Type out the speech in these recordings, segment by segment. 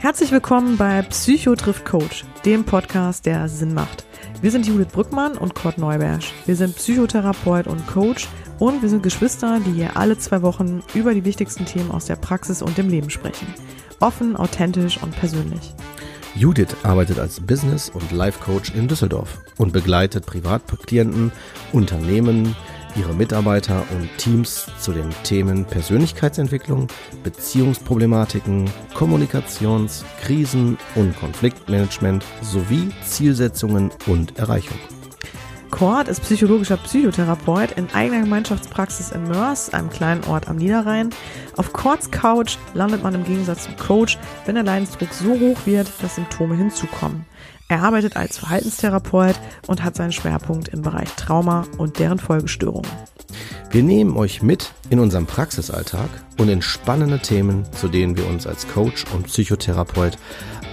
Herzlich willkommen bei Psycho trifft Coach, dem Podcast, der Sinn macht. Wir sind Judith Brückmann und Kurt Neubersch. Wir sind Psychotherapeut und Coach und wir sind Geschwister, die hier alle zwei Wochen über die wichtigsten Themen aus der Praxis und dem Leben sprechen. Offen, authentisch und persönlich. Judith arbeitet als Business- und Life-Coach in Düsseldorf und begleitet Privatklienten, Unternehmen, ihre Mitarbeiter und Teams zu den Themen Persönlichkeitsentwicklung, Beziehungsproblematiken, Kommunikations-, Krisen- und Konfliktmanagement sowie Zielsetzungen und Erreichung. Kort ist psychologischer Psychotherapeut in eigener Gemeinschaftspraxis in Mörs, einem kleinen Ort am Niederrhein. Auf Korts Couch landet man im Gegensatz zum Coach, wenn der Leidensdruck so hoch wird, dass Symptome hinzukommen. Er arbeitet als Verhaltenstherapeut und hat seinen Schwerpunkt im Bereich Trauma und deren Folgestörungen. Wir nehmen euch mit in unserem Praxisalltag und in spannende Themen, zu denen wir uns als Coach und Psychotherapeut,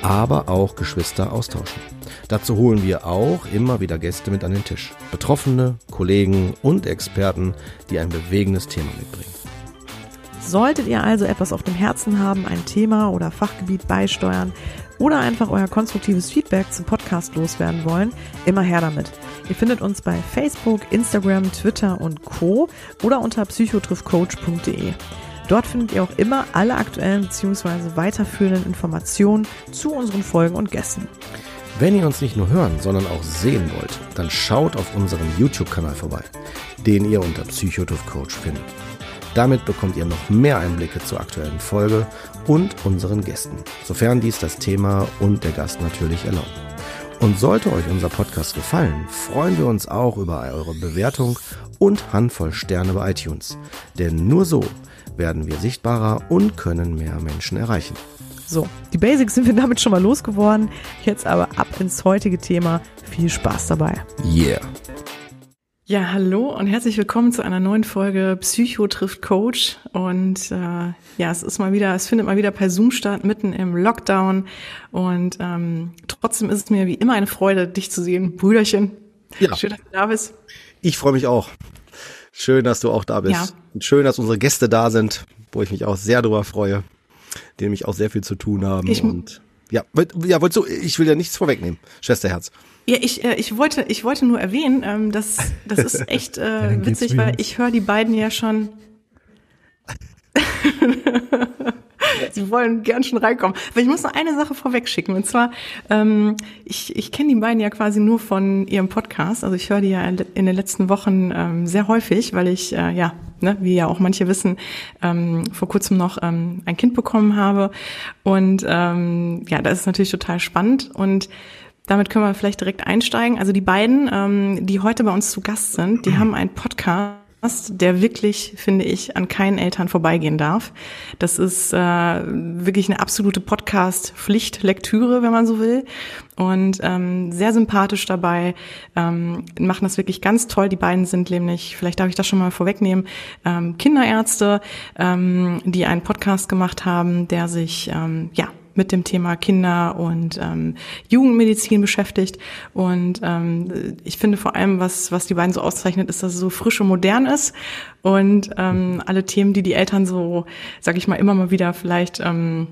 aber auch Geschwister austauschen. Dazu holen wir auch immer wieder Gäste mit an den Tisch. Betroffene, Kollegen und Experten, die ein bewegendes Thema mitbringen. Solltet ihr also etwas auf dem Herzen haben, ein Thema oder Fachgebiet beisteuern oder einfach euer konstruktives Feedback zum Podcast loswerden wollen, immer her damit. Ihr findet uns bei Facebook, Instagram, Twitter und Co. oder unter psychotriffcoach.de. Dort findet ihr auch immer alle aktuellen bzw. weiterführenden Informationen zu unseren Folgen und Gästen. Wenn ihr uns nicht nur hören, sondern auch sehen wollt, dann schaut auf unserem YouTube-Kanal vorbei, den ihr unter Psychotriff Coach findet. Damit bekommt ihr noch mehr Einblicke zur aktuellen Folge und unseren Gästen, sofern dies das Thema und der Gast natürlich erlauben. Und sollte euch unser Podcast gefallen, freuen wir uns auch über eure Bewertung und Handvoll Sterne bei iTunes. Denn nur so werden wir sichtbarer und können mehr Menschen erreichen. So, die Basics sind wir damit schon mal losgeworden. Jetzt aber ab ins heutige Thema. Viel Spaß dabei. Yeah. Ja, hallo und herzlich willkommen zu einer neuen Folge Psycho trifft Coach. Und äh, ja, es ist mal wieder, es findet mal wieder per Zoom statt, mitten im Lockdown. Und ähm, trotzdem ist es mir wie immer eine Freude, dich zu sehen, Brüderchen. Ja. Schön, dass du da bist. Ich freue mich auch. Schön, dass du auch da bist. Ja. Und schön, dass unsere Gäste da sind, wo ich mich auch sehr drüber freue, denen mich auch sehr viel zu tun haben. Ich- und ja, ja, wolltest du, ich will ja nichts vorwegnehmen, Schwesterherz. Ja, ich, äh, ich wollte, ich wollte nur erwähnen, ähm, das, das ist echt äh, geht's witzig, weil ich höre die beiden ja schon. Sie wollen gern schon reinkommen. Aber ich muss noch eine Sache vorweg schicken. Und zwar, ähm, ich, ich kenne die beiden ja quasi nur von ihrem Podcast. Also ich höre die ja in den letzten Wochen ähm, sehr häufig, weil ich, äh, ja, ne, wie ja auch manche wissen, ähm, vor kurzem noch ähm, ein Kind bekommen habe. Und ähm, ja, das ist natürlich total spannend. Und damit können wir vielleicht direkt einsteigen. Also die beiden, ähm, die heute bei uns zu Gast sind, die haben einen Podcast, der wirklich, finde ich, an keinen Eltern vorbeigehen darf. Das ist äh, wirklich eine absolute Podcast-Pflichtlektüre, wenn man so will. Und ähm, sehr sympathisch dabei, ähm, machen das wirklich ganz toll. Die beiden sind nämlich, vielleicht darf ich das schon mal vorwegnehmen, ähm, Kinderärzte, ähm, die einen Podcast gemacht haben, der sich, ähm, ja, mit dem Thema Kinder- und ähm, Jugendmedizin beschäftigt. Und ähm, ich finde vor allem, was, was die beiden so auszeichnet, ist, dass es so frisch und modern ist. Und ähm, alle Themen, die die Eltern so, sag ich mal, immer mal wieder vielleicht... Ähm,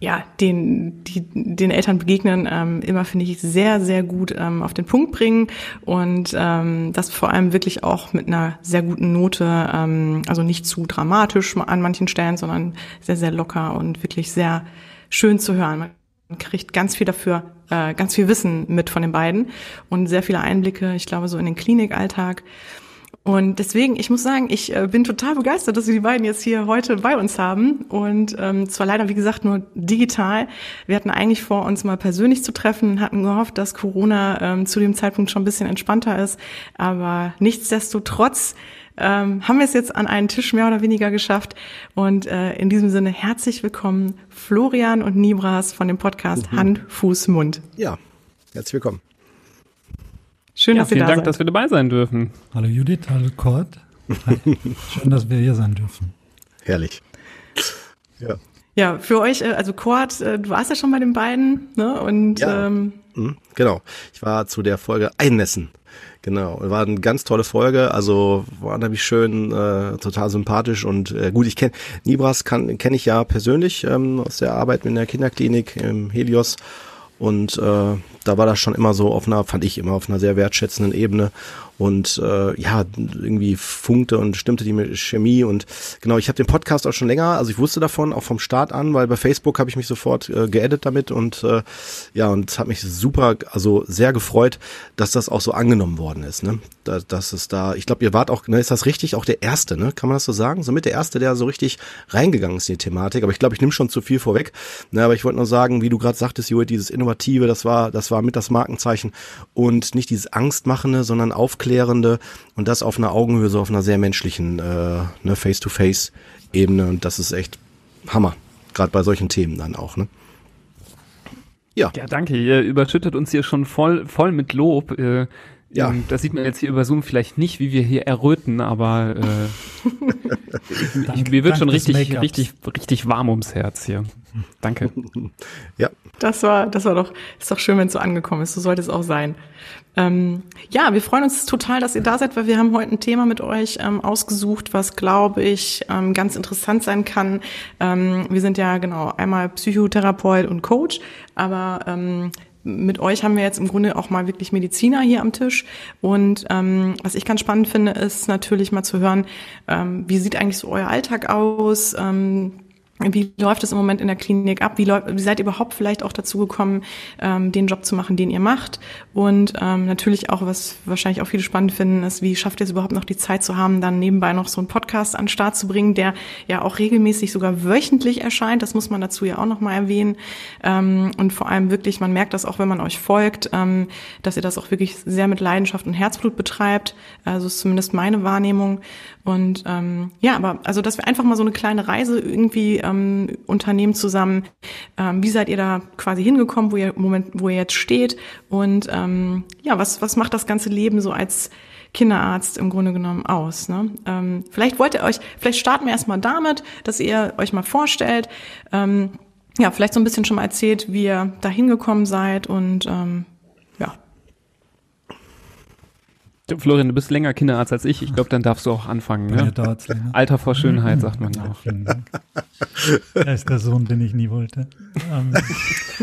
ja, den, die, den Eltern begegnen, ähm, immer finde ich sehr, sehr gut ähm, auf den Punkt bringen und ähm, das vor allem wirklich auch mit einer sehr guten Note, ähm, also nicht zu dramatisch an manchen Stellen, sondern sehr, sehr locker und wirklich sehr schön zu hören. Man kriegt ganz viel dafür, äh, ganz viel Wissen mit von den beiden und sehr viele Einblicke, ich glaube, so in den Klinikalltag. Und deswegen, ich muss sagen, ich äh, bin total begeistert, dass wir die beiden jetzt hier heute bei uns haben. Und ähm, zwar leider, wie gesagt, nur digital. Wir hatten eigentlich vor, uns mal persönlich zu treffen, hatten gehofft, dass Corona ähm, zu dem Zeitpunkt schon ein bisschen entspannter ist. Aber nichtsdestotrotz ähm, haben wir es jetzt an einen Tisch mehr oder weniger geschafft. Und äh, in diesem Sinne herzlich willkommen, Florian und Nibras von dem Podcast Hand, Fuß, Mund. Ja, herzlich willkommen. Schön, Ja, dass ihr vielen da Dank, seid. dass wir dabei sein dürfen. Hallo Judith, hallo Kurt. Schön, dass wir hier sein dürfen. Herrlich. Ja. Ja, für euch, äh, also Kurt, äh, du warst ja schon bei den beiden, ne? Und ja. ähm, mhm, genau. Ich war zu der Folge Einnässen. Genau, war eine ganz tolle Folge, also war nämlich schön, äh, total sympathisch und äh, gut, ich kenne Nibras kenne ich ja persönlich ähm, aus der Arbeit in der Kinderklinik im Helios. Und äh, da war das schon immer so auf einer, fand ich immer auf einer sehr wertschätzenden Ebene und äh, ja, irgendwie funkte und stimmte die Chemie und genau, ich habe den Podcast auch schon länger, also ich wusste davon, auch vom Start an, weil bei Facebook habe ich mich sofort äh, geedit damit und äh, ja, und es hat mich super, also sehr gefreut, dass das auch so angenommen worden ist, ne? Da, dass es da, ich glaube, ihr wart auch, ne, ist das richtig, auch der Erste, ne? Kann man das so sagen? Somit der Erste, der so richtig reingegangen ist in die Thematik, aber ich glaube, ich nehme schon zu viel vorweg, ne? aber ich wollte nur sagen, wie du gerade sagtest, Joel, dieses Innovative, das war, das war mit das Markenzeichen und nicht dieses Angstmachende, sondern Aufklärung Aufklärende und das auf einer Augenhöhe, so auf einer sehr menschlichen, äh, ne, Face-to-Face-Ebene und das ist echt Hammer. Gerade bei solchen Themen dann auch, ne? Ja. Ja, danke. Ihr überschüttet uns hier schon voll, voll mit Lob. Äh, ja. Ähm, das sieht man jetzt hier über Zoom vielleicht nicht, wie wir hier erröten, aber äh, ich, mir wird schon richtig, richtig, richtig warm ums Herz hier. Danke. ja. Das war, das war doch, ist doch schön, wenn es so angekommen ist. So sollte es auch sein. Ähm, ja, wir freuen uns total, dass ihr da seid, weil wir haben heute ein Thema mit euch ähm, ausgesucht, was, glaube ich, ähm, ganz interessant sein kann. Ähm, wir sind ja genau einmal Psychotherapeut und Coach, aber ähm, mit euch haben wir jetzt im Grunde auch mal wirklich Mediziner hier am Tisch. Und ähm, was ich ganz spannend finde, ist natürlich mal zu hören, ähm, wie sieht eigentlich so euer Alltag aus? Ähm, wie läuft es im Moment in der Klinik ab? Wie, läuft, wie seid ihr überhaupt vielleicht auch dazu gekommen, ähm, den Job zu machen, den ihr macht? Und ähm, natürlich auch, was wahrscheinlich auch viele spannend finden, ist, wie schafft ihr es überhaupt noch die Zeit zu haben, dann nebenbei noch so einen Podcast an den Start zu bringen, der ja auch regelmäßig sogar wöchentlich erscheint. Das muss man dazu ja auch nochmal erwähnen. Ähm, und vor allem wirklich, man merkt das auch, wenn man euch folgt, ähm, dass ihr das auch wirklich sehr mit Leidenschaft und Herzblut betreibt. Also ist zumindest meine Wahrnehmung. Und ähm, ja, aber also, dass wir einfach mal so eine kleine Reise irgendwie ähm, unternehmen zusammen. Ähm, wie seid ihr da quasi hingekommen, wo ihr Moment, wo ihr jetzt steht? Und ähm, ja, was was macht das ganze Leben so als Kinderarzt im Grunde genommen aus. Ne? Ähm, vielleicht wollt ihr euch, vielleicht starten wir erstmal damit, dass ihr euch mal vorstellt, ähm, ja, vielleicht so ein bisschen schon mal erzählt, wie ihr da hingekommen seid und ähm, Florian, du bist länger Kinderarzt als ich. Ich glaube, dann darfst du auch anfangen. Ne? Alter vor Schönheit, sagt man ja auch. Vielen Dank. Er ist der Sohn, den ich nie wollte. Ähm,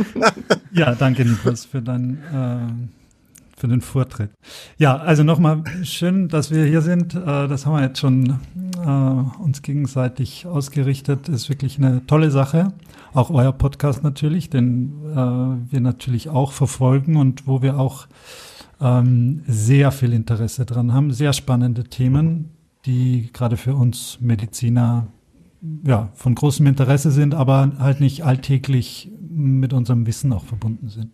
ja, danke, Niklas, für dein, äh, für den Vortritt. Ja, also nochmal schön, dass wir hier sind. Äh, das haben wir jetzt schon äh, uns gegenseitig ausgerichtet. Ist wirklich eine tolle Sache. Auch euer Podcast natürlich, den äh, wir natürlich auch verfolgen und wo wir auch ähm, sehr viel Interesse dran haben, sehr spannende Themen, die gerade für uns Mediziner ja, von großem Interesse sind, aber halt nicht alltäglich mit unserem Wissen auch verbunden sind.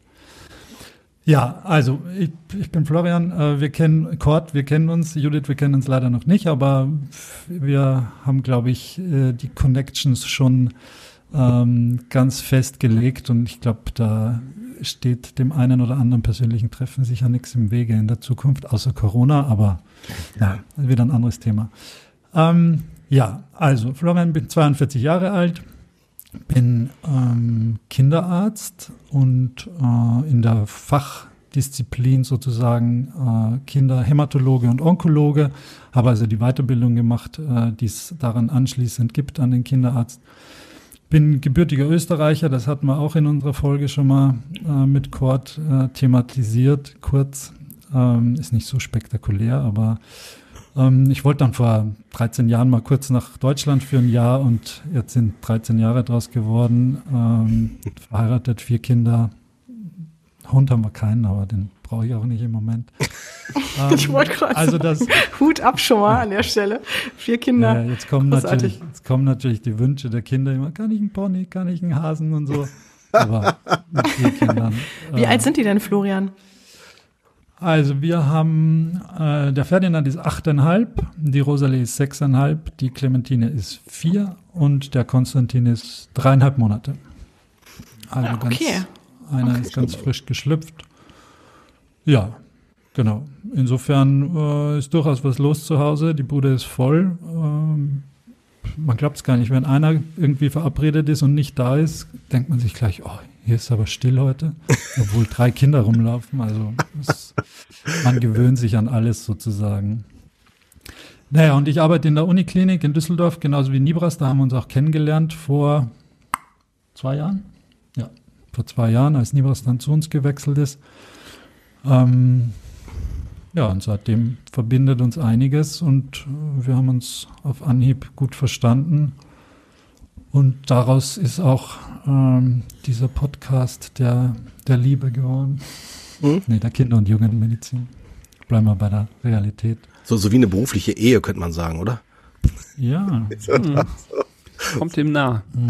Ja, also ich, ich bin Florian, äh, wir kennen Kurt, wir kennen uns, Judith, wir kennen uns leider noch nicht, aber wir haben, glaube ich, äh, die Connections schon ähm, ganz festgelegt und ich glaube, da steht dem einen oder anderen persönlichen Treffen sicher nichts im Wege in der Zukunft, außer Corona, aber ja, wieder ein anderes Thema. Ähm, ja, also Florian, bin 42 Jahre alt, bin ähm, Kinderarzt und äh, in der Fachdisziplin sozusagen äh, Kinderhämatologe und Onkologe, habe also die Weiterbildung gemacht, äh, die es daran anschließend gibt an den Kinderarzt bin gebürtiger Österreicher, das hatten wir auch in unserer Folge schon mal äh, mit Kurt äh, thematisiert, kurz. Ähm, ist nicht so spektakulär, aber ähm, ich wollte dann vor 13 Jahren mal kurz nach Deutschland für ein Jahr und jetzt sind 13 Jahre draus geworden. Ähm, verheiratet, vier Kinder. Hund haben wir keinen, aber den brauche ich auch nicht im Moment. ähm, ich wollte gerade also das Hut ab schon mal an der Stelle. Vier Kinder. Ja, jetzt kommen natürlich, jetzt kommen natürlich die Wünsche der Kinder immer. Kann ich einen Pony, kann ich einen Hasen und so. Aber mit vier Kindern. Wie äh, alt sind die denn, Florian? Also wir haben, äh, der Ferdinand ist achteinhalb, die Rosalie ist sechseinhalb, die Clementine ist vier und der Konstantin ist dreieinhalb Monate. Also ah, okay. Ganz, einer okay. ist ganz frisch geschlüpft. Ja, genau. Insofern äh, ist durchaus was los zu Hause. Die Bude ist voll. Ähm, man glaubt es gar nicht, wenn einer irgendwie verabredet ist und nicht da ist, denkt man sich gleich, oh, hier ist aber still heute, obwohl drei Kinder rumlaufen. Also es, man gewöhnt sich an alles sozusagen. Naja, und ich arbeite in der Uniklinik in Düsseldorf, genauso wie Nibras. Da haben wir uns auch kennengelernt vor zwei Jahren. Ja, vor zwei Jahren, als Nibras dann zu uns gewechselt ist. Ähm, ja, und seitdem verbindet uns einiges und wir haben uns auf Anhieb gut verstanden. Und daraus ist auch ähm, dieser Podcast der, der Liebe geworden. Hm? Nee, der Kinder- und Jugendmedizin. Bleiben wir bei der Realität. So, so wie eine berufliche Ehe, könnte man sagen, oder? Ja. mhm. Kommt dem nah. Mhm.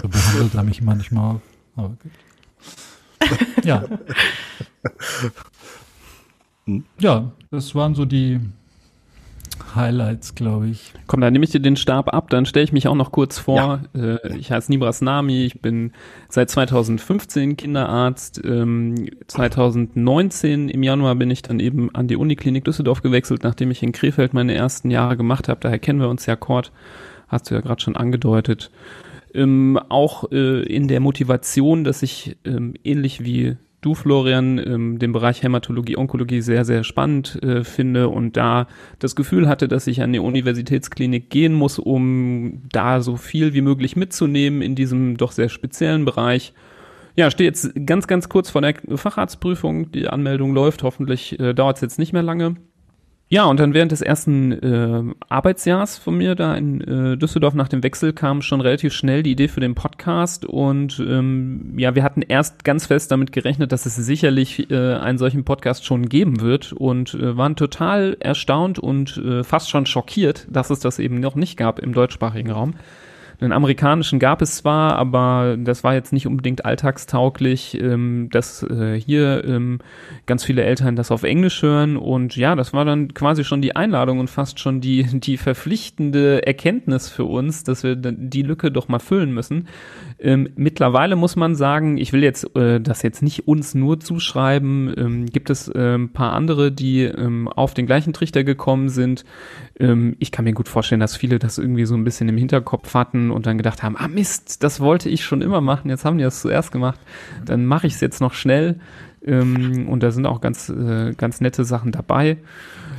So behandelt er mich manchmal auch. Aber gut. Ja. Ja, das waren so die Highlights, glaube ich. Komm, dann nehme ich dir den Stab ab, dann stelle ich mich auch noch kurz vor. Ja. Äh, ich heiße Nibras Nami, ich bin seit 2015 Kinderarzt. Ähm, 2019 im Januar bin ich dann eben an die Uniklinik Düsseldorf gewechselt, nachdem ich in Krefeld meine ersten Jahre gemacht habe. Daher kennen wir uns ja, Kort, hast du ja gerade schon angedeutet. Ähm, auch äh, in der Motivation, dass ich ähm, ähnlich wie du, Florian, ähm, den Bereich Hämatologie, Onkologie sehr, sehr spannend äh, finde und da das Gefühl hatte, dass ich an die Universitätsklinik gehen muss, um da so viel wie möglich mitzunehmen in diesem doch sehr speziellen Bereich. Ja, stehe jetzt ganz, ganz kurz vor der Facharztprüfung. Die Anmeldung läuft. Hoffentlich äh, dauert es jetzt nicht mehr lange. Ja, und dann während des ersten äh, Arbeitsjahrs von mir da in äh, Düsseldorf nach dem Wechsel kam schon relativ schnell die Idee für den Podcast und ähm, ja, wir hatten erst ganz fest damit gerechnet, dass es sicherlich äh, einen solchen Podcast schon geben wird und äh, waren total erstaunt und äh, fast schon schockiert, dass es das eben noch nicht gab im deutschsprachigen Raum. Den amerikanischen gab es zwar, aber das war jetzt nicht unbedingt alltagstauglich, ähm, dass äh, hier ähm, ganz viele Eltern das auf Englisch hören. Und ja, das war dann quasi schon die Einladung und fast schon die, die verpflichtende Erkenntnis für uns, dass wir die Lücke doch mal füllen müssen. Ähm, mittlerweile muss man sagen, ich will jetzt äh, das jetzt nicht uns nur zuschreiben, ähm, gibt es äh, ein paar andere, die ähm, auf den gleichen Trichter gekommen sind. Ähm, ich kann mir gut vorstellen, dass viele das irgendwie so ein bisschen im Hinterkopf hatten und dann gedacht haben, ah Mist, das wollte ich schon immer machen, jetzt haben die das zuerst gemacht, dann mache ich es jetzt noch schnell. Ähm, und da sind auch ganz, äh, ganz nette Sachen dabei.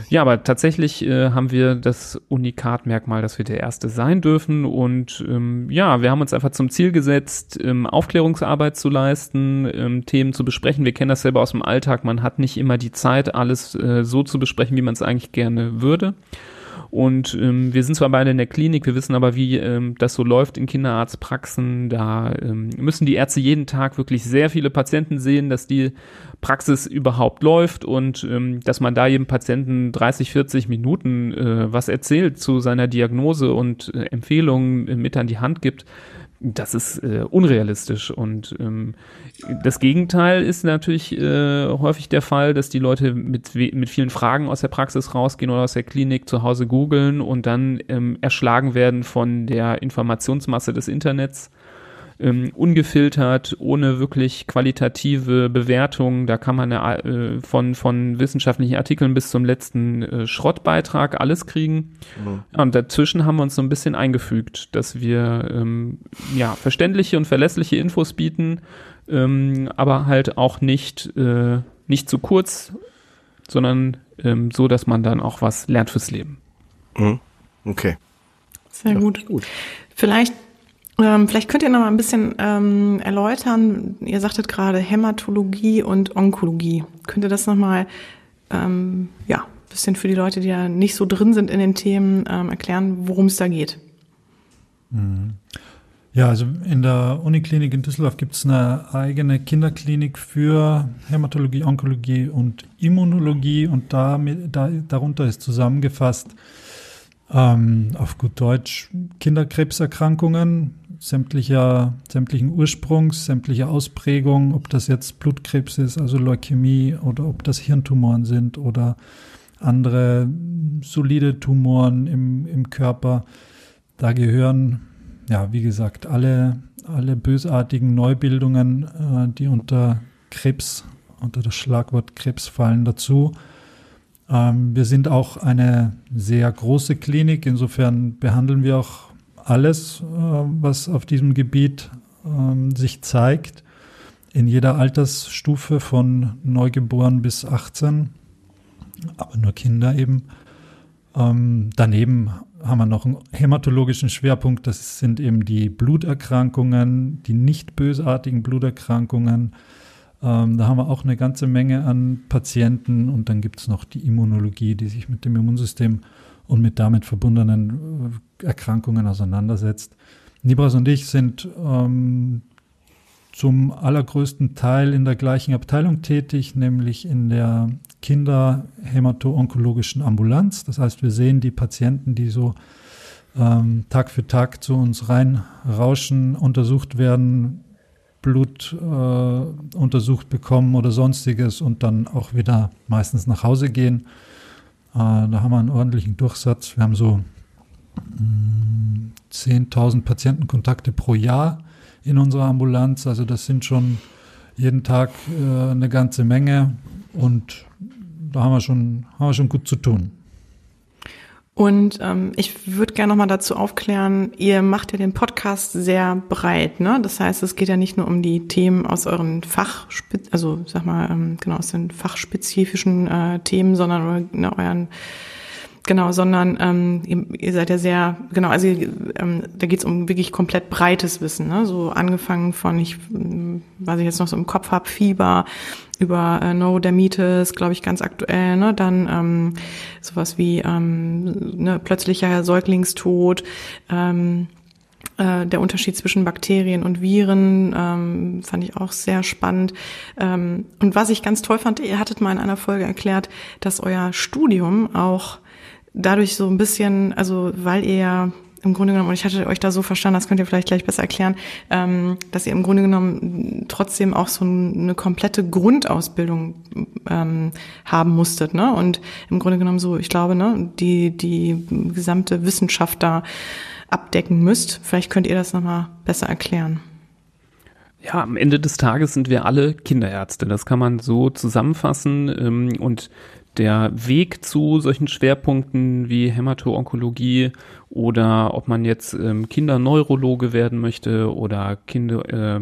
Ja, aber tatsächlich äh, haben wir das Unikat-Merkmal, dass wir der Erste sein dürfen. Und ähm, ja, wir haben uns einfach zum Ziel gesetzt, ähm, Aufklärungsarbeit zu leisten, ähm, Themen zu besprechen. Wir kennen das selber aus dem Alltag. Man hat nicht immer die Zeit, alles äh, so zu besprechen, wie man es eigentlich gerne würde. Und ähm, wir sind zwar beide in der Klinik, wir wissen aber, wie ähm, das so läuft in Kinderarztpraxen. Da ähm, müssen die Ärzte jeden Tag wirklich sehr viele Patienten sehen, dass die Praxis überhaupt läuft und ähm, dass man da jedem Patienten 30, 40 Minuten äh, was erzählt zu seiner Diagnose und äh, Empfehlungen äh, mit an die Hand gibt das ist äh, unrealistisch und ähm, das Gegenteil ist natürlich äh, häufig der Fall, dass die Leute mit, mit vielen Fragen aus der Praxis rausgehen oder aus der Klinik zu Hause googeln und dann ähm, erschlagen werden von der Informationsmasse des Internets ähm, ungefiltert, ohne wirklich qualitative Bewertung. Da kann man äh, von, von wissenschaftlichen Artikeln bis zum letzten äh, Schrottbeitrag alles kriegen. Mhm. Ja, und dazwischen haben wir uns so ein bisschen eingefügt, dass wir ähm, ja, verständliche und verlässliche Infos bieten, ähm, aber halt auch nicht, äh, nicht zu kurz, sondern ähm, so, dass man dann auch was lernt fürs Leben. Mhm. Okay. Sehr gut. gut. Vielleicht ähm, vielleicht könnt ihr noch mal ein bisschen ähm, erläutern. Ihr sagtet gerade Hämatologie und Onkologie. Könnt ihr das noch mal ähm, ja bisschen für die Leute, die ja nicht so drin sind in den Themen, ähm, erklären, worum es da geht? Mhm. Ja, also in der Uniklinik in Düsseldorf gibt es eine eigene Kinderklinik für Hämatologie, Onkologie und Immunologie und da, da darunter ist zusammengefasst ähm, auf gut Deutsch Kinderkrebserkrankungen, sämtlicher, sämtlichen Ursprungs, sämtlicher Ausprägung, ob das jetzt Blutkrebs ist, also Leukämie, oder ob das Hirntumoren sind oder andere solide Tumoren im, im Körper. Da gehören, ja, wie gesagt, alle, alle bösartigen Neubildungen, äh, die unter Krebs, unter das Schlagwort Krebs fallen dazu. Ähm, wir sind auch eine sehr große Klinik, insofern behandeln wir auch alles, äh, was auf diesem Gebiet ähm, sich zeigt, in jeder Altersstufe von Neugeboren bis 18, aber nur Kinder eben. Ähm, daneben haben wir noch einen hämatologischen Schwerpunkt, das sind eben die Bluterkrankungen, die nicht bösartigen Bluterkrankungen, ähm, da haben wir auch eine ganze Menge an Patienten. Und dann gibt es noch die Immunologie, die sich mit dem Immunsystem und mit damit verbundenen äh, Erkrankungen auseinandersetzt. Nibras und ich sind ähm, zum allergrößten Teil in der gleichen Abteilung tätig, nämlich in der Kinderhämato-onkologischen Ambulanz. Das heißt, wir sehen die Patienten, die so ähm, Tag für Tag zu uns reinrauschen, untersucht werden, Blut äh, untersucht bekommen oder sonstiges und dann auch wieder meistens nach Hause gehen. Äh, da haben wir einen ordentlichen Durchsatz. Wir haben so 10.000 mm, Patientenkontakte pro Jahr in unserer Ambulanz. Also das sind schon jeden Tag äh, eine ganze Menge und da haben wir schon, haben wir schon gut zu tun. Und ähm, ich würde gerne nochmal dazu aufklären, ihr macht ja den Podcast sehr breit, ne? Das heißt, es geht ja nicht nur um die Themen aus euren Fach, also sag mal, ähm, genau, aus den fachspezifischen äh, Themen, sondern ne, euren Genau, sondern ähm, ihr, seid ja sehr, genau, also ähm, da geht's um wirklich komplett breites Wissen, ne? so angefangen von, ich, was ich jetzt noch so im Kopf habe, Fieber, über äh, Neurodermitis, glaube ich, ganz aktuell, ne? dann ähm, sowas wie ähm, ne, plötzlicher Säuglingstod, ähm, äh, der Unterschied zwischen Bakterien und Viren ähm, fand ich auch sehr spannend. Ähm, und was ich ganz toll fand, ihr hattet mal in einer Folge erklärt, dass euer Studium auch dadurch so ein bisschen, also weil ihr im Grunde genommen, und ich hatte euch da so verstanden, das könnt ihr vielleicht gleich besser erklären, ähm, dass ihr im Grunde genommen trotzdem auch so eine komplette Grundausbildung ähm, haben musstet, ne? Und im Grunde genommen so, ich glaube, ne, die, die gesamte Wissenschaft da abdecken müsst. Vielleicht könnt ihr das nochmal besser erklären. Ja, am Ende des Tages sind wir alle Kinderärzte. Das kann man so zusammenfassen. Ähm, und der Weg zu solchen Schwerpunkten wie Hämato-Onkologie oder ob man jetzt ähm, Kinderneurologe werden möchte oder Kinder, äh,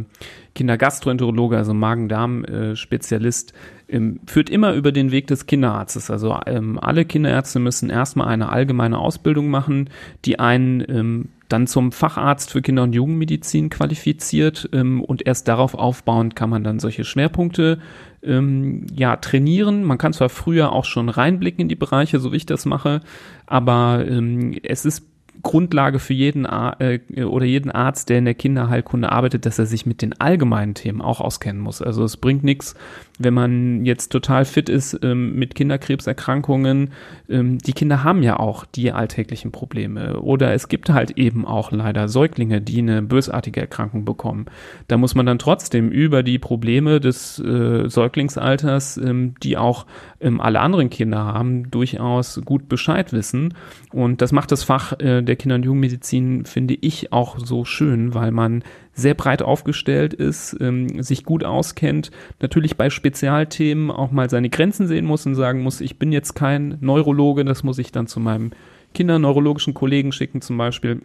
Kindergastroenterologe, also Magen-Darm-Spezialist, ähm, führt immer über den Weg des Kinderarztes. Also ähm, alle Kinderärzte müssen erstmal eine allgemeine Ausbildung machen, die einen ähm, dann zum Facharzt für Kinder- und Jugendmedizin qualifiziert ähm, und erst darauf aufbauend kann man dann solche Schwerpunkte ähm, ja trainieren. Man kann zwar früher auch schon reinblicken in die Bereiche, so wie ich das mache, aber ähm, es ist Grundlage für jeden äh, oder jeden Arzt, der in der Kinderheilkunde arbeitet, dass er sich mit den allgemeinen Themen auch auskennen muss. Also es bringt nichts, wenn man jetzt total fit ist ähm, mit Kinderkrebserkrankungen. Ähm, die Kinder haben ja auch die alltäglichen Probleme. Oder es gibt halt eben auch leider Säuglinge, die eine bösartige Erkrankung bekommen. Da muss man dann trotzdem über die Probleme des äh, Säuglingsalters, ähm, die auch ähm, alle anderen Kinder haben, durchaus gut Bescheid wissen. Und das macht das Fach äh, der Kinder- und Jugendmedizin, finde ich, auch so schön, weil man sehr breit aufgestellt ist, ähm, sich gut auskennt, natürlich bei Spezialthemen auch mal seine Grenzen sehen muss und sagen muss, ich bin jetzt kein Neurologe, das muss ich dann zu meinem kinderneurologischen Kollegen schicken zum Beispiel.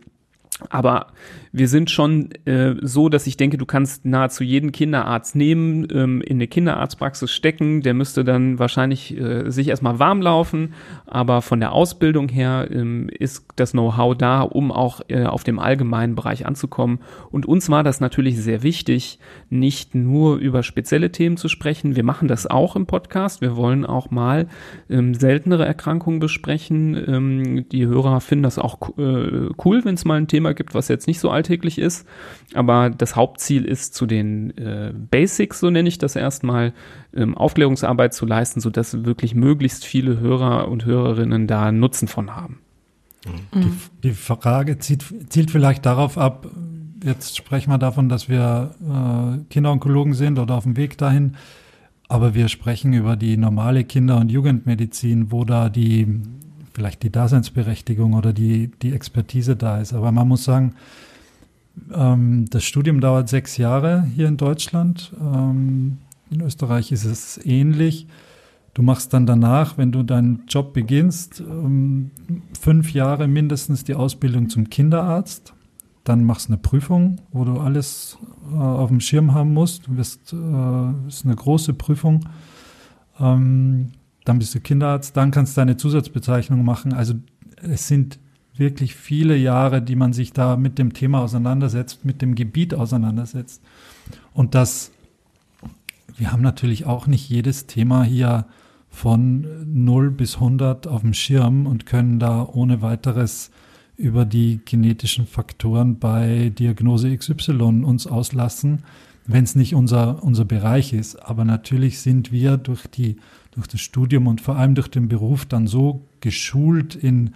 Aber wir sind schon äh, so, dass ich denke, du kannst nahezu jeden Kinderarzt nehmen, ähm, in eine Kinderarztpraxis stecken. Der müsste dann wahrscheinlich äh, sich erstmal warm laufen. Aber von der Ausbildung her ähm, ist das Know-how da, um auch äh, auf dem allgemeinen Bereich anzukommen. Und uns war das natürlich sehr wichtig, nicht nur über spezielle Themen zu sprechen. Wir machen das auch im Podcast. Wir wollen auch mal ähm, seltenere Erkrankungen besprechen. Ähm, die Hörer finden das auch äh, cool, wenn es mal ein Thema gibt, was jetzt nicht so alltäglich ist. Aber das Hauptziel ist, zu den äh, Basics, so nenne ich das erstmal, ähm, Aufklärungsarbeit zu leisten, sodass wirklich möglichst viele Hörer und Hörerinnen da Nutzen von haben. Die, die Frage zielt, zielt vielleicht darauf ab, jetzt sprechen wir davon, dass wir äh, Kinderonkologen sind oder auf dem Weg dahin. Aber wir sprechen über die normale Kinder- und Jugendmedizin, wo da die vielleicht die Daseinsberechtigung oder die, die Expertise da ist. Aber man muss sagen, ähm, das Studium dauert sechs Jahre hier in Deutschland. Ähm, in Österreich ist es ähnlich. Du machst dann danach, wenn du deinen Job beginnst, ähm, fünf Jahre mindestens die Ausbildung zum Kinderarzt. Dann machst du eine Prüfung, wo du alles äh, auf dem Schirm haben musst. Du wirst, äh, ist eine große Prüfung. Ähm, dann bist du Kinderarzt, dann kannst du deine Zusatzbezeichnung machen. Also es sind wirklich viele Jahre, die man sich da mit dem Thema auseinandersetzt, mit dem Gebiet auseinandersetzt. Und das, wir haben natürlich auch nicht jedes Thema hier von 0 bis 100 auf dem Schirm und können da ohne weiteres über die genetischen Faktoren bei Diagnose XY uns auslassen, wenn es nicht unser, unser Bereich ist. Aber natürlich sind wir durch, die, durch das Studium und vor allem durch den Beruf dann so geschult in,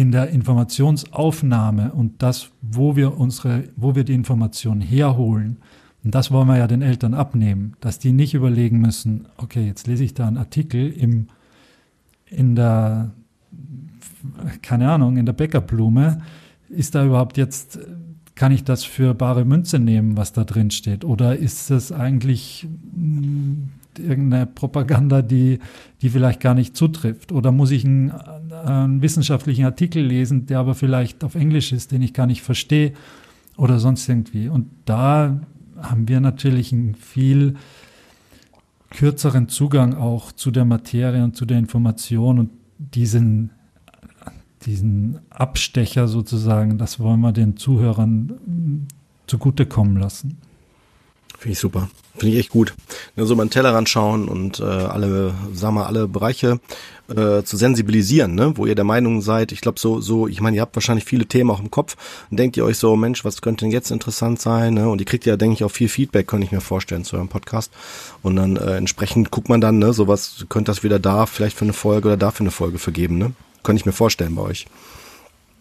in der Informationsaufnahme und das, wo wir unsere, wo wir die Information herholen, und das wollen wir ja den Eltern abnehmen, dass die nicht überlegen müssen, okay, jetzt lese ich da einen Artikel im, in der, keine Ahnung, in der Bäckerblume. Ist da überhaupt jetzt, kann ich das für bare Münze nehmen, was da drin steht? Oder ist es eigentlich hm, irgendeine Propaganda, die, die vielleicht gar nicht zutrifft? Oder muss ich einen, einen wissenschaftlichen Artikel lesen, der aber vielleicht auf Englisch ist, den ich gar nicht verstehe? Oder sonst irgendwie. Und da haben wir natürlich einen viel kürzeren Zugang auch zu der Materie und zu der Information und diesen, diesen Abstecher sozusagen, das wollen wir den Zuhörern zugutekommen lassen. Finde ich super. Finde ich echt gut. Ja, so mal einen Tellerrand schauen und äh, alle, sagen wir, alle Bereiche äh, zu sensibilisieren, ne? wo ihr der Meinung seid, ich glaube so, so, ich meine, ihr habt wahrscheinlich viele Themen auch im Kopf und denkt ihr euch so, Mensch, was könnte denn jetzt interessant sein? Ne? Und ihr kriegt ja, denke ich, auch viel Feedback, könnte ich mir vorstellen, zu eurem Podcast. Und dann äh, entsprechend guckt man dann, ne, sowas, könnte das wieder da vielleicht für eine Folge oder da für eine Folge vergeben, ne? Könnte ich mir vorstellen bei euch.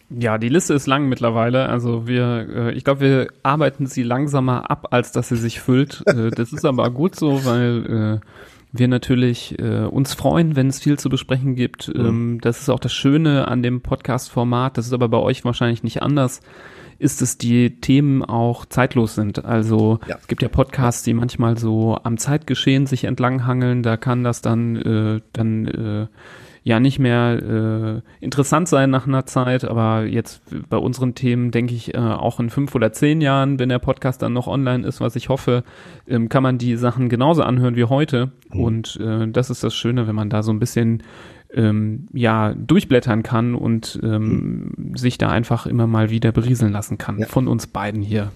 Ja, die Liste ist lang mittlerweile. Also wir, äh, ich glaube, wir arbeiten sie langsamer ab, als dass sie sich füllt. äh, das ist aber gut so, weil äh, wir natürlich äh, uns freuen, wenn es viel zu besprechen gibt. Mhm. Ähm, das ist auch das Schöne an dem Podcast-Format. Das ist aber bei euch wahrscheinlich nicht anders. Ist dass die Themen auch zeitlos sind. Also ja. es gibt ja Podcasts, die manchmal so am Zeitgeschehen sich entlanghangeln. Da kann das dann äh, dann äh, ja nicht mehr äh, interessant sein nach einer Zeit, aber jetzt bei unseren Themen denke ich äh, auch in fünf oder zehn Jahren, wenn der Podcast dann noch online ist, was ich hoffe, ähm, kann man die Sachen genauso anhören wie heute. Mhm. Und äh, das ist das Schöne, wenn man da so ein bisschen ähm, ja durchblättern kann und ähm, mhm. sich da einfach immer mal wieder berieseln lassen kann ja. von uns beiden hier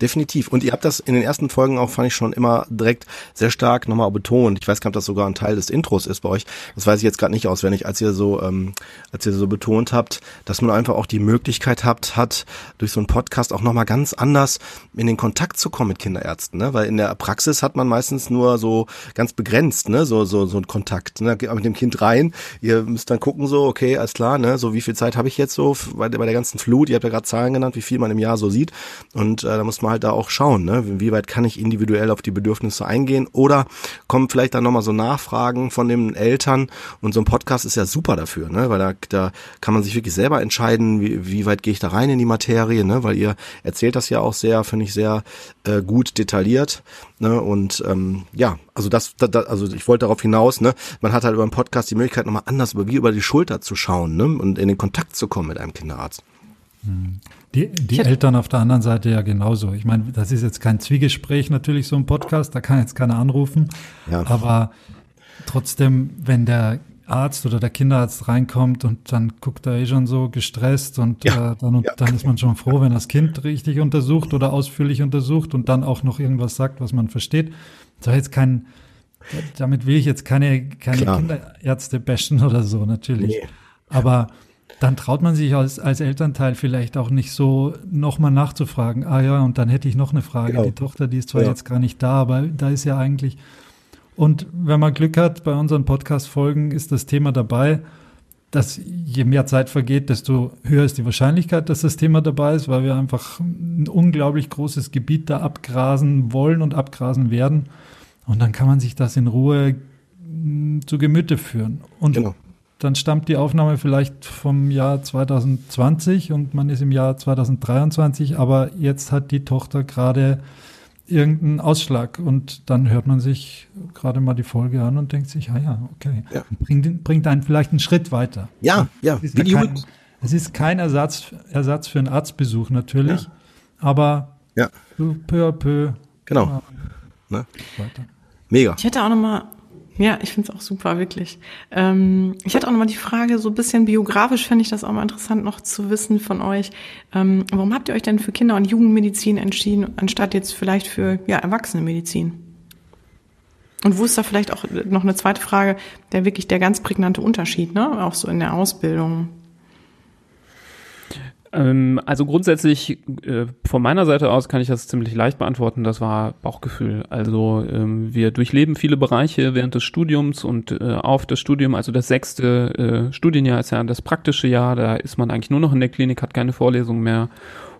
definitiv. Und ihr habt das in den ersten Folgen auch, fand ich schon immer direkt sehr stark nochmal betont. Ich weiß gar nicht, ob das sogar ein Teil des Intros ist bei euch. Das weiß ich jetzt gerade nicht auswendig, als ihr so, ähm, als ihr so betont habt, dass man einfach auch die Möglichkeit habt, hat, durch so einen Podcast auch nochmal ganz anders in den Kontakt zu kommen mit Kinderärzten, ne? Weil in der Praxis hat man meistens nur so ganz begrenzt, ne, so, so, so einen Kontakt. Ne? Geht man mit dem Kind rein, ihr müsst dann gucken, so, okay, alles klar, ne, so wie viel Zeit habe ich jetzt so bei, bei der ganzen Flut, ihr habt ja gerade Zahlen genannt, wie viel man im Jahr so sieht. Und äh, da muss man halt da auch schauen, ne? wie weit kann ich individuell auf die Bedürfnisse eingehen oder kommen vielleicht dann nochmal so Nachfragen von den Eltern und so ein Podcast ist ja super dafür, ne? weil da, da kann man sich wirklich selber entscheiden, wie, wie weit gehe ich da rein in die Materie, ne? weil ihr erzählt das ja auch sehr, finde ich sehr äh, gut detailliert ne? und ähm, ja, also das, das, also ich wollte darauf hinaus, ne, man hat halt über einen Podcast die Möglichkeit nochmal anders über wie über die Schulter zu schauen, ne, und in den Kontakt zu kommen mit einem Kinderarzt. Hm. Die, die Eltern auf der anderen Seite ja genauso. Ich meine, das ist jetzt kein Zwiegespräch natürlich, so ein Podcast, da kann jetzt keiner anrufen. Ja. Aber trotzdem, wenn der Arzt oder der Kinderarzt reinkommt und dann guckt er eh schon so gestresst und ja. äh, dann, ja. dann ist man schon froh, wenn das Kind richtig untersucht oder ausführlich untersucht und dann auch noch irgendwas sagt, was man versteht. Soll jetzt kein, damit will ich jetzt keine, keine Kinderärzte bashen oder so, natürlich. Nee. Aber dann traut man sich als, als Elternteil vielleicht auch nicht so nochmal nachzufragen. Ah ja, und dann hätte ich noch eine Frage. Genau. Die Tochter, die ist zwar ja. jetzt gar nicht da, aber da ist ja eigentlich. Und wenn man Glück hat, bei unseren Podcast-Folgen ist das Thema dabei, dass je mehr Zeit vergeht, desto höher ist die Wahrscheinlichkeit, dass das Thema dabei ist, weil wir einfach ein unglaublich großes Gebiet da abgrasen wollen und abgrasen werden. Und dann kann man sich das in Ruhe hm, zu Gemüte führen. Und genau dann stammt die Aufnahme vielleicht vom Jahr 2020 und man ist im Jahr 2023, aber jetzt hat die Tochter gerade irgendeinen Ausschlag und dann hört man sich gerade mal die Folge an und denkt sich, ah ja, okay, ja. Bringt, bringt einen vielleicht einen Schritt weiter. Ja, ja. Es ist, kein, es ist kein Ersatz, Ersatz für einen Arztbesuch natürlich, ja. aber ja. peu à peu. Genau. Ne? Weiter. Mega. Ich hätte auch noch mal ja, ich finde es auch super, wirklich. Ähm, ich hatte auch nochmal die Frage, so ein bisschen biografisch fände ich das auch mal interessant noch zu wissen von euch. Ähm, warum habt ihr euch denn für Kinder- und Jugendmedizin entschieden, anstatt jetzt vielleicht für ja, Erwachsene-Medizin? Und wo ist da vielleicht auch noch eine zweite Frage, der wirklich der ganz prägnante Unterschied, ne? Auch so in der Ausbildung. Ähm, also grundsätzlich äh, von meiner Seite aus kann ich das ziemlich leicht beantworten. Das war Bauchgefühl. Also ähm, wir durchleben viele Bereiche während des Studiums und äh, auf das Studium, also das sechste äh, Studienjahr ist ja das praktische Jahr. Da ist man eigentlich nur noch in der Klinik, hat keine Vorlesung mehr.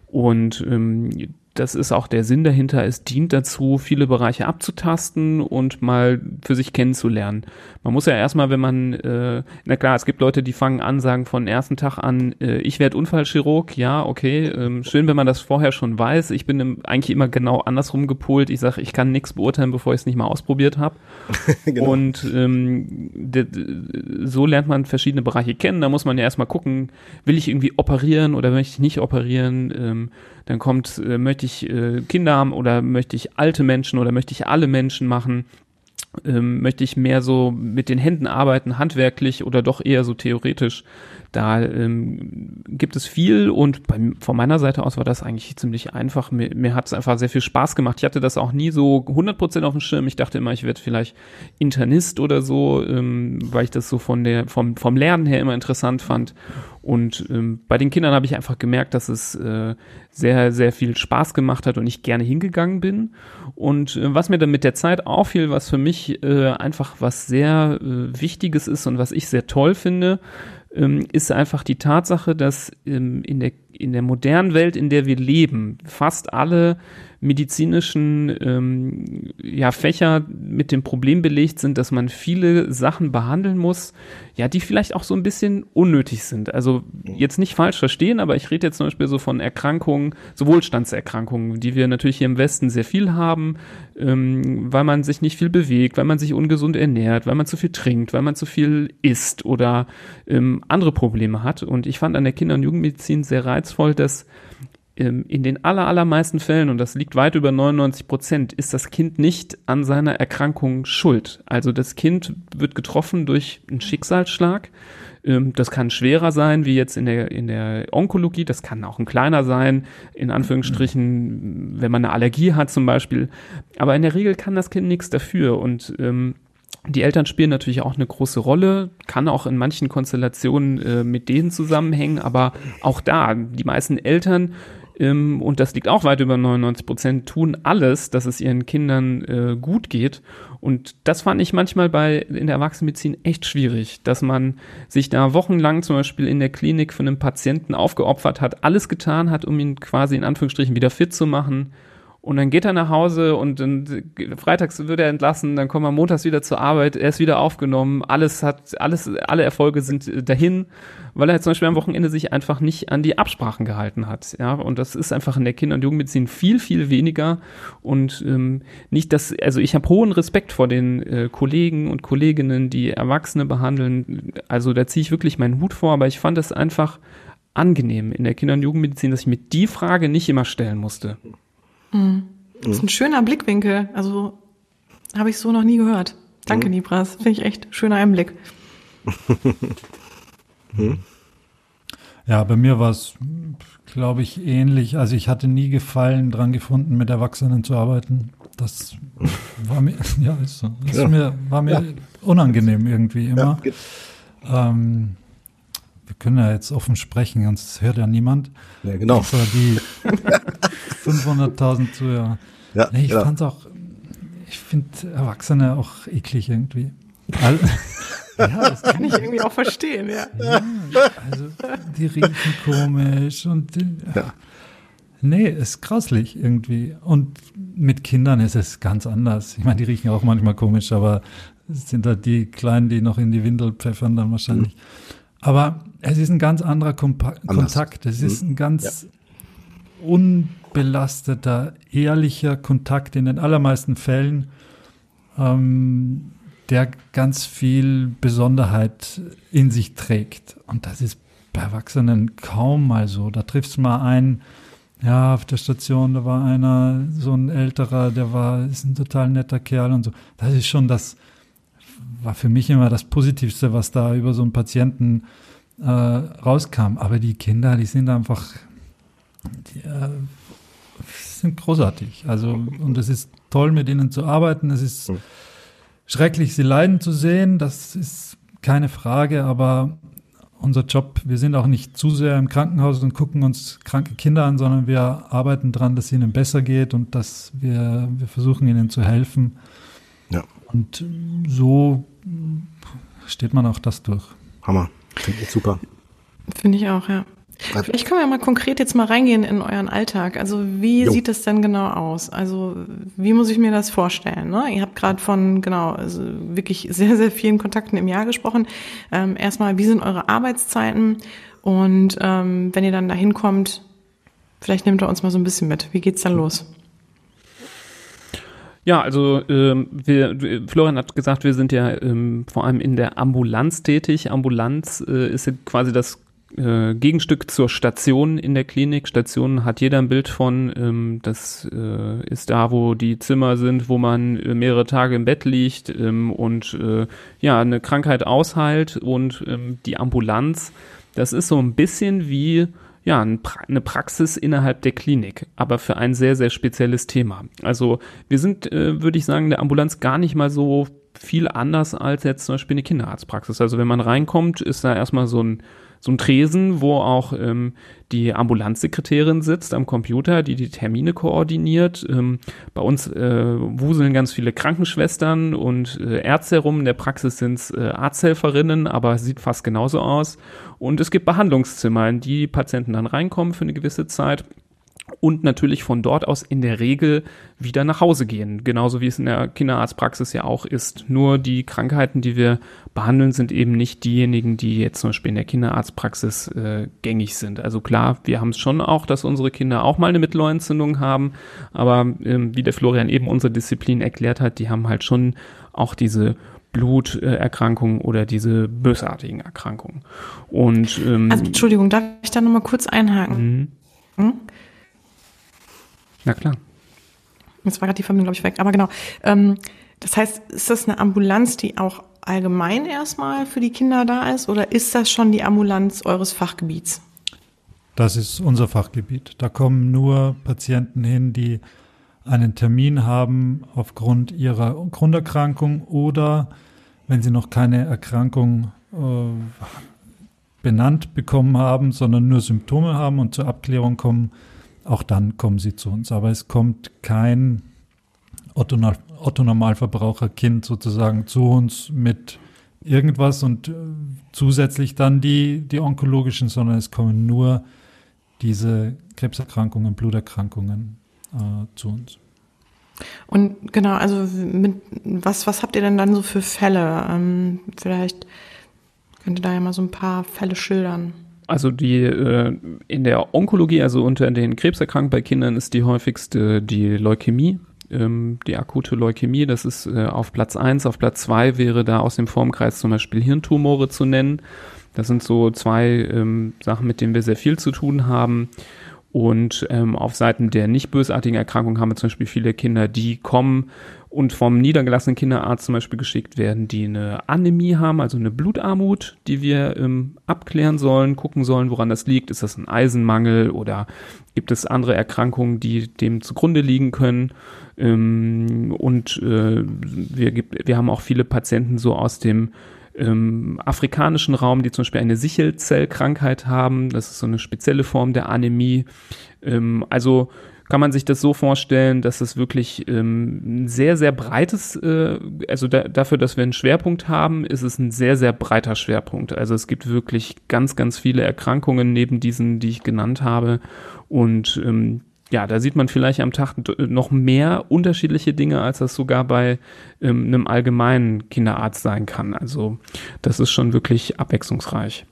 Und ähm, das ist auch der Sinn dahinter. Es dient dazu, viele Bereiche abzutasten und mal für sich kennenzulernen. Man muss ja erstmal, wenn man, äh, na klar, es gibt Leute, die fangen an, sagen von ersten Tag an, äh, ich werde Unfallchirurg, ja, okay, ähm, schön, wenn man das vorher schon weiß. Ich bin im, eigentlich immer genau andersrum gepolt. Ich sage, ich kann nichts beurteilen, bevor ich es nicht mal ausprobiert habe. genau. Und ähm, so lernt man verschiedene Bereiche kennen. Da muss man ja erstmal gucken, will ich irgendwie operieren oder möchte ich nicht operieren? Ähm, dann kommt, äh, möchte ich äh, Kinder haben oder möchte ich alte Menschen oder möchte ich alle Menschen machen? Ähm, möchte ich mehr so mit den Händen arbeiten, handwerklich oder doch eher so theoretisch? Da ähm, gibt es viel und bei, von meiner Seite aus war das eigentlich ziemlich einfach. Mir, mir hat es einfach sehr viel Spaß gemacht. Ich hatte das auch nie so 100% auf dem Schirm. Ich dachte immer, ich werde vielleicht Internist oder so, ähm, weil ich das so von der, vom, vom Lernen her immer interessant fand. Und ähm, bei den Kindern habe ich einfach gemerkt, dass es äh, sehr, sehr viel Spaß gemacht hat und ich gerne hingegangen bin. Und äh, was mir dann mit der Zeit auffiel, was für mich äh, einfach was sehr äh, Wichtiges ist und was ich sehr toll finde, ähm, ist einfach die Tatsache, dass ähm, in, der, in der modernen Welt, in der wir leben, fast alle medizinischen ähm, ja, Fächer mit dem Problem belegt sind, dass man viele Sachen behandeln muss, ja, die vielleicht auch so ein bisschen unnötig sind. Also jetzt nicht falsch verstehen, aber ich rede jetzt zum Beispiel so von Erkrankungen, so Wohlstandserkrankungen, die wir natürlich hier im Westen sehr viel haben, ähm, weil man sich nicht viel bewegt, weil man sich ungesund ernährt, weil man zu viel trinkt, weil man zu viel isst oder ähm, andere Probleme hat. Und ich fand an der Kinder- und Jugendmedizin sehr reizvoll, dass in den aller, allermeisten Fällen, und das liegt weit über 99 Prozent, ist das Kind nicht an seiner Erkrankung schuld. Also das Kind wird getroffen durch einen Schicksalsschlag. Ähm, das kann schwerer sein, wie jetzt in der, in der Onkologie. Das kann auch ein kleiner sein, in Anführungsstrichen, wenn man eine Allergie hat zum Beispiel. Aber in der Regel kann das Kind nichts dafür. Und ähm, die Eltern spielen natürlich auch eine große Rolle, kann auch in manchen Konstellationen äh, mit denen zusammenhängen, aber auch da, die meisten Eltern ähm, und das liegt auch weit über 99 Prozent, tun alles, dass es ihren Kindern äh, gut geht. Und das fand ich manchmal bei in der Erwachsenenmedizin echt schwierig, dass man sich da wochenlang zum Beispiel in der Klinik für einen Patienten aufgeopfert hat, alles getan hat, um ihn quasi in Anführungsstrichen wieder fit zu machen und dann geht er nach Hause und dann freitags wird er entlassen, dann kommen wir montags wieder zur Arbeit, er ist wieder aufgenommen, alles hat, alles, alle Erfolge sind dahin, weil er zum Beispiel am Wochenende sich einfach nicht an die Absprachen gehalten hat. Ja, und das ist einfach in der Kinder- und Jugendmedizin viel, viel weniger. Und ähm, nicht, dass, also ich habe hohen Respekt vor den äh, Kollegen und Kolleginnen, die Erwachsene behandeln. Also da ziehe ich wirklich meinen Hut vor, aber ich fand es einfach angenehm in der Kinder- und Jugendmedizin, dass ich mir die Frage nicht immer stellen musste. Mhm. Das ist ein schöner Blickwinkel. Also habe ich so noch nie gehört. Danke, mhm. Nibras. Finde ich echt schöner Einblick. hm? Ja, bei mir war es, glaube ich, ähnlich. Also ich hatte nie Gefallen dran gefunden, mit Erwachsenen zu arbeiten. Das war mir, ja, ist so. Das ja. Mir, war mir ja. unangenehm irgendwie immer. Ja, ähm, wir können ja jetzt offen sprechen, sonst hört ja niemand. Ja, genau. Außer die 500.000 Zuhörer. Ja, nee, ich ja. fand's auch, ich finde Erwachsene auch eklig irgendwie. ja, das kann ich irgendwie auch verstehen, ja. ja also, die riechen komisch und die, ja. Nee, ist grauslich irgendwie. Und mit Kindern ist es ganz anders. Ich meine, die riechen auch manchmal komisch, aber es sind halt die Kleinen, die noch in die Windel pfeffern dann wahrscheinlich. Mhm. Aber es ist ein ganz anderer Kompa Anders. Kontakt. Es ist mhm. ein ganz, unbelasteter, ehrlicher Kontakt in den allermeisten Fällen, ähm, der ganz viel Besonderheit in sich trägt. Und das ist bei Erwachsenen kaum mal so. Da triffst du mal einen, ja, auf der Station, da war einer, so ein älterer, der war, ist ein total netter Kerl und so. Das ist schon das, war für mich immer das Positivste, was da über so einen Patienten äh, rauskam. Aber die Kinder, die sind einfach, die, äh, sind großartig. Also, und es ist toll, mit ihnen zu arbeiten. Es ist mhm. schrecklich, sie leiden zu sehen. Das ist keine Frage, aber unser Job, wir sind auch nicht zu sehr im Krankenhaus und gucken uns kranke Kinder an, sondern wir arbeiten daran, dass es ihnen besser geht und dass wir, wir versuchen, ihnen zu helfen. Ja. Und so steht man auch das durch. Hammer. Finde ich super. Finde ich auch, ja. Vielleicht können wir mal konkret jetzt mal reingehen in euren Alltag. Also wie jo. sieht es denn genau aus? Also wie muss ich mir das vorstellen? Ne? Ihr habt gerade von genau also wirklich sehr sehr vielen Kontakten im Jahr gesprochen. Ähm, erstmal, wie sind eure Arbeitszeiten? Und ähm, wenn ihr dann da hinkommt, vielleicht nehmt ihr uns mal so ein bisschen mit. Wie geht's dann los? Ja, also ähm, wir, Florian hat gesagt, wir sind ja ähm, vor allem in der Ambulanz tätig. Ambulanz äh, ist quasi das äh, Gegenstück zur Station in der Klinik. Station hat jeder ein Bild von. Ähm, das äh, ist da, wo die Zimmer sind, wo man äh, mehrere Tage im Bett liegt ähm, und äh, ja eine Krankheit ausheilt. Und ähm, die Ambulanz, das ist so ein bisschen wie ja, eine Praxis innerhalb der Klinik, aber für ein sehr, sehr spezielles Thema. Also wir sind, äh, würde ich sagen, der Ambulanz gar nicht mal so viel anders als jetzt zum Beispiel eine Kinderarztpraxis. Also wenn man reinkommt, ist da erstmal so ein so ein Tresen, wo auch ähm, die Ambulanzsekretärin sitzt am Computer, die die Termine koordiniert. Ähm, bei uns äh, wuseln ganz viele Krankenschwestern und äh, Ärzte herum. In der Praxis sind es äh, Arzthelferinnen, aber sieht fast genauso aus. Und es gibt Behandlungszimmer, in die Patienten dann reinkommen für eine gewisse Zeit und natürlich von dort aus in der Regel wieder nach Hause gehen, genauso wie es in der Kinderarztpraxis ja auch ist. Nur die Krankheiten, die wir behandeln, sind eben nicht diejenigen, die jetzt zum Beispiel in der Kinderarztpraxis äh, gängig sind. Also klar, wir haben es schon auch, dass unsere Kinder auch mal eine Mittelohrentzündung haben, aber ähm, wie der Florian eben unsere Disziplin erklärt hat, die haben halt schon auch diese Bluterkrankungen oder diese bösartigen Erkrankungen. Und ähm, also Entschuldigung, darf ich da nochmal kurz einhaken? Mhm. Na klar. Jetzt war gerade die Verbindung, glaube ich, weg. Aber genau. Ähm, das heißt, ist das eine Ambulanz, die auch allgemein erstmal für die Kinder da ist? Oder ist das schon die Ambulanz eures Fachgebiets? Das ist unser Fachgebiet. Da kommen nur Patienten hin, die einen Termin haben aufgrund ihrer Grunderkrankung oder wenn sie noch keine Erkrankung äh, benannt bekommen haben, sondern nur Symptome haben und zur Abklärung kommen, auch dann kommen sie zu uns. Aber es kommt kein Otto-Normalverbraucher-Kind sozusagen zu uns mit irgendwas und äh, zusätzlich dann die, die onkologischen, sondern es kommen nur diese Krebserkrankungen, Bluterkrankungen äh, zu uns. Und genau, also mit, was, was habt ihr denn dann so für Fälle? Ähm, vielleicht könnt ihr da ja mal so ein paar Fälle schildern. Also die äh, in der Onkologie, also unter den Krebserkrankungen bei Kindern, ist die häufigste die Leukämie, ähm, die akute Leukämie. Das ist äh, auf Platz eins. Auf Platz zwei wäre da aus dem Formkreis zum Beispiel Hirntumore zu nennen. Das sind so zwei ähm, Sachen, mit denen wir sehr viel zu tun haben. Und ähm, auf Seiten der nicht bösartigen Erkrankungen haben wir zum Beispiel viele Kinder, die kommen und vom niedergelassenen Kinderarzt zum Beispiel geschickt werden, die eine Anämie haben, also eine Blutarmut, die wir ähm, abklären sollen, gucken sollen, woran das liegt. Ist das ein Eisenmangel oder gibt es andere Erkrankungen, die dem zugrunde liegen können? Ähm, und äh, wir, gibt, wir haben auch viele Patienten so aus dem ähm, afrikanischen Raum, die zum Beispiel eine Sichelzellkrankheit haben. Das ist so eine spezielle Form der Anämie. Ähm, also kann man sich das so vorstellen, dass es wirklich ähm, ein sehr, sehr breites, äh, also da, dafür, dass wir einen Schwerpunkt haben, ist es ein sehr, sehr breiter Schwerpunkt. Also es gibt wirklich ganz, ganz viele Erkrankungen neben diesen, die ich genannt habe. Und ähm, ja, da sieht man vielleicht am Tag noch mehr unterschiedliche Dinge, als das sogar bei ähm, einem allgemeinen Kinderarzt sein kann. Also das ist schon wirklich abwechslungsreich.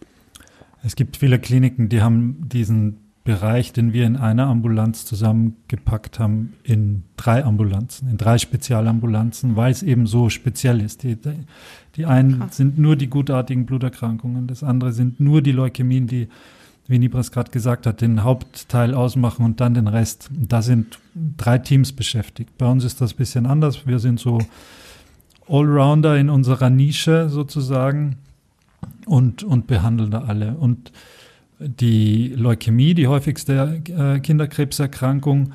Es gibt viele Kliniken, die haben diesen Bereich, den wir in einer Ambulanz zusammengepackt haben, in drei Ambulanzen, in drei Spezialambulanzen, weil es eben so speziell ist. Die, die einen Krass. sind nur die gutartigen Bluterkrankungen, das andere sind nur die Leukämien, die, wie Nibras gerade gesagt hat, den Hauptteil ausmachen und dann den Rest. Da sind drei Teams beschäftigt. Bei uns ist das ein bisschen anders. Wir sind so Allrounder in unserer Nische sozusagen und, und behandeln da alle. Und die Leukämie, die häufigste äh, Kinderkrebserkrankung,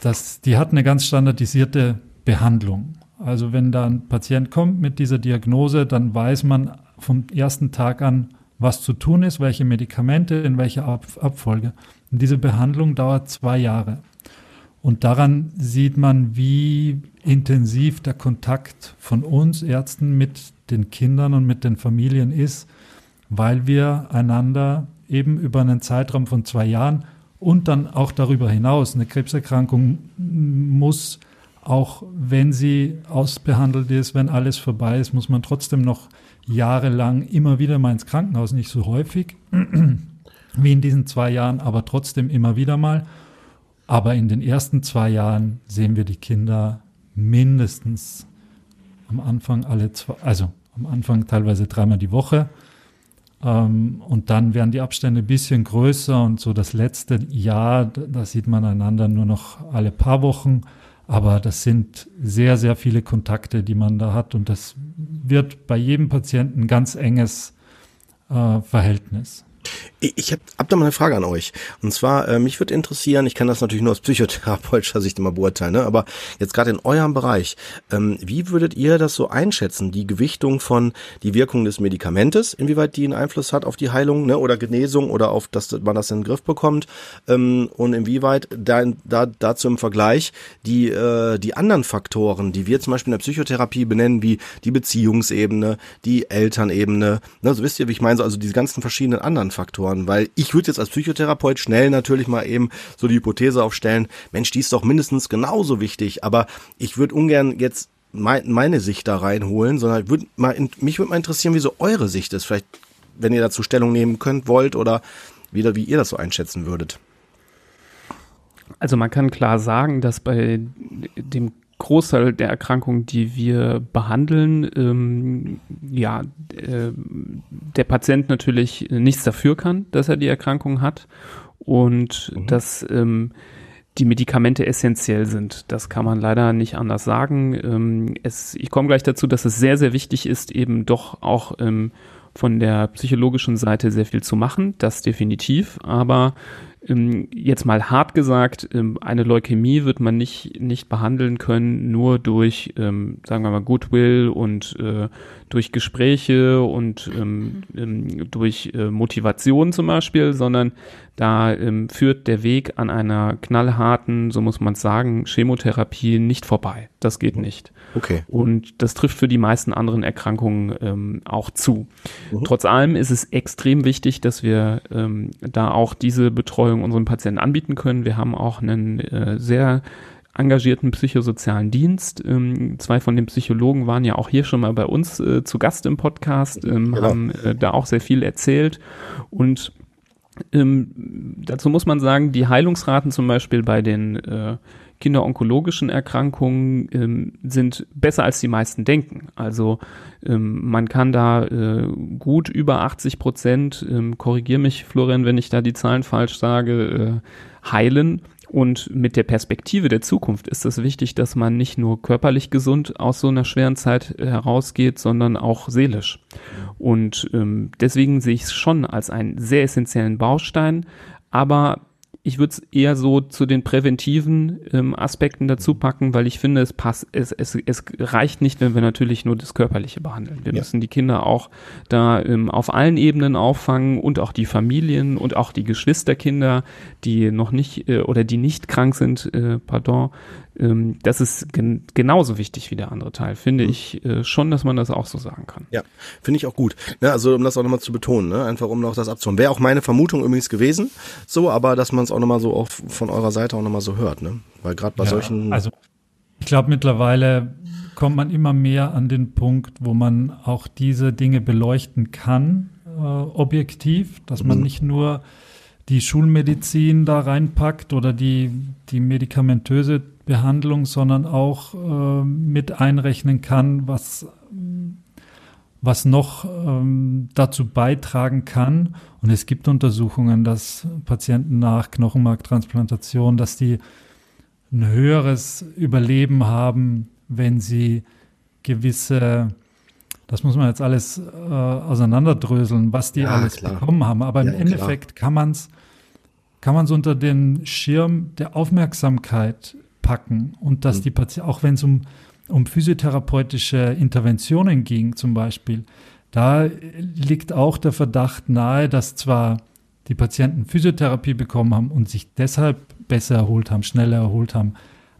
das, die hat eine ganz standardisierte Behandlung. Also wenn da ein Patient kommt mit dieser Diagnose, dann weiß man vom ersten Tag an, was zu tun ist, welche Medikamente, in welcher Ab Abfolge. Und diese Behandlung dauert zwei Jahre. Und daran sieht man, wie intensiv der Kontakt von uns Ärzten mit den Kindern und mit den Familien ist, weil wir einander eben über einen Zeitraum von zwei Jahren und dann auch darüber hinaus. Eine Krebserkrankung muss, auch wenn sie ausbehandelt ist, wenn alles vorbei ist, muss man trotzdem noch jahrelang immer wieder mal ins Krankenhaus, nicht so häufig wie in diesen zwei Jahren, aber trotzdem immer wieder mal. Aber in den ersten zwei Jahren sehen wir die Kinder mindestens am Anfang alle zwei, also am Anfang teilweise dreimal die Woche ähm, und dann werden die Abstände ein bisschen größer und so das letzte Jahr, da sieht man einander nur noch alle paar Wochen. Aber das sind sehr, sehr viele Kontakte, die man da hat und das wird bei jedem Patienten ein ganz enges äh, Verhältnis. Ich habe hab da mal eine Frage an euch. Und zwar, äh, mich würde interessieren, ich kann das natürlich nur aus psychotherapeutischer Sicht immer beurteilen, ne? aber jetzt gerade in eurem Bereich, ähm, wie würdet ihr das so einschätzen, die Gewichtung von die Wirkung des Medikamentes, inwieweit die einen Einfluss hat auf die Heilung ne? oder Genesung oder auf, dass man das in den Griff bekommt ähm, und inwieweit da, da dazu im Vergleich die, äh, die anderen Faktoren, die wir zum Beispiel in der Psychotherapie benennen, wie die Beziehungsebene, die Elternebene, ne? so wisst ihr, wie ich meine, also diese ganzen verschiedenen anderen Faktoren, Faktoren, weil ich würde jetzt als Psychotherapeut schnell natürlich mal eben so die Hypothese aufstellen, Mensch, die ist doch mindestens genauso wichtig, aber ich würde ungern jetzt meine Sicht da reinholen, sondern würd mal, mich würde mal interessieren, wie so eure Sicht ist. Vielleicht, wenn ihr dazu Stellung nehmen könnt, wollt oder wieder, wie ihr das so einschätzen würdet. Also man kann klar sagen, dass bei dem Großteil der Erkrankungen, die wir behandeln, ähm, ja, äh, der Patient natürlich nichts dafür kann, dass er die Erkrankung hat und mhm. dass ähm, die Medikamente essentiell sind. Das kann man leider nicht anders sagen. Ähm, es, ich komme gleich dazu, dass es sehr, sehr wichtig ist, eben doch auch ähm, von der psychologischen Seite sehr viel zu machen. Das definitiv. Aber jetzt mal hart gesagt, ähm, eine Leukämie wird man nicht, nicht behandeln können, nur durch, ähm, sagen wir mal, Goodwill und äh, durch Gespräche und ähm, ähm, durch äh, Motivation zum Beispiel, sondern da ähm, führt der Weg an einer knallharten, so muss man sagen, Chemotherapie nicht vorbei. Das geht mhm. nicht. Okay. Und das trifft für die meisten anderen Erkrankungen ähm, auch zu. Mhm. Trotz allem ist es extrem wichtig, dass wir ähm, da auch diese Betreuung unseren Patienten anbieten können. Wir haben auch einen äh, sehr engagierten psychosozialen Dienst. Ähm, zwei von den Psychologen waren ja auch hier schon mal bei uns äh, zu Gast im Podcast, ähm, genau. haben äh, da auch sehr viel erzählt und ähm, dazu muss man sagen, die Heilungsraten zum Beispiel bei den äh, kinderonkologischen Erkrankungen ähm, sind besser als die meisten denken. Also ähm, man kann da äh, gut über 80 Prozent, ähm, korrigier mich Florian, wenn ich da die Zahlen falsch sage, äh, heilen. Und mit der Perspektive der Zukunft ist es wichtig, dass man nicht nur körperlich gesund aus so einer schweren Zeit herausgeht, sondern auch seelisch. Und ähm, deswegen sehe ich es schon als einen sehr essentiellen Baustein. Aber ich würde es eher so zu den präventiven ähm, Aspekten dazu packen, weil ich finde, es passt, es, es, es reicht nicht, wenn wir natürlich nur das Körperliche behandeln. Wir ja. müssen die Kinder auch da ähm, auf allen Ebenen auffangen und auch die Familien und auch die Geschwisterkinder, die noch nicht äh, oder die nicht krank sind, äh, pardon, ähm, das ist gen genauso wichtig wie der andere Teil, finde mhm. ich äh, schon, dass man das auch so sagen kann. Ja, finde ich auch gut. Ne, also um das auch nochmal zu betonen, ne? einfach um noch das abzuholen. Wäre auch meine Vermutung übrigens gewesen, so, aber dass man es auch nochmal so auch von eurer Seite auch nochmal so hört, ne? Weil gerade bei ja, solchen. Also ich glaube mittlerweile kommt man immer mehr an den Punkt, wo man auch diese Dinge beleuchten kann, äh, objektiv, dass man mhm. nicht nur die Schulmedizin da reinpackt oder die, die medikamentöse Behandlung, sondern auch äh, mit einrechnen kann, was, was noch ähm, dazu beitragen kann. Und es gibt Untersuchungen, dass Patienten nach Knochenmarktransplantation, dass die ein höheres Überleben haben, wenn sie gewisse das muss man jetzt alles äh, auseinanderdröseln, was die ja, alles klar. bekommen haben. Aber ja, im Endeffekt klar. kann man es kann man's unter den Schirm der Aufmerksamkeit packen und dass mhm. die Patienten, auch wenn es um, um physiotherapeutische Interventionen ging zum Beispiel, da liegt auch der Verdacht nahe, dass zwar die Patienten Physiotherapie bekommen haben und sich deshalb besser erholt haben, schneller erholt haben,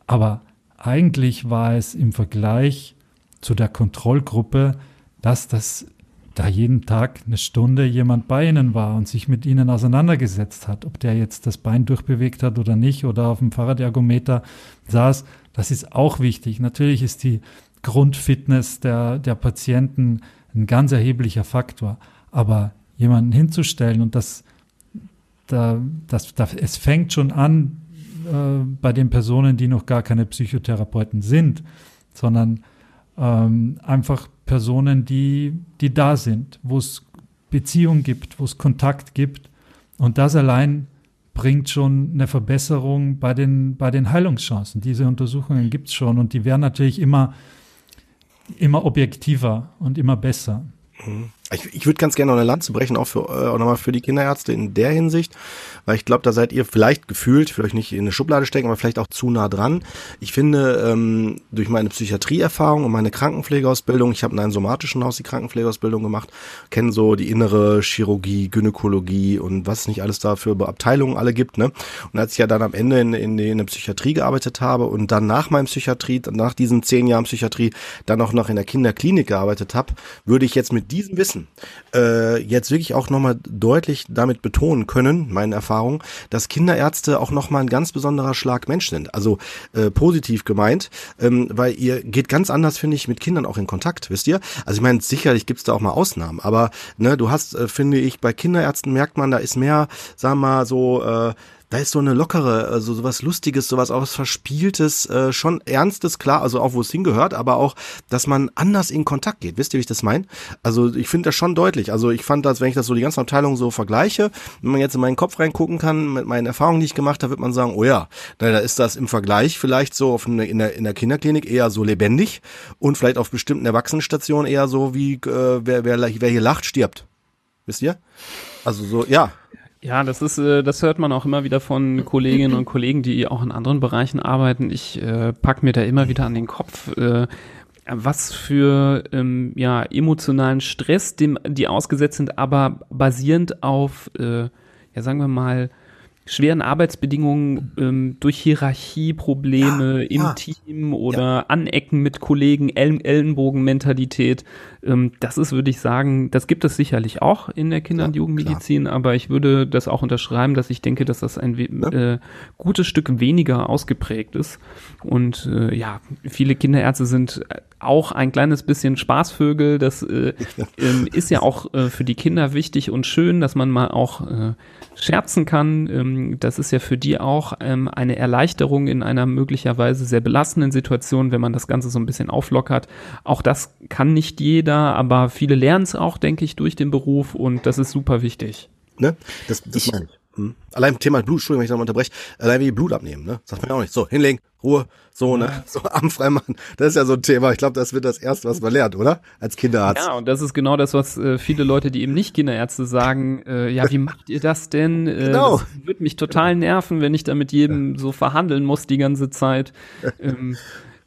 aber eigentlich war es im Vergleich zu der Kontrollgruppe dass das da jeden Tag eine Stunde jemand bei ihnen war und sich mit ihnen auseinandergesetzt hat, ob der jetzt das Bein durchbewegt hat oder nicht oder auf dem Fahrradergometer saß, das ist auch wichtig. Natürlich ist die Grundfitness der, der Patienten ein ganz erheblicher Faktor, aber jemanden hinzustellen und das, da, das, das, es fängt schon an äh, bei den Personen, die noch gar keine Psychotherapeuten sind, sondern ähm, einfach Personen, die, die da sind, wo es Beziehung gibt, wo es Kontakt gibt. Und das allein bringt schon eine Verbesserung bei den, bei den Heilungschancen. Diese Untersuchungen gibt es schon und die werden natürlich immer, immer objektiver und immer besser. Mhm. Ich, ich würde ganz gerne noch eine Lanze brechen, auch, für, äh, auch nochmal für die Kinderärzte in der Hinsicht, weil ich glaube, da seid ihr vielleicht gefühlt, vielleicht nicht in eine Schublade stecken, aber vielleicht auch zu nah dran. Ich finde, ähm, durch meine Psychiatrieerfahrung und meine Krankenpflegeausbildung, ich habe in einem somatischen Haus die Krankenpflegeausbildung gemacht, kenne so die innere Chirurgie, Gynäkologie und was nicht alles da für Abteilungen alle gibt. Ne? Und als ich ja dann am Ende in, in, in der Psychiatrie gearbeitet habe und dann nach meinem Psychiatrie, nach diesen zehn Jahren Psychiatrie, dann auch noch in der Kinderklinik gearbeitet habe, würde ich jetzt mit diesem Wissen äh, jetzt wirklich auch nochmal deutlich damit betonen können, meine Erfahrung, dass Kinderärzte auch nochmal ein ganz besonderer Schlag Mensch sind. Also äh, positiv gemeint, ähm, weil ihr geht ganz anders, finde ich, mit Kindern auch in Kontakt, wisst ihr? Also ich meine, sicherlich gibt's da auch mal Ausnahmen, aber ne, du hast, äh, finde ich, bei Kinderärzten merkt man, da ist mehr, wir mal, so äh, da ist so eine lockere, also sowas Lustiges, sowas auch was Verspieltes, äh, schon Ernstes, klar, also auch wo es hingehört, aber auch, dass man anders in Kontakt geht. Wisst ihr, wie ich das meine? Also ich finde das schon deutlich. Also ich fand das, wenn ich das so die ganzen Abteilungen so vergleiche, wenn man jetzt in meinen Kopf reingucken kann, mit meinen Erfahrungen, die ich gemacht habe, wird man sagen, oh ja, da ist das im Vergleich vielleicht so auf eine, in, der, in der Kinderklinik eher so lebendig und vielleicht auf bestimmten Erwachsenenstationen eher so wie, äh, wer, wer, wer hier lacht, stirbt. Wisst ihr? Also so, ja, ja, das ist, äh, das hört man auch immer wieder von Kolleginnen und Kollegen, die auch in anderen Bereichen arbeiten. Ich äh, pack mir da immer wieder an den Kopf, äh, was für ähm, ja, emotionalen Stress, dem die ausgesetzt sind, aber basierend auf, äh, ja sagen wir mal, schweren Arbeitsbedingungen ähm, durch Hierarchieprobleme ja, im ja. Team oder ja. Anecken mit Kollegen, El Ellenbogenmentalität. Ähm, das ist, würde ich sagen, das gibt es sicherlich auch in der Kinder- und Jugendmedizin, klar. aber ich würde das auch unterschreiben, dass ich denke, dass das ein äh, gutes Stück weniger ausgeprägt ist. Und äh, ja, viele Kinderärzte sind auch ein kleines bisschen Spaßvögel. Das äh, ähm, ist ja auch äh, für die Kinder wichtig und schön, dass man mal auch äh, scherzen kann. Ähm, das ist ja für die auch ähm, eine Erleichterung in einer möglicherweise sehr belastenden Situation, wenn man das Ganze so ein bisschen auflockert. Auch das kann nicht jeder, aber viele lernen es auch, denke ich, durch den Beruf und das ist super wichtig. Ne? Das, das ich, meine ich. Hm. Allein Thema Blut, Entschuldigung, wenn ich nochmal unterbreche, allein wie Blut abnehmen, ne? Sagt man ja auch nicht. So, hinlegen, Ruhe, so, ne? So Arm freimachen. Das ist ja so ein Thema. Ich glaube, das wird das Erste, was man lernt, oder? Als Kinderarzt. Ja, und das ist genau das, was äh, viele Leute, die eben nicht Kinderärzte sagen, äh, ja, wie macht ihr das denn? Äh, genau. Das wird mich total nerven, wenn ich da mit jedem so verhandeln muss die ganze Zeit. Ähm,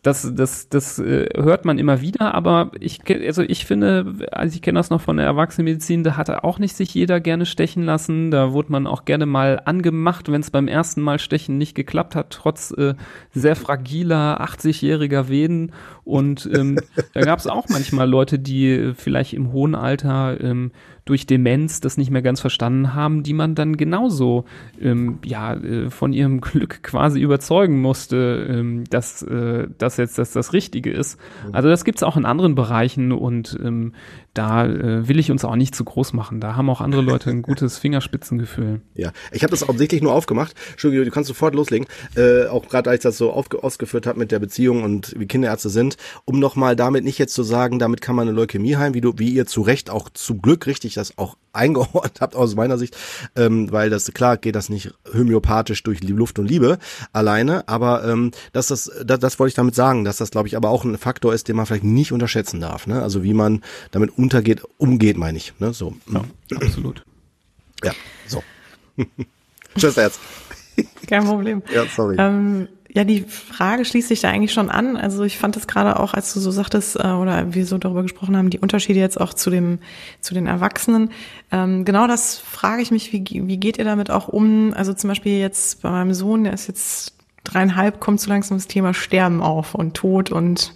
das, das, das äh, hört man immer wieder, aber ich, also ich finde, also ich kenne das noch von der Erwachsenenmedizin, da hatte auch nicht sich jeder gerne stechen lassen. Da wurde man auch gerne mal angemacht, wenn es beim ersten Mal stechen nicht geklappt hat, trotz äh, sehr fragiler 80-jähriger Venen. Und ähm, da gab es auch manchmal Leute, die vielleicht im hohen Alter ähm, durch Demenz das nicht mehr ganz verstanden haben, die man dann genauso ähm, ja, äh, von ihrem Glück quasi überzeugen musste, ähm, dass, äh, dass das jetzt das, das Richtige ist. Mhm. Also das gibt's auch in anderen Bereichen und ähm, da äh, will ich uns auch nicht zu groß machen. Da haben auch andere Leute ein gutes Fingerspitzengefühl. Ja, ich habe das offensichtlich nur aufgemacht. Entschuldigung, du kannst sofort loslegen. Äh, auch gerade als ich das so ausgeführt habe mit der Beziehung und wie Kinderärzte sind, um nochmal damit nicht jetzt zu sagen, damit kann man eine Leukämie heilen, wie du, wie ihr zu Recht auch zu Glück richtig das auch eingeordnet habt aus meiner Sicht, ähm, weil das klar geht das nicht homöopathisch durch Luft und Liebe alleine, aber ähm, dass das, das, das wollte ich damit sagen, dass das glaube ich aber auch ein Faktor ist, den man vielleicht nicht unterschätzen darf. Ne? Also wie man damit untergeht, umgeht, meine ich. Ne? So. Ja, absolut. Ja, so. Tschüss, Herz. Kein Problem. Ja, sorry. Ähm, ja, die Frage schließt sich da eigentlich schon an. Also ich fand es gerade auch, als du so sagtest, äh, oder wir so darüber gesprochen haben, die Unterschiede jetzt auch zu dem, zu den Erwachsenen. Ähm, genau das frage ich mich, wie, wie geht ihr damit auch um? Also zum Beispiel jetzt bei meinem Sohn, der ist jetzt dreieinhalb, kommt so langsam das Thema Sterben auf und Tod und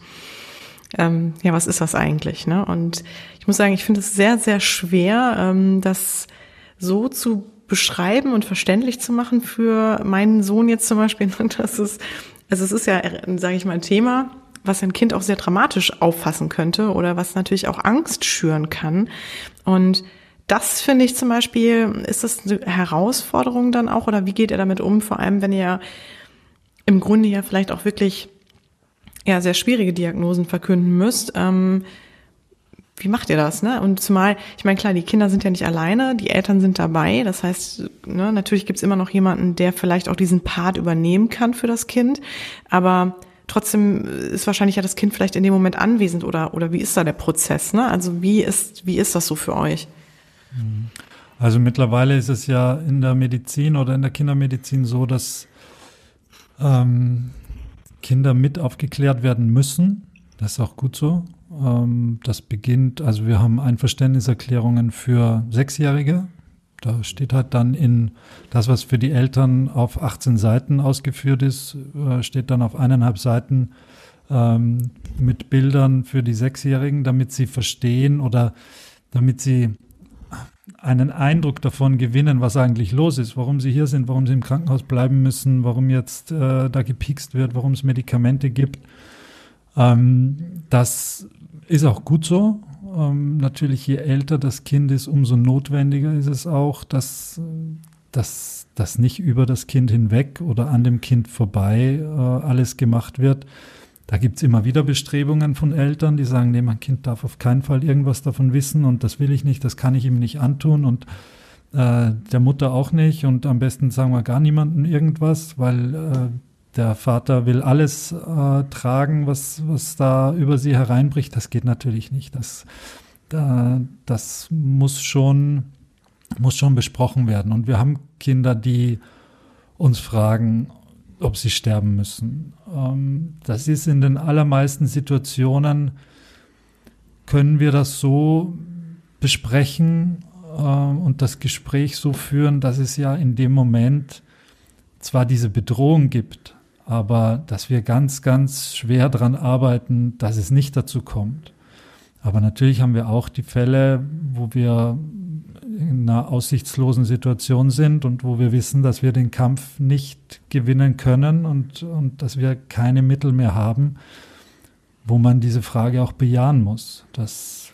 ähm, ja, was ist das eigentlich? Ne? Und ich muss sagen, ich finde es sehr, sehr schwer, ähm, das so zu beschreiben und verständlich zu machen für meinen Sohn jetzt zum Beispiel. Das ist, also es ist ja, sage ich mal, ein Thema, was ein Kind auch sehr dramatisch auffassen könnte oder was natürlich auch Angst schüren kann. Und das finde ich zum Beispiel, ist das eine Herausforderung dann auch oder wie geht ihr damit um? Vor allem, wenn ihr im Grunde ja vielleicht auch wirklich ja sehr schwierige Diagnosen verkünden müsst. Ähm, wie macht ihr das? Ne? Und zumal, ich meine, klar, die Kinder sind ja nicht alleine, die Eltern sind dabei. Das heißt, ne, natürlich gibt's immer noch jemanden, der vielleicht auch diesen Part übernehmen kann für das Kind. Aber trotzdem ist wahrscheinlich ja das Kind vielleicht in dem Moment anwesend oder, oder wie ist da der Prozess? Ne? Also wie ist, wie ist das so für euch? Also mittlerweile ist es ja in der Medizin oder in der Kindermedizin so, dass ähm, Kinder mit aufgeklärt werden müssen. Das ist auch gut so. Ähm, das beginnt, also wir haben Einverständniserklärungen für Sechsjährige. Da steht halt dann in das, was für die Eltern auf 18 Seiten ausgeführt ist, äh, steht dann auf eineinhalb Seiten ähm, mit Bildern für die Sechsjährigen, damit sie verstehen oder damit sie einen Eindruck davon gewinnen, was eigentlich los ist, warum sie hier sind, warum sie im Krankenhaus bleiben müssen, warum jetzt äh, da gepikst wird, warum es Medikamente gibt. Ähm, das ist auch gut so. Ähm, natürlich, je älter das Kind ist, umso notwendiger ist es auch, dass, dass das nicht über das Kind hinweg oder an dem Kind vorbei äh, alles gemacht wird. Da gibt's immer wieder Bestrebungen von Eltern, die sagen, nee, mein Kind darf auf keinen Fall irgendwas davon wissen und das will ich nicht, das kann ich ihm nicht antun und äh, der Mutter auch nicht und am besten sagen wir gar niemanden irgendwas, weil äh, der Vater will alles äh, tragen, was, was da über sie hereinbricht. Das geht natürlich nicht. Das, da, das muss schon, muss schon besprochen werden. Und wir haben Kinder, die uns fragen, ob sie sterben müssen. Ähm, das ist in den allermeisten Situationen, können wir das so besprechen äh, und das Gespräch so führen, dass es ja in dem Moment zwar diese Bedrohung gibt, aber dass wir ganz, ganz schwer daran arbeiten, dass es nicht dazu kommt. Aber natürlich haben wir auch die Fälle, wo wir in einer aussichtslosen Situation sind und wo wir wissen, dass wir den Kampf nicht gewinnen können und, und dass wir keine Mittel mehr haben, wo man diese Frage auch bejahen muss. Das,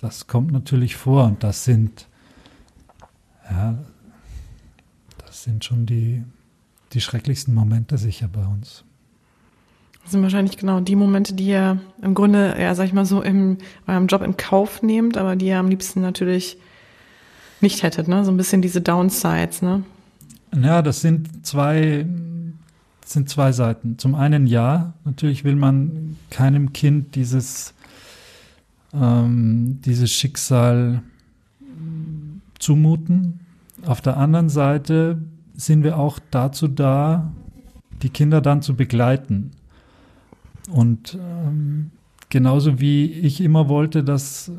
das kommt natürlich vor und das sind, ja, das sind schon die, die schrecklichsten Momente sicher bei uns. Das sind wahrscheinlich genau die Momente, die ihr im Grunde, ja, sag ich mal so, im eurem Job in Kauf nehmt, aber die ihr am liebsten natürlich nicht hättet, ne? So ein bisschen diese Downsides, ne? Ja, das sind zwei, das sind zwei Seiten. Zum einen ja, natürlich will man keinem Kind dieses, ähm, dieses Schicksal zumuten. Auf der anderen Seite sind wir auch dazu da, die Kinder dann zu begleiten. Und ähm, genauso wie ich immer wollte, dass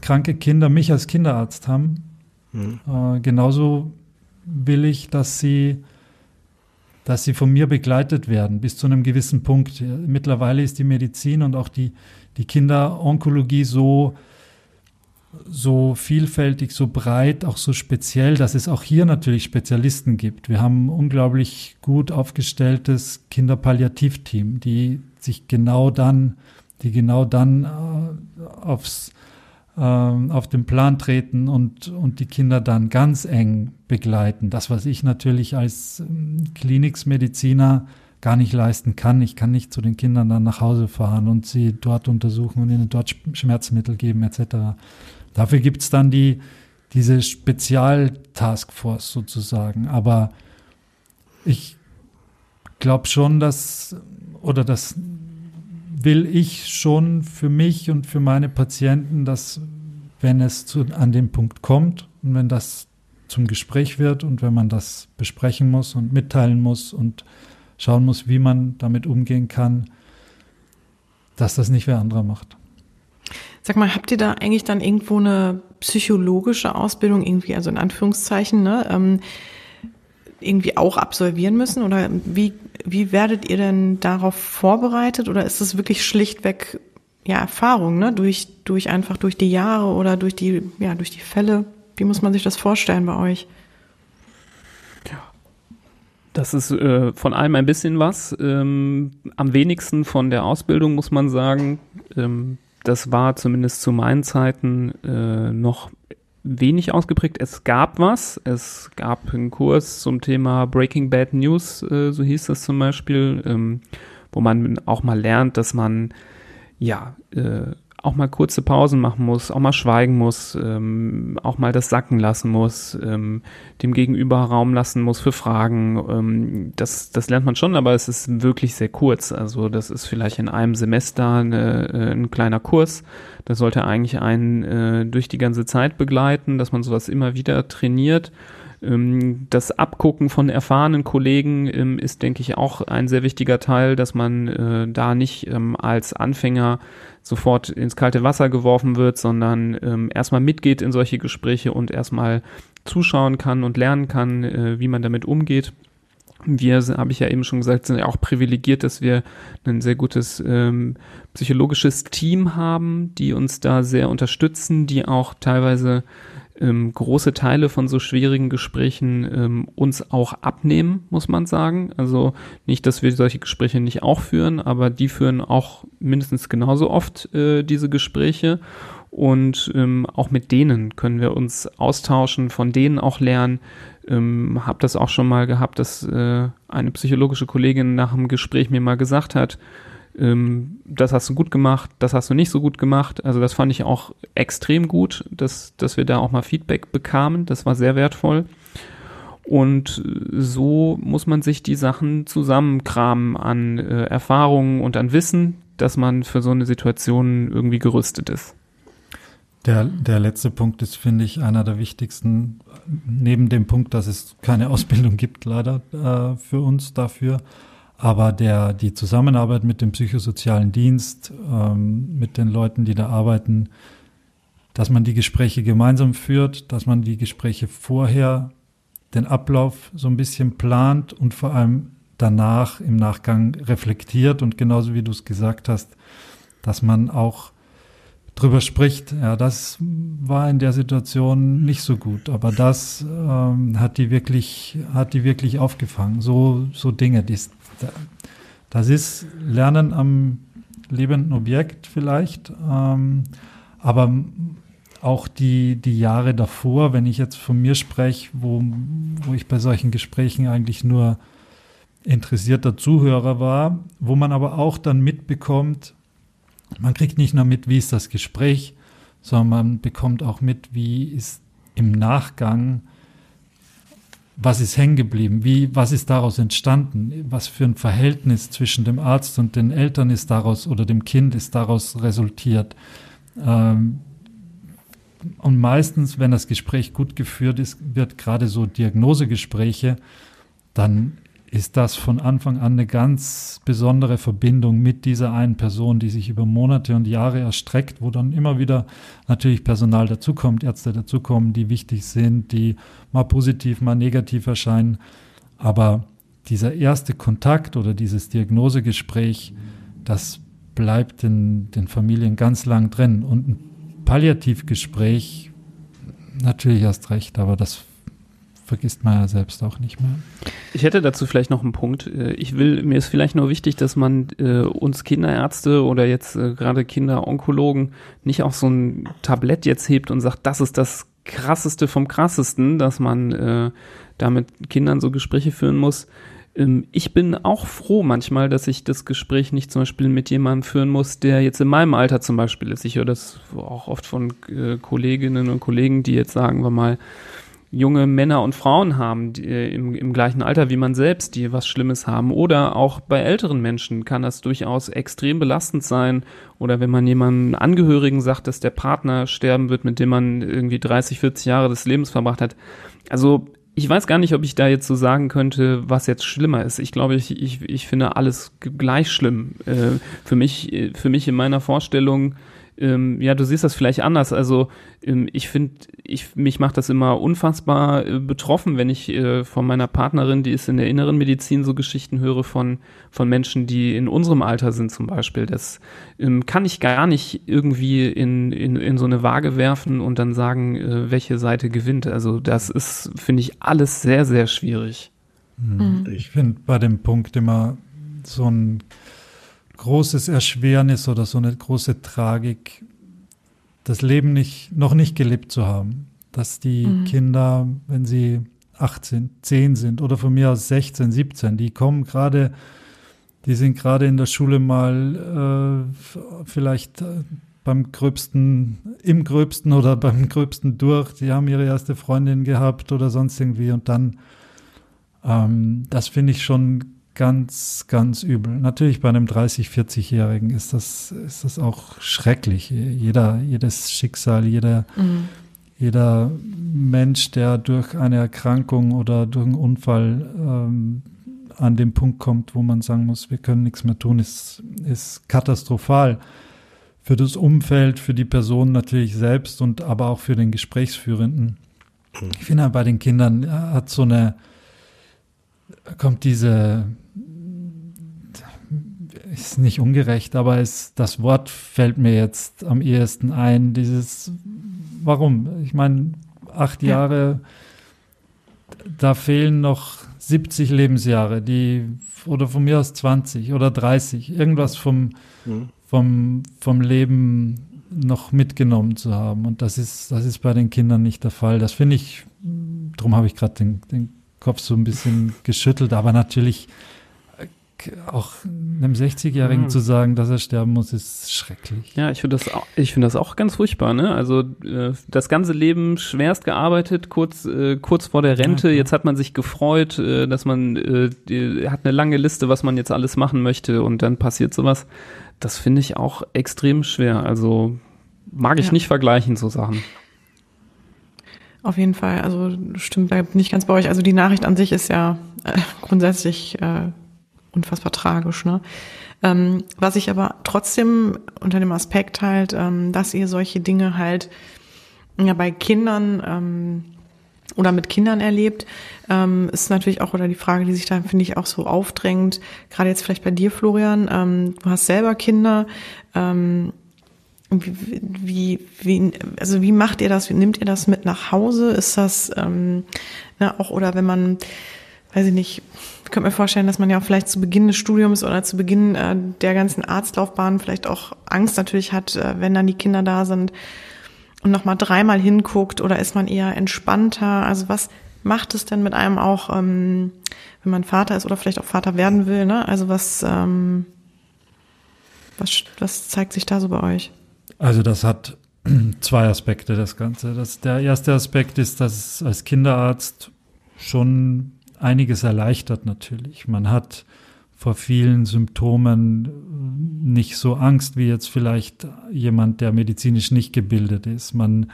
kranke Kinder mich als Kinderarzt haben. Mhm. Äh, genauso will ich, dass sie, dass sie von mir begleitet werden bis zu einem gewissen Punkt. Mittlerweile ist die Medizin und auch die, die Kinderonkologie so, so vielfältig, so breit, auch so speziell, dass es auch hier natürlich Spezialisten gibt. Wir haben ein unglaublich gut aufgestelltes Kinderpalliativteam, die sich genau dann, die genau dann äh, aufs, äh, auf den Plan treten und, und die Kinder dann ganz eng begleiten. Das, was ich natürlich als ähm, Kliniksmediziner gar nicht leisten kann. Ich kann nicht zu den Kindern dann nach Hause fahren und sie dort untersuchen und ihnen dort Schmerzmittel geben etc. Dafür gibt es dann die, diese Spezial-Taskforce sozusagen. Aber ich glaube schon, dass, oder das will ich schon für mich und für meine Patienten, dass wenn es zu, an den Punkt kommt und wenn das zum Gespräch wird und wenn man das besprechen muss und mitteilen muss und schauen muss, wie man damit umgehen kann, dass das nicht wer anderer macht. Sag mal, habt ihr da eigentlich dann irgendwo eine psychologische Ausbildung irgendwie, also in Anführungszeichen, ne, ähm, irgendwie auch absolvieren müssen? Oder wie, wie werdet ihr denn darauf vorbereitet? Oder ist es wirklich schlichtweg ja, Erfahrung, ne? Durch, durch einfach durch die Jahre oder durch die, ja, durch die Fälle? Wie muss man sich das vorstellen bei euch? Das ist äh, von allem ein bisschen was. Ähm, am wenigsten von der Ausbildung muss man sagen. Ähm, das war zumindest zu meinen Zeiten äh, noch wenig ausgeprägt. Es gab was. Es gab einen Kurs zum Thema Breaking Bad News, äh, so hieß das zum Beispiel, ähm, wo man auch mal lernt, dass man ja äh, auch mal kurze Pausen machen muss, auch mal schweigen muss, ähm, auch mal das sacken lassen muss, ähm, dem Gegenüber Raum lassen muss für Fragen. Ähm, das, das lernt man schon, aber es ist wirklich sehr kurz. Also das ist vielleicht in einem Semester eine, äh, ein kleiner Kurs. Das sollte eigentlich einen äh, durch die ganze Zeit begleiten, dass man sowas immer wieder trainiert. Ähm, das Abgucken von erfahrenen Kollegen ähm, ist, denke ich, auch ein sehr wichtiger Teil, dass man äh, da nicht ähm, als Anfänger sofort ins kalte Wasser geworfen wird, sondern erstmal mitgeht in solche Gespräche und erstmal zuschauen kann und lernen kann, äh, wie man damit umgeht. Wir, habe ich ja eben schon gesagt, sind ja auch privilegiert, dass wir ein sehr gutes ähm, psychologisches Team haben, die uns da sehr unterstützen, die auch teilweise ähm, große Teile von so schwierigen Gesprächen ähm, uns auch abnehmen, muss man sagen. Also nicht, dass wir solche Gespräche nicht auch führen, aber die führen auch mindestens genauso oft äh, diese Gespräche. Und ähm, auch mit denen können wir uns austauschen, von denen auch lernen. Ähm, hab das auch schon mal gehabt, dass äh, eine psychologische Kollegin nach dem Gespräch mir mal gesagt hat, ähm, das hast du gut gemacht, das hast du nicht so gut gemacht. Also das fand ich auch extrem gut, dass, dass wir da auch mal Feedback bekamen. Das war sehr wertvoll. Und so muss man sich die Sachen zusammenkramen an äh, Erfahrungen und an Wissen, dass man für so eine Situation irgendwie gerüstet ist. Der, der letzte Punkt ist, finde ich, einer der wichtigsten, neben dem Punkt, dass es keine Ausbildung gibt, leider äh, für uns dafür. Aber der, die Zusammenarbeit mit dem psychosozialen Dienst, ähm, mit den Leuten, die da arbeiten, dass man die Gespräche gemeinsam führt, dass man die Gespräche vorher, den Ablauf so ein bisschen plant und vor allem danach im Nachgang reflektiert und genauso wie du es gesagt hast, dass man auch drüber spricht. Ja, das war in der Situation nicht so gut, aber das ähm, hat die wirklich, hat die wirklich aufgefangen. So, so Dinge, die, das ist Lernen am lebenden Objekt vielleicht, ähm, aber auch die, die Jahre davor, wenn ich jetzt von mir spreche, wo, wo ich bei solchen Gesprächen eigentlich nur interessierter Zuhörer war, wo man aber auch dann mitbekommt, man kriegt nicht nur mit, wie ist das Gespräch, sondern man bekommt auch mit, wie ist im Nachgang was ist hängen geblieben? Wie, was ist daraus entstanden? Was für ein Verhältnis zwischen dem Arzt und den Eltern ist daraus oder dem Kind ist daraus resultiert? Ähm, und meistens, wenn das Gespräch gut geführt ist, wird gerade so Diagnosegespräche, dann ist das von Anfang an eine ganz besondere Verbindung mit dieser einen Person, die sich über Monate und Jahre erstreckt, wo dann immer wieder natürlich Personal dazukommt, Ärzte dazukommen, die wichtig sind, die mal positiv, mal negativ erscheinen. Aber dieser erste Kontakt oder dieses Diagnosegespräch, das bleibt in den Familien ganz lang drin. Und Palliativgespräch natürlich erst recht, aber das vergisst man ja selbst auch nicht mehr. Ich hätte dazu vielleicht noch einen Punkt. Äh, ich will, mir ist vielleicht nur wichtig, dass man äh, uns Kinderärzte oder jetzt äh, gerade Kinderonkologen nicht auf so ein Tablett jetzt hebt und sagt, das ist das krasseste vom krassesten, dass man äh, da mit Kindern so Gespräche führen muss. Ähm, ich bin auch froh manchmal, dass ich das Gespräch nicht zum Beispiel mit jemandem führen muss, der jetzt in meinem Alter zum Beispiel ist. Ich höre das auch oft von äh, Kolleginnen und Kollegen, die jetzt sagen wir mal, junge Männer und Frauen haben die, äh, im, im gleichen Alter wie man selbst, die was Schlimmes haben. Oder auch bei älteren Menschen kann das durchaus extrem belastend sein. Oder wenn man jemandem Angehörigen sagt, dass der Partner sterben wird, mit dem man irgendwie 30, 40 Jahre des Lebens verbracht hat. Also ich weiß gar nicht, ob ich da jetzt so sagen könnte, was jetzt schlimmer ist. Ich glaube, ich, ich, ich finde alles gleich schlimm. Äh, für mich, äh, für mich in meiner Vorstellung ähm, ja, du siehst das vielleicht anders. Also ähm, ich finde, ich, mich macht das immer unfassbar äh, betroffen, wenn ich äh, von meiner Partnerin, die ist in der inneren Medizin, so Geschichten höre von, von Menschen, die in unserem Alter sind zum Beispiel. Das ähm, kann ich gar nicht irgendwie in, in, in so eine Waage werfen und dann sagen, äh, welche Seite gewinnt. Also das ist, finde ich, alles sehr, sehr schwierig. Mhm. Ich finde bei dem Punkt immer so ein großes Erschwernis oder so eine große Tragik, das Leben nicht, noch nicht gelebt zu haben. Dass die mhm. Kinder, wenn sie 18, 10 sind oder von mir aus 16, 17, die kommen gerade, die sind gerade in der Schule mal äh, vielleicht äh, beim gröbsten, im gröbsten oder beim gröbsten durch, die haben ihre erste Freundin gehabt oder sonst irgendwie und dann, ähm, das finde ich schon ganz, ganz übel. Natürlich bei einem 30, 40-Jährigen ist das, ist das auch schrecklich. Jeder, jedes Schicksal, jeder, mhm. jeder Mensch, der durch eine Erkrankung oder durch einen Unfall ähm, an den Punkt kommt, wo man sagen muss, wir können nichts mehr tun, ist, ist katastrophal. Für das Umfeld, für die Person natürlich selbst und aber auch für den Gesprächsführenden. Mhm. Ich finde, bei den Kindern hat so eine, kommt diese, ist nicht ungerecht, aber es, das Wort fällt mir jetzt am ehesten ein. Dieses, warum? Ich meine, acht ja. Jahre, da fehlen noch 70 Lebensjahre, die, oder von mir aus 20 oder 30, irgendwas vom, mhm. vom, vom Leben noch mitgenommen zu haben. Und das ist, das ist bei den Kindern nicht der Fall. Das finde ich, darum habe ich gerade den, den Kopf so ein bisschen geschüttelt, aber natürlich auch einem 60-Jährigen mhm. zu sagen, dass er sterben muss, ist schrecklich. Ja, ich finde das, auch, ich finde das auch ganz furchtbar. Ne? Also äh, das ganze Leben schwerst gearbeitet, kurz, äh, kurz vor der Rente. Ja, jetzt hat man sich gefreut, äh, dass man äh, die, hat eine lange Liste, was man jetzt alles machen möchte, und dann passiert sowas. Das finde ich auch extrem schwer. Also mag ich ja. nicht vergleichen so Sachen. Auf jeden Fall. Also stimmt, bin ich ganz bei euch. Also die Nachricht an sich ist ja äh, grundsätzlich äh, unfassbar tragisch. Ne? Ähm, was ich aber trotzdem unter dem Aspekt halt, ähm, dass ihr solche Dinge halt ja bei Kindern ähm, oder mit Kindern erlebt, ähm, ist natürlich auch oder die Frage, die sich da finde ich auch so aufdrängt. Gerade jetzt vielleicht bei dir, Florian. Ähm, du hast selber Kinder. Ähm, wie, wie, wie, also wie macht ihr das? Wie nimmt ihr das mit nach Hause? Ist das ähm, ne, auch oder wenn man, weiß ich nicht, ich könnte mir vorstellen, dass man ja auch vielleicht zu Beginn des Studiums oder zu Beginn äh, der ganzen Arztlaufbahn vielleicht auch Angst natürlich hat, äh, wenn dann die Kinder da sind und nochmal dreimal hinguckt oder ist man eher entspannter? Also was macht es denn mit einem auch, ähm, wenn man Vater ist oder vielleicht auch Vater werden will? Ne? Also was, ähm, was, was zeigt sich da so bei euch? Also das hat zwei Aspekte, das Ganze. Das, der erste Aspekt ist, dass als Kinderarzt schon einiges erleichtert natürlich. Man hat vor vielen Symptomen nicht so Angst wie jetzt vielleicht jemand, der medizinisch nicht gebildet ist. Man,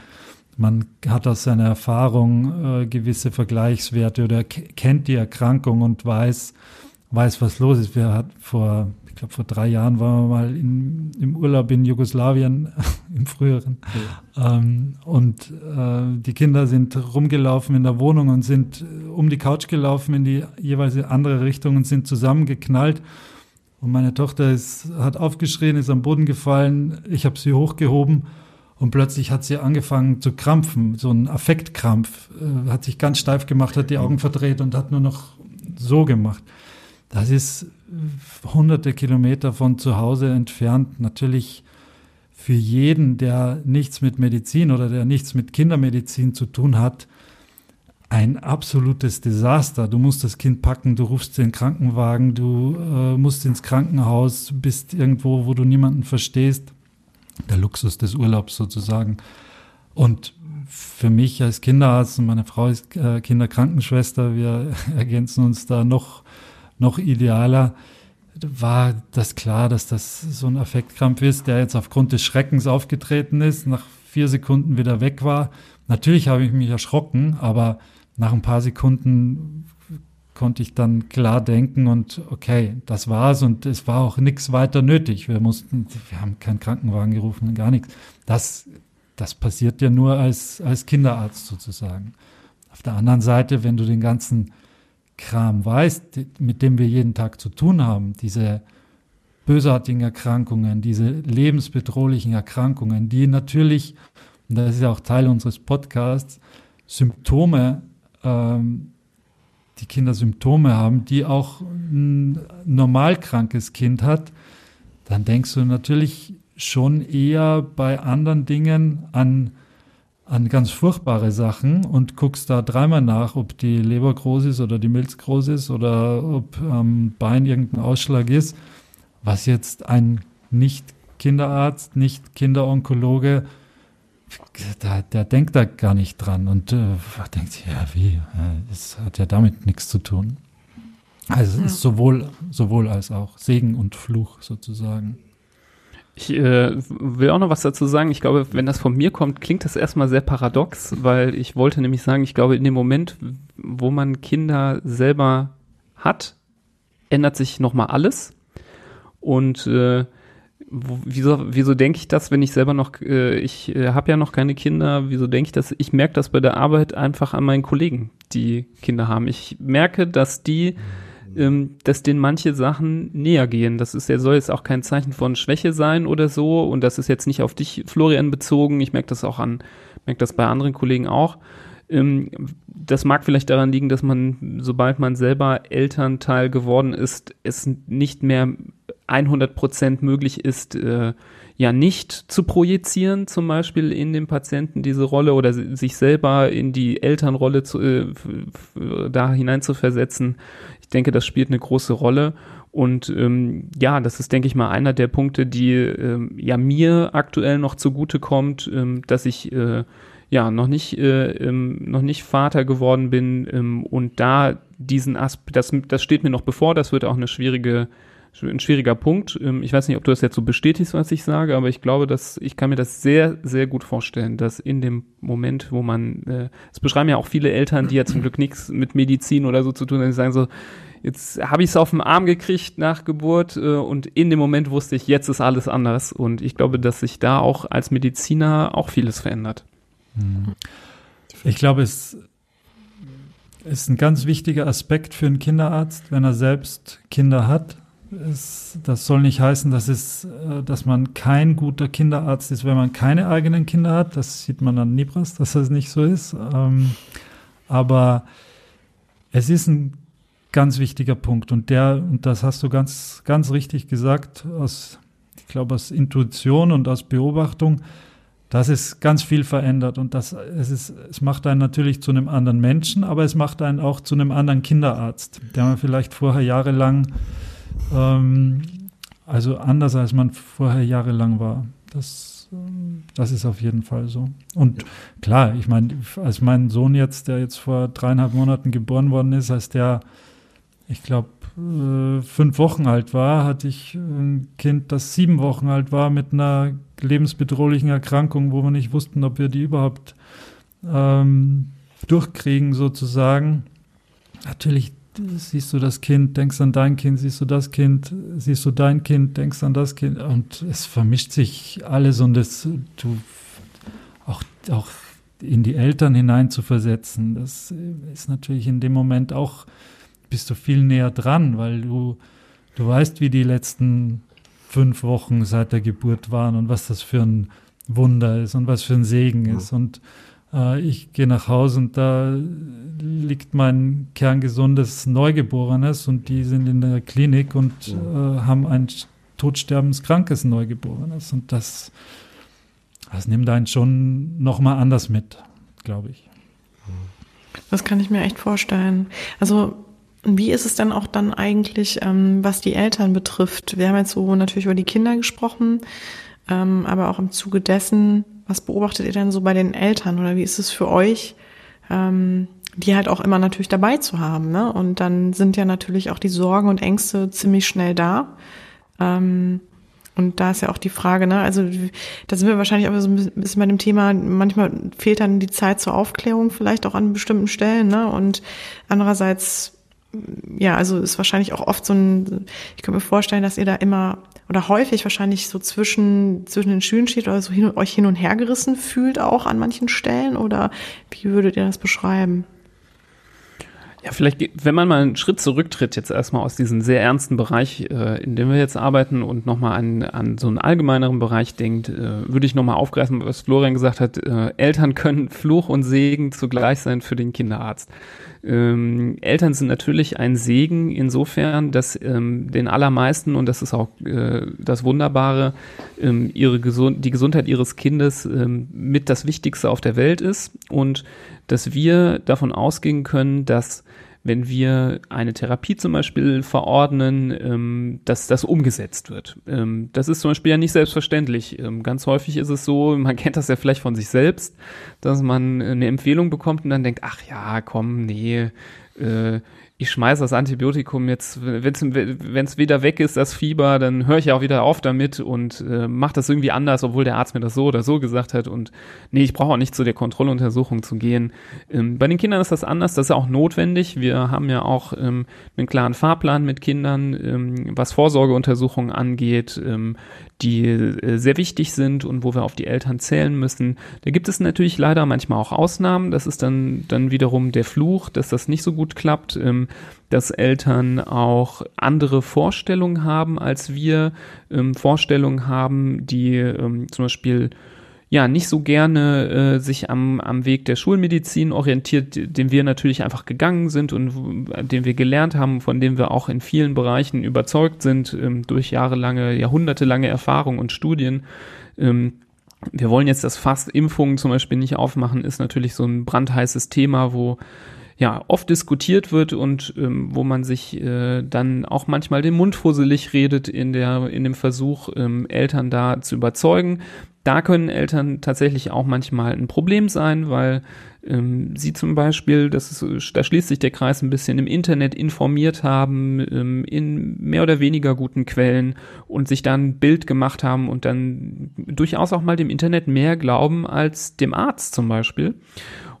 man hat aus seiner Erfahrung äh, gewisse Vergleichswerte oder kennt die Erkrankung und weiß, weiß, was los ist. Wir hatten vor ich glaube, vor drei Jahren waren wir mal in, im Urlaub in Jugoslawien, im früheren. Ja. Ähm, und äh, die Kinder sind rumgelaufen in der Wohnung und sind äh, um die Couch gelaufen in die jeweils andere Richtung und sind zusammengeknallt. Und meine Tochter ist, hat aufgeschrien, ist am Boden gefallen. Ich habe sie hochgehoben und plötzlich hat sie angefangen zu krampfen, so ein Affektkrampf, äh, hat sich ganz steif gemacht, hat die Augen verdreht und hat nur noch so gemacht. Das ist hunderte Kilometer von zu Hause entfernt. Natürlich für jeden, der nichts mit Medizin oder der nichts mit Kindermedizin zu tun hat, ein absolutes Desaster. Du musst das Kind packen, du rufst den Krankenwagen, du äh, musst ins Krankenhaus, bist irgendwo, wo du niemanden verstehst. Der Luxus des Urlaubs sozusagen. Und für mich als Kinderarzt und meine Frau ist äh, Kinderkrankenschwester, wir ergänzen uns da noch, noch idealer, war das klar, dass das so ein Affektkrampf ist, der jetzt aufgrund des Schreckens aufgetreten ist, nach vier Sekunden wieder weg war. Natürlich habe ich mich erschrocken, aber nach ein paar Sekunden konnte ich dann klar denken und okay, das war's und es war auch nichts weiter nötig. Wir mussten, wir haben keinen Krankenwagen gerufen, gar nichts. Das, das passiert ja nur als, als Kinderarzt sozusagen. Auf der anderen Seite, wenn du den ganzen Kram weißt, mit dem wir jeden Tag zu tun haben, diese bösartigen Erkrankungen, diese lebensbedrohlichen Erkrankungen, die natürlich, und das ist ja auch Teil unseres Podcasts, Symptome ähm, die Kinder Symptome haben, die auch ein normal krankes Kind hat, dann denkst du natürlich schon eher bei anderen Dingen an, an ganz furchtbare Sachen und guckst da dreimal nach, ob die Leber groß ist oder die Milz groß ist oder ob am Bein irgendein Ausschlag ist, was jetzt ein Nicht-Kinderarzt, Nicht-Kinderonkologe der, der denkt da gar nicht dran und äh, denkt, ja, wie, das hat ja damit nichts zu tun. Also es ist sowohl, sowohl als auch Segen und Fluch sozusagen. Ich äh, will auch noch was dazu sagen. Ich glaube, wenn das von mir kommt, klingt das erstmal sehr paradox, weil ich wollte nämlich sagen, ich glaube, in dem Moment, wo man Kinder selber hat, ändert sich nochmal alles. Und äh, wieso, wieso denke ich das, wenn ich selber noch, äh, ich äh, habe ja noch keine Kinder, wieso denke ich das? Ich merke das bei der Arbeit einfach an meinen Kollegen, die Kinder haben. Ich merke, dass die, ähm, dass denen manche Sachen näher gehen. Das ist ja, soll jetzt auch kein Zeichen von Schwäche sein oder so. Und das ist jetzt nicht auf dich, Florian, bezogen. Ich merke das auch an, merke das bei anderen Kollegen auch. Ähm, das mag vielleicht daran liegen, dass man, sobald man selber Elternteil geworden ist, es nicht mehr 100 Prozent möglich ist, äh, ja nicht zu projizieren, zum Beispiel in dem Patienten diese Rolle oder sich selber in die Elternrolle zu, äh, da hinein zu versetzen. Ich denke, das spielt eine große Rolle. Und ähm, ja, das ist, denke ich mal, einer der Punkte, die ähm, ja mir aktuell noch zugute kommt, ähm, dass ich äh, ja noch nicht äh, ähm, noch nicht Vater geworden bin ähm, und da diesen Aspekt, das, das steht mir noch bevor, das wird auch eine schwierige ein schwieriger Punkt. Ähm, ich weiß nicht, ob du das jetzt so bestätigst, was ich sage, aber ich glaube, dass ich kann mir das sehr, sehr gut vorstellen, dass in dem Moment, wo man, äh, es beschreiben ja auch viele Eltern, die ja zum Glück nichts mit Medizin oder so zu tun haben, die sagen so, jetzt habe ich es auf den Arm gekriegt nach Geburt äh, und in dem Moment wusste ich, jetzt ist alles anders. Und ich glaube, dass sich da auch als Mediziner auch vieles verändert. Mhm. Ich glaube, es ist ein ganz wichtiger Aspekt für einen Kinderarzt, wenn er selbst Kinder hat, es, das soll nicht heißen, dass, es, äh, dass man kein guter Kinderarzt ist, wenn man keine eigenen Kinder hat. Das sieht man an Nibras, dass das nicht so ist. Ähm, aber es ist ein ganz wichtiger Punkt und der, und das hast du ganz, ganz richtig gesagt, aus, ich glaube, aus Intuition und aus Beobachtung, dass es ganz viel verändert und das, es, ist, es macht einen natürlich zu einem anderen Menschen, aber es macht einen auch zu einem anderen Kinderarzt, der man vielleicht vorher jahrelang ähm, also anders, als man vorher jahrelang war. Das, ähm, das ist auf jeden Fall so. Und klar, ich meine, als mein Sohn jetzt, der jetzt vor dreieinhalb Monaten geboren worden ist, als der, ich glaube, äh, fünf Wochen alt war, hatte ich ein Kind, das sieben Wochen alt war, mit einer lebensbedrohlichen Erkrankung, wo wir nicht wussten, ob wir die überhaupt ähm, durchkriegen, sozusagen. Natürlich siehst du das Kind, denkst an dein Kind, siehst du das Kind, siehst du dein Kind, denkst an das Kind und es vermischt sich alles und es, du auch, auch in die Eltern hinein zu versetzen, das ist natürlich in dem Moment auch, bist du viel näher dran, weil du, du weißt, wie die letzten fünf Wochen seit der Geburt waren und was das für ein Wunder ist und was für ein Segen ist. Und äh, ich gehe nach Hause und da liegt mein kerngesundes Neugeborenes und die sind in der Klinik und äh, haben ein todsterbenskrankes Neugeborenes. Und das, das nimmt einen schon nochmal anders mit, glaube ich. Das kann ich mir echt vorstellen. Also wie ist es denn auch dann eigentlich, ähm, was die Eltern betrifft? Wir haben jetzt so natürlich über die Kinder gesprochen, ähm, aber auch im Zuge dessen, was beobachtet ihr denn so bei den Eltern oder wie ist es für euch, ähm, die halt auch immer natürlich dabei zu haben? Ne? Und dann sind ja natürlich auch die Sorgen und Ängste ziemlich schnell da. Ähm, und da ist ja auch die Frage, ne, also da sind wir wahrscheinlich auch so ein bisschen bei dem Thema, manchmal fehlt dann die Zeit zur Aufklärung vielleicht auch an bestimmten Stellen, ne? Und andererseits, ja, also ist wahrscheinlich auch oft so ein, ich kann mir vorstellen, dass ihr da immer oder häufig wahrscheinlich so zwischen, zwischen den Stühlen steht oder so hin, euch hin und her gerissen fühlt auch an manchen Stellen oder wie würdet ihr das beschreiben? Ja, vielleicht, wenn man mal einen Schritt zurücktritt, jetzt erstmal aus diesem sehr ernsten Bereich, äh, in dem wir jetzt arbeiten und nochmal an, an so einen allgemeineren Bereich denkt, äh, würde ich nochmal aufgreifen, was Florian gesagt hat, äh, Eltern können Fluch und Segen zugleich sein für den Kinderarzt. Ähm, Eltern sind natürlich ein Segen insofern, dass ähm, den allermeisten, und das ist auch äh, das Wunderbare, ähm, ihre Gesund die Gesundheit ihres Kindes ähm, mit das Wichtigste auf der Welt ist. Und dass wir davon ausgehen können, dass wenn wir eine Therapie zum Beispiel verordnen, ähm, dass das umgesetzt wird. Ähm, das ist zum Beispiel ja nicht selbstverständlich. Ähm, ganz häufig ist es so, man kennt das ja vielleicht von sich selbst, dass man eine Empfehlung bekommt und dann denkt, ach ja, komm, nee, äh, ich schmeiße das Antibiotikum jetzt, wenn es wieder weg ist, das Fieber, dann höre ich auch wieder auf damit und äh, mache das irgendwie anders, obwohl der Arzt mir das so oder so gesagt hat. Und nee, ich brauche auch nicht zu der Kontrolluntersuchung zu gehen. Ähm, bei den Kindern ist das anders, das ist auch notwendig. Wir haben ja auch ähm, einen klaren Fahrplan mit Kindern, ähm, was Vorsorgeuntersuchungen angeht. Die äh, sehr wichtig sind und wo wir auf die Eltern zählen müssen. Da gibt es natürlich leider manchmal auch Ausnahmen. Das ist dann, dann wiederum der Fluch, dass das nicht so gut klappt, ähm, dass Eltern auch andere Vorstellungen haben als wir, ähm, Vorstellungen haben, die ähm, zum Beispiel ja nicht so gerne äh, sich am, am Weg der Schulmedizin orientiert, den wir natürlich einfach gegangen sind und den wir gelernt haben, von dem wir auch in vielen Bereichen überzeugt sind ähm, durch jahrelange, jahrhundertelange Erfahrung und Studien. Ähm, wir wollen jetzt das Fass Impfungen zum Beispiel nicht aufmachen, ist natürlich so ein brandheißes Thema, wo ja oft diskutiert wird und ähm, wo man sich äh, dann auch manchmal den Mund fusselig redet in der in dem Versuch ähm, Eltern da zu überzeugen. Da können Eltern tatsächlich auch manchmal ein Problem sein, weil ähm, sie zum Beispiel, das ist, da schließt sich der Kreis ein bisschen im Internet informiert haben, ähm, in mehr oder weniger guten Quellen und sich dann ein Bild gemacht haben und dann durchaus auch mal dem Internet mehr glauben als dem Arzt zum Beispiel.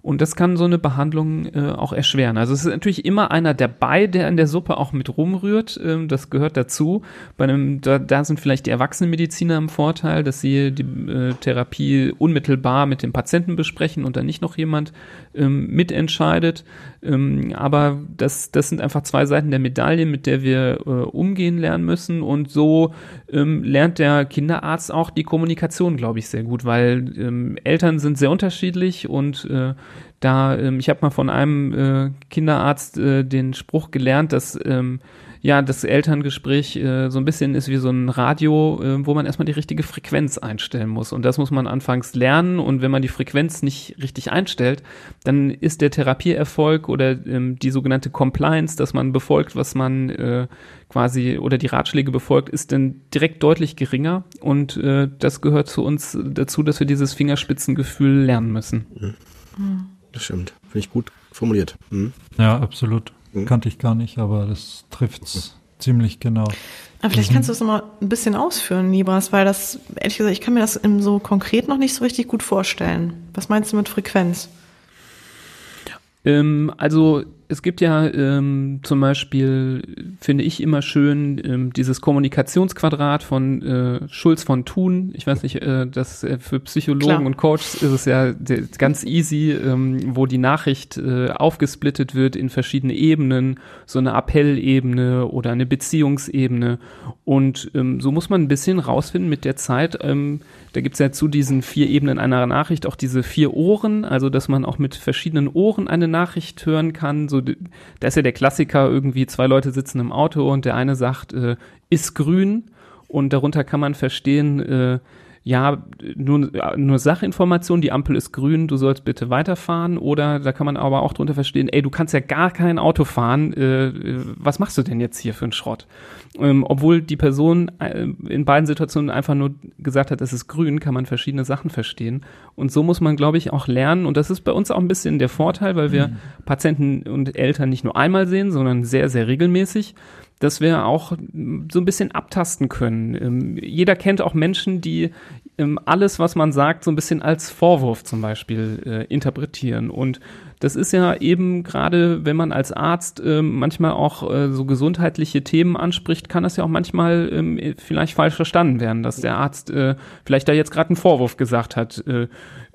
Und das kann so eine Behandlung äh, auch erschweren. Also es ist natürlich immer einer dabei, der in der Suppe auch mit rumrührt. Ähm, das gehört dazu. Bei einem, da, da sind vielleicht die Erwachsenenmediziner im Vorteil, dass sie die äh, Therapie unmittelbar mit dem Patienten besprechen und dann nicht noch jemand ähm, mitentscheidet. Ähm, aber das, das sind einfach zwei Seiten der Medaille, mit der wir äh, umgehen lernen müssen. Und so ähm, lernt der Kinderarzt auch die Kommunikation, glaube ich, sehr gut, weil ähm, Eltern sind sehr unterschiedlich und äh, da, ähm, ich habe mal von einem äh, Kinderarzt äh, den Spruch gelernt, dass ähm, ja das Elterngespräch äh, so ein bisschen ist wie so ein Radio, äh, wo man erstmal die richtige Frequenz einstellen muss. Und das muss man anfangs lernen. Und wenn man die Frequenz nicht richtig einstellt, dann ist der Therapieerfolg oder ähm, die sogenannte Compliance, dass man befolgt, was man äh, quasi oder die Ratschläge befolgt, ist dann direkt deutlich geringer. Und äh, das gehört zu uns dazu, dass wir dieses Fingerspitzengefühl lernen müssen. Mhm. Das stimmt. Finde ich gut formuliert. Mhm. Ja, absolut. Mhm. Kannte ich gar nicht, aber das trifft's mhm. ziemlich genau. Aber vielleicht mhm. kannst du das nochmal ein bisschen ausführen, Libras, weil das, ehrlich gesagt, ich kann mir das so konkret noch nicht so richtig gut vorstellen. Was meinst du mit Frequenz? Ähm, also es gibt ja ähm, zum Beispiel, finde ich immer schön, ähm, dieses Kommunikationsquadrat von äh, Schulz von Thun. Ich weiß nicht, äh, das äh, für Psychologen Klar. und Coaches ist es ja ganz easy, ähm, wo die Nachricht äh, aufgesplittet wird in verschiedene Ebenen, so eine Appellebene oder eine Beziehungsebene. Und ähm, so muss man ein bisschen rausfinden mit der Zeit. Ähm, da gibt's ja zu diesen vier Ebenen einer Nachricht auch diese vier Ohren, also dass man auch mit verschiedenen Ohren eine Nachricht hören kann. So, da ist ja der Klassiker irgendwie, zwei Leute sitzen im Auto und der eine sagt, äh, ist grün und darunter kann man verstehen, äh, ja, nur, nur Sachinformation, die Ampel ist grün, du sollst bitte weiterfahren. Oder da kann man aber auch drunter verstehen, ey, du kannst ja gar kein Auto fahren, äh, was machst du denn jetzt hier für einen Schrott? Ähm, obwohl die Person äh, in beiden Situationen einfach nur gesagt hat, es ist grün, kann man verschiedene Sachen verstehen. Und so muss man, glaube ich, auch lernen. Und das ist bei uns auch ein bisschen der Vorteil, weil wir mhm. Patienten und Eltern nicht nur einmal sehen, sondern sehr, sehr regelmäßig dass wir auch so ein bisschen abtasten können. Ähm, jeder kennt auch Menschen, die ähm, alles, was man sagt, so ein bisschen als Vorwurf zum Beispiel äh, interpretieren. Und das ist ja eben gerade, wenn man als Arzt äh, manchmal auch äh, so gesundheitliche Themen anspricht, kann das ja auch manchmal ähm, vielleicht falsch verstanden werden, dass der Arzt äh, vielleicht da jetzt gerade einen Vorwurf gesagt hat. Äh,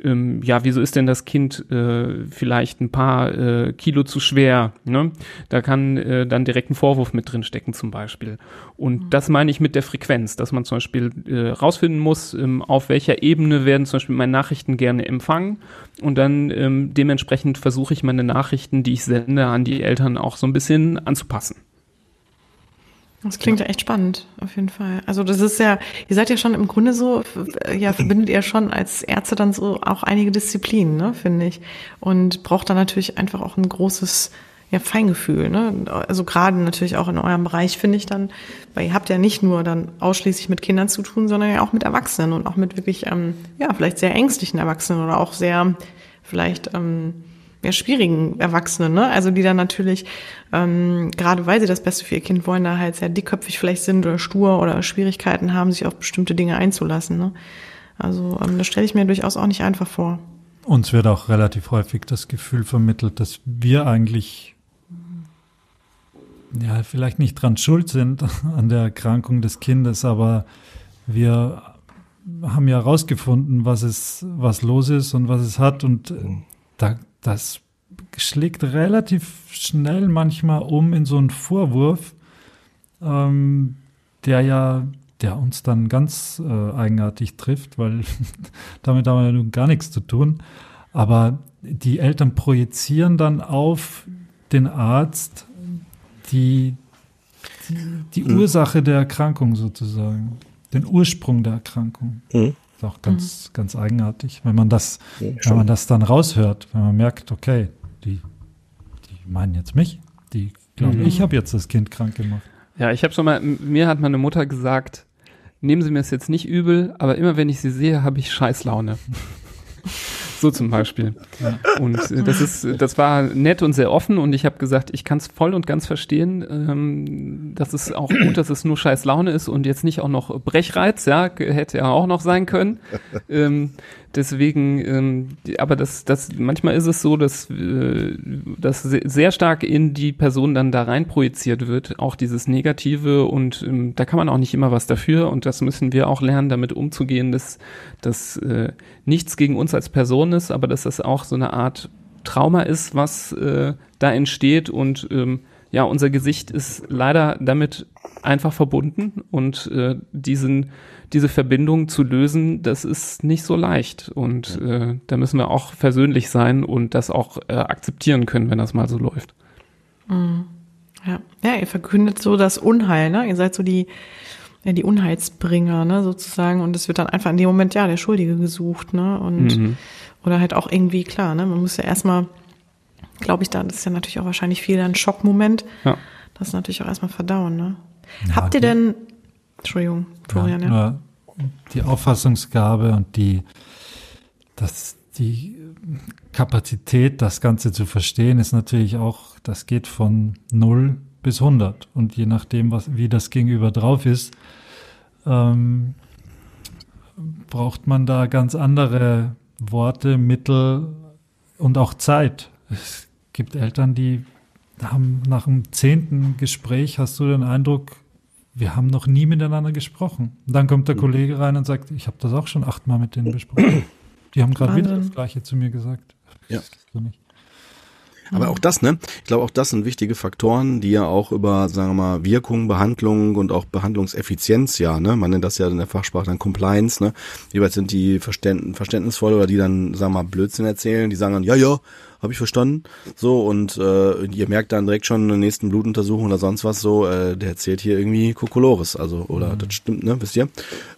ähm, ja, wieso ist denn das Kind äh, vielleicht ein paar äh, Kilo zu schwer? Ne? Da kann äh, dann direkt ein Vorwurf mit drin stecken zum Beispiel. Und mhm. das meine ich mit der Frequenz, dass man zum Beispiel äh, rausfinden muss, ähm, auf welcher Ebene werden zum Beispiel meine Nachrichten gerne empfangen und dann ähm, dementsprechend versuche ich meine Nachrichten, die ich sende, an die Eltern auch so ein bisschen anzupassen. Das klingt ja echt spannend, auf jeden Fall. Also das ist ja, ihr seid ja schon im Grunde so, ja, verbindet ihr schon als Ärzte dann so auch einige Disziplinen, ne, finde ich. Und braucht dann natürlich einfach auch ein großes ja, Feingefühl, ne? Also gerade natürlich auch in eurem Bereich finde ich dann, weil ihr habt ja nicht nur dann ausschließlich mit Kindern zu tun, sondern ja auch mit Erwachsenen und auch mit wirklich, ähm, ja, vielleicht sehr ängstlichen Erwachsenen oder auch sehr vielleicht ähm, ja, schwierigen Erwachsenen, ne? Also die dann natürlich, ähm, gerade weil sie das Beste für ihr Kind wollen, da halt sehr dickköpfig vielleicht sind oder stur oder Schwierigkeiten haben, sich auf bestimmte Dinge einzulassen. Ne? Also ähm, das stelle ich mir durchaus auch nicht einfach vor. Uns wird auch relativ häufig das Gefühl vermittelt, dass wir eigentlich ja vielleicht nicht dran schuld sind an der Erkrankung des Kindes, aber wir haben ja herausgefunden, was es, was los ist und was es hat und da das schlägt relativ schnell manchmal um in so einen Vorwurf, ähm, der ja, der uns dann ganz äh, eigenartig trifft, weil damit haben wir ja nun gar nichts zu tun. Aber die Eltern projizieren dann auf den Arzt die, die, die mhm. Ursache der Erkrankung sozusagen, den Ursprung der Erkrankung. Mhm. Ist auch ganz, mhm. ganz eigenartig, wenn man das, ja, wenn man das dann raushört, wenn man merkt, okay, die, die meinen jetzt mich, die glauben, mhm. ich habe jetzt das Kind krank gemacht. Ja, ich habe schon mal, mir hat meine Mutter gesagt, nehmen Sie mir es jetzt nicht übel, aber immer wenn ich sie sehe, habe ich Scheißlaune. So zum Beispiel. Und äh, das ist, das war nett und sehr offen und ich habe gesagt, ich kann es voll und ganz verstehen. Ähm, das ist auch gut, dass es nur scheiß Laune ist und jetzt nicht auch noch Brechreiz, ja, hätte ja auch noch sein können. Ähm, deswegen, ähm, aber das, das, manchmal ist es so, dass äh, das sehr stark in die Person dann da rein projiziert wird, auch dieses Negative und ähm, da kann man auch nicht immer was dafür und das müssen wir auch lernen, damit umzugehen, dass, dass äh, nichts gegen uns als Person ist, aber dass das auch so eine Art Trauma ist, was äh, da entsteht und ähm, ja, unser Gesicht ist leider damit einfach verbunden und äh, diesen diese Verbindung zu lösen, das ist nicht so leicht. Und äh, da müssen wir auch versöhnlich sein und das auch äh, akzeptieren können, wenn das mal so läuft. Mhm. Ja. ja, ihr verkündet so das Unheil, ne? Ihr seid so die, ja, die Unheilsbringer, ne, sozusagen. Und es wird dann einfach in dem Moment, ja, der Schuldige gesucht, ne? Und mhm. oder halt auch irgendwie, klar, ne? Man muss ja erstmal, glaube ich, da, ist ja natürlich auch wahrscheinlich viel ein Schockmoment. Ja. Das ist natürlich auch erstmal verdauen, ne? Ja, Habt ihr denn, Entschuldigung, Florian, ja. ja. Die Auffassungsgabe und die, das, die Kapazität, das Ganze zu verstehen, ist natürlich auch, das geht von 0 bis 100. Und je nachdem, was, wie das Gegenüber drauf ist, ähm, braucht man da ganz andere Worte, Mittel und auch Zeit. Es gibt Eltern, die nach dem zehnten Gespräch hast du den Eindruck, wir haben noch nie miteinander gesprochen. Und dann kommt der mhm. Kollege rein und sagt, ich habe das auch schon achtmal mit denen besprochen. Die haben gerade wieder das Gleiche zu mir gesagt. Ja. Aber auch das, ne? Ich glaube, auch das sind wichtige Faktoren, die ja auch über, sagen wir mal, Wirkung, Behandlung und auch Behandlungseffizienz, ja, ne? Man nennt das ja in der Fachsprache dann Compliance, ne? Jeweils sind die Verständ verständnisvoll oder die dann, sagen wir mal, Blödsinn erzählen, die sagen dann, ja, ja, habe ich verstanden. So, und äh, ihr merkt dann direkt schon in der nächsten Blutuntersuchung oder sonst was so, äh, der erzählt hier irgendwie Kokolores, also, oder mhm. das stimmt, ne, wisst ihr?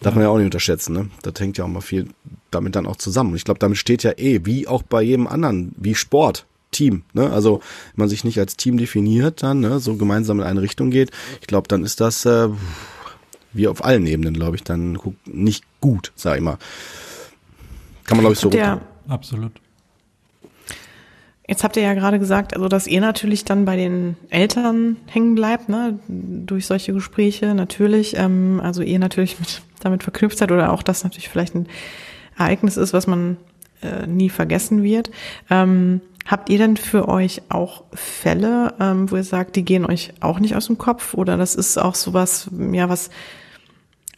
Darf man ja auch nicht unterschätzen, ne? Das hängt ja auch mal viel damit dann auch zusammen. Und ich glaube, damit steht ja eh, wie auch bei jedem anderen, wie Sport, Team. Ne? Also wenn man sich nicht als Team definiert, dann ne, so gemeinsam in eine Richtung geht, ich glaube, dann ist das äh, wie auf allen Ebenen, glaube ich, dann nicht gut, sag ich mal. Kann man, glaube ich, so ja, Absolut. Jetzt habt ihr ja gerade gesagt, also dass ihr natürlich dann bei den Eltern hängen bleibt, ne, durch solche Gespräche natürlich. Ähm, also ihr natürlich mit, damit verknüpft seid oder auch das natürlich vielleicht ein Ereignis ist, was man äh, nie vergessen wird. Ähm, habt ihr denn für euch auch Fälle, ähm, wo ihr sagt, die gehen euch auch nicht aus dem Kopf oder das ist auch sowas, ja, was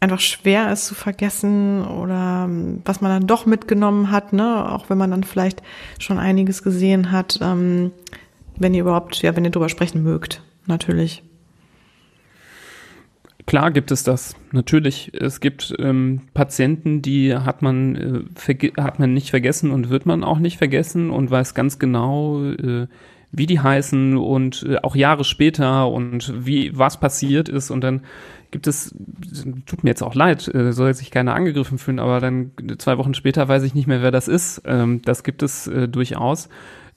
einfach schwer ist zu vergessen oder ähm, was man dann doch mitgenommen hat, ne, auch wenn man dann vielleicht schon einiges gesehen hat, ähm, wenn ihr überhaupt, ja, wenn ihr drüber sprechen mögt, natürlich. Klar gibt es das. Natürlich. Es gibt ähm, Patienten, die hat man, äh, hat man nicht vergessen und wird man auch nicht vergessen und weiß ganz genau, äh, wie die heißen und äh, auch Jahre später und wie was passiert ist und dann gibt es, tut mir jetzt auch leid, äh, soll sich keiner angegriffen fühlen, aber dann zwei Wochen später weiß ich nicht mehr, wer das ist. Ähm, das gibt es äh, durchaus.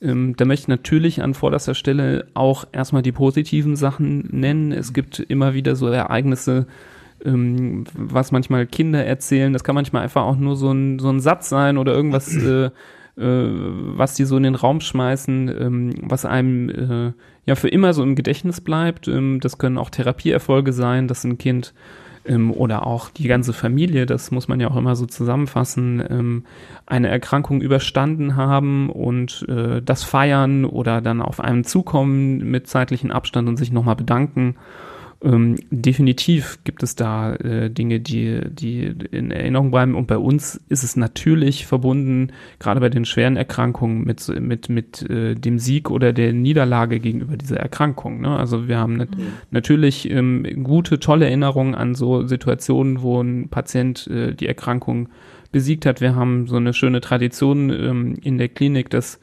Ähm, da möchte ich natürlich an vorderster Stelle auch erstmal die positiven Sachen nennen. Es gibt immer wieder so Ereignisse, ähm, was manchmal Kinder erzählen. Das kann manchmal einfach auch nur so ein, so ein Satz sein oder irgendwas, äh, was die so in den Raum schmeißen, was einem ja für immer so im Gedächtnis bleibt. Ähm, das können auch Therapieerfolge sein, dass ein Kind ähm, oder auch die ganze Familie, das muss man ja auch immer so zusammenfassen, ähm, eine Erkrankung überstanden haben und äh, das feiern oder dann auf einem zukommen mit zeitlichen Abstand und sich nochmal bedanken. Ähm, definitiv gibt es da äh, Dinge, die, die in Erinnerung bleiben. Und bei uns ist es natürlich verbunden, gerade bei den schweren Erkrankungen, mit, mit, mit äh, dem Sieg oder der Niederlage gegenüber dieser Erkrankung. Ne? Also wir haben nat mhm. natürlich ähm, gute, tolle Erinnerungen an so Situationen, wo ein Patient äh, die Erkrankung besiegt hat. Wir haben so eine schöne Tradition ähm, in der Klinik, dass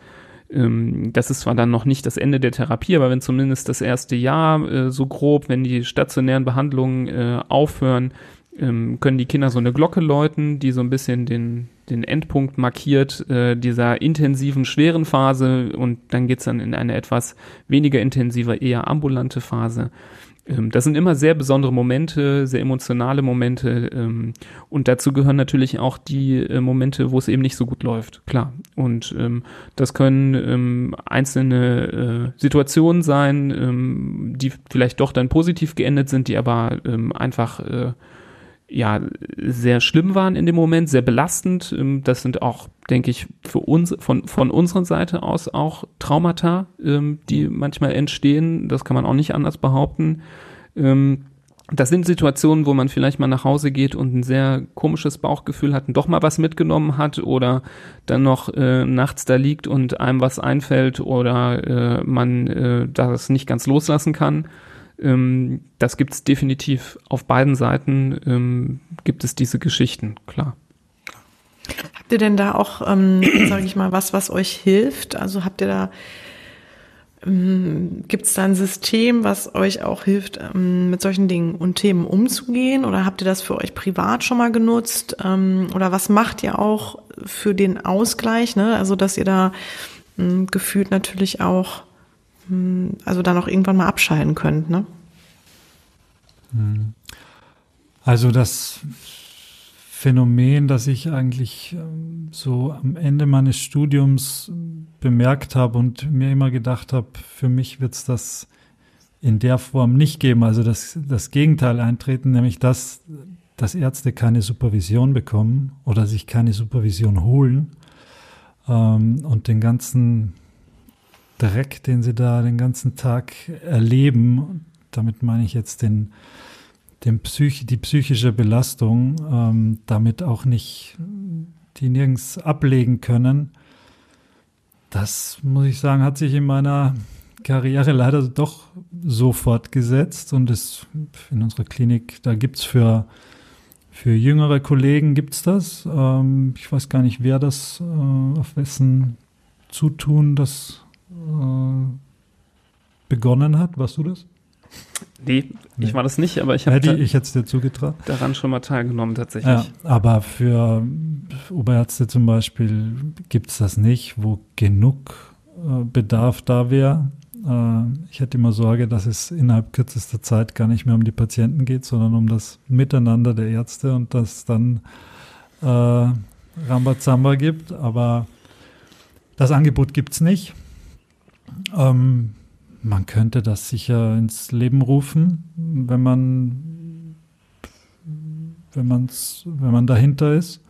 ähm, das ist zwar dann noch nicht das Ende der Therapie, aber wenn zumindest das erste Jahr äh, so grob, wenn die stationären Behandlungen äh, aufhören, ähm, können die Kinder so eine Glocke läuten, die so ein bisschen den, den Endpunkt markiert äh, dieser intensiven, schweren Phase und dann geht's dann in eine etwas weniger intensive, eher ambulante Phase. Ähm, das sind immer sehr besondere Momente, sehr emotionale Momente ähm, und dazu gehören natürlich auch die äh, Momente, wo es eben nicht so gut läuft, klar. Und ähm, das können einzelne äh, Situationen sein, die vielleicht doch dann positiv geendet sind, die aber einfach äh, ja sehr schlimm waren in dem Moment, sehr belastend. Ähm, das sind auch, denke ich, für uns von von unserer Seite aus auch Traumata, ähm, die manchmal entstehen. Das kann man auch nicht anders behaupten. Ähm, das sind Situationen, wo man vielleicht mal nach Hause geht und ein sehr komisches Bauchgefühl hat und doch mal was mitgenommen hat oder dann noch äh, nachts da liegt und einem was einfällt oder äh, man äh, das nicht ganz loslassen kann. Ähm, das gibt es definitiv auf beiden Seiten, ähm, gibt es diese Geschichten, klar. Habt ihr denn da auch, ähm, sage ich mal, was, was euch hilft? Also habt ihr da, ähm, gibt es da ein System, was euch auch hilft, ähm, mit solchen Dingen und Themen umzugehen? Oder habt ihr das für euch privat schon mal genutzt? Ähm, oder was macht ihr auch für den Ausgleich? Ne? Also dass ihr da ähm, gefühlt natürlich auch also dann auch irgendwann mal abschalten könnt, ne? Hm. Also das Phänomen, das ich eigentlich ähm, so am Ende meines Studiums bemerkt habe und mir immer gedacht habe, für mich wird es das in der Form nicht geben. Also das, das Gegenteil eintreten, nämlich dass, dass Ärzte keine Supervision bekommen oder sich keine Supervision holen ähm, und den ganzen Dreck, den sie da den ganzen Tag erleben, damit meine ich jetzt den, den Psych die psychische Belastung, ähm, damit auch nicht die nirgends ablegen können. Das muss ich sagen, hat sich in meiner Karriere leider doch so fortgesetzt und es in unserer Klinik, da gibt es für, für jüngere Kollegen gibt's das. Ähm, ich weiß gar nicht, wer das, äh, auf wessen Zutun das begonnen hat. Warst du das? Nee, nee, ich war das nicht, aber ich habe da, ich dir zugetraut. daran schon mal teilgenommen tatsächlich. Ja, aber für Oberärzte zum Beispiel gibt es das nicht, wo genug äh, Bedarf da wäre. Äh, ich hätte immer Sorge, dass es innerhalb kürzester Zeit gar nicht mehr um die Patienten geht, sondern um das Miteinander der Ärzte und dass dann äh, Rambazamba gibt. Aber das Angebot gibt es nicht. Ähm, man könnte das sicher ins Leben rufen, wenn man, wenn man's, wenn man dahinter ist.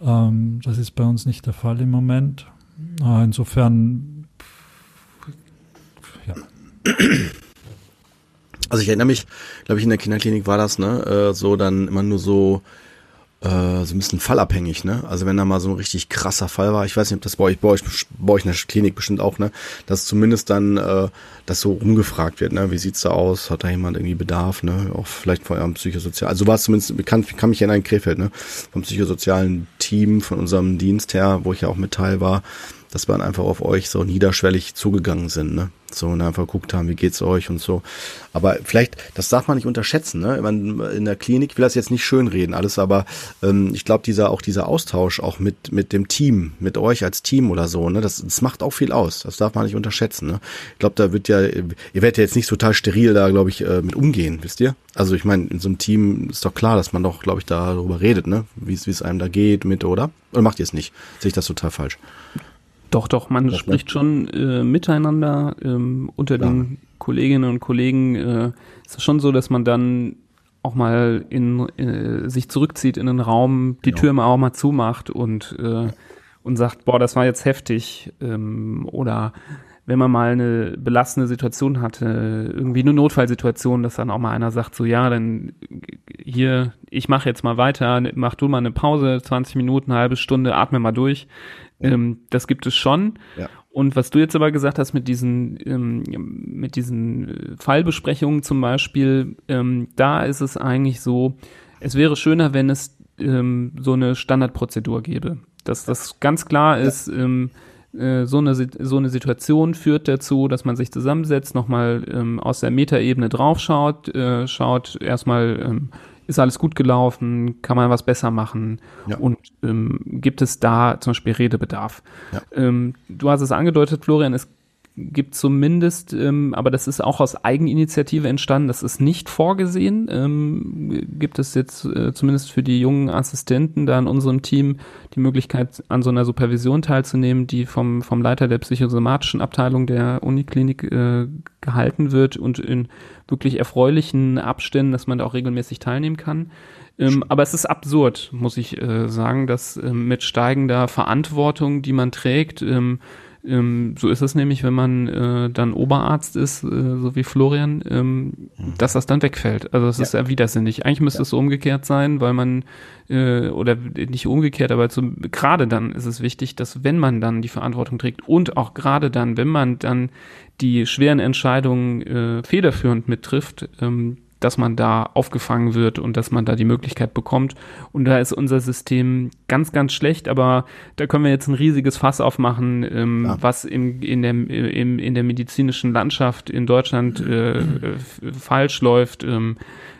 Ähm, das ist bei uns nicht der Fall im Moment. Äh, insofern, ja. Also ich erinnere mich, glaube ich, in der Kinderklinik war das, ne, äh, so dann immer nur so äh, so ein bisschen fallabhängig, ne? Also wenn da mal so ein richtig krasser Fall war, ich weiß nicht, ob das bei euch, bei euch, bei euch in der Klinik bestimmt auch, ne? Dass zumindest dann äh, das so umgefragt wird, ne? Wie sieht's da aus? Hat da jemand irgendwie Bedarf, ne? Auch vielleicht von eurem Psychosozial. Also war es zumindest, kann, kann mich erinnern in Krefeld, ne? Vom psychosozialen Team, von unserem Dienst her, wo ich ja auch mit Teil war, dass wir dann einfach auf euch so niederschwellig zugegangen sind, ne? So und einfach geguckt haben, wie geht's euch und so. Aber vielleicht, das darf man nicht unterschätzen, ne? Man, in der Klinik, ich will das jetzt nicht schönreden, alles, aber ähm, ich glaube, dieser auch dieser Austausch auch mit mit dem Team, mit euch als Team oder so, ne? Das, das macht auch viel aus. Das darf man nicht unterschätzen, ne? Ich glaube, da wird ja, ihr werdet ja jetzt nicht total steril da, glaube ich, äh, mit umgehen, wisst ihr? Also ich meine, in so einem Team ist doch klar, dass man doch, glaube ich, darüber redet, ne? Wie es einem da geht, mit, oder? Oder macht ihr es nicht? Sehe ich das total falsch? Doch, doch, man das spricht schon äh, miteinander ähm, unter ja. den Kolleginnen und Kollegen. Äh, ist es schon so, dass man dann auch mal in, äh, sich zurückzieht in den Raum, die genau. Tür mal auch mal zumacht und, äh, und sagt, boah, das war jetzt heftig. Ähm, oder wenn man mal eine belastende Situation hatte, irgendwie eine Notfallsituation, dass dann auch mal einer sagt, so ja, dann hier, ich mache jetzt mal weiter, mach du mal eine Pause, 20 Minuten, eine halbe Stunde, atme mal durch. Ähm, das gibt es schon. Ja. Und was du jetzt aber gesagt hast mit diesen, ähm, mit diesen äh, Fallbesprechungen zum Beispiel, ähm, da ist es eigentlich so, es wäre schöner, wenn es ähm, so eine Standardprozedur gäbe. Dass das ganz klar ist, ähm, äh, so, eine, so eine Situation führt dazu, dass man sich zusammensetzt, nochmal ähm, aus der Metaebene draufschaut, äh, schaut erstmal, ähm, ist alles gut gelaufen, kann man was besser machen ja. und ähm, gibt es da zum Beispiel Redebedarf. Ja. Ähm, du hast es angedeutet, Florian, es gibt zumindest, ähm, aber das ist auch aus Eigeninitiative entstanden, das ist nicht vorgesehen, ähm, gibt es jetzt äh, zumindest für die jungen Assistenten da in unserem Team die Möglichkeit, an so einer Supervision teilzunehmen, die vom, vom Leiter der psychosomatischen Abteilung der Uniklinik äh, gehalten wird und in wirklich erfreulichen Abständen, dass man da auch regelmäßig teilnehmen kann. Ähm, aber es ist absurd, muss ich äh, sagen, dass ähm, mit steigender Verantwortung, die man trägt, ähm, ähm, so ist es nämlich, wenn man äh, dann Oberarzt ist, äh, so wie Florian, ähm, mhm. dass das dann wegfällt. Also das ja. ist ja widersinnig. Eigentlich müsste ja. es so umgekehrt sein, weil man, äh, oder nicht umgekehrt, aber gerade dann ist es wichtig, dass wenn man dann die Verantwortung trägt und auch gerade dann, wenn man dann die schweren Entscheidungen äh, federführend mittrifft, ähm, dass man da aufgefangen wird und dass man da die Möglichkeit bekommt. Und da ist unser System ganz, ganz schlecht, aber da können wir jetzt ein riesiges Fass aufmachen, ähm, ja. was im, in, der, im, in der medizinischen Landschaft in Deutschland äh, äh, falsch läuft. Ähm,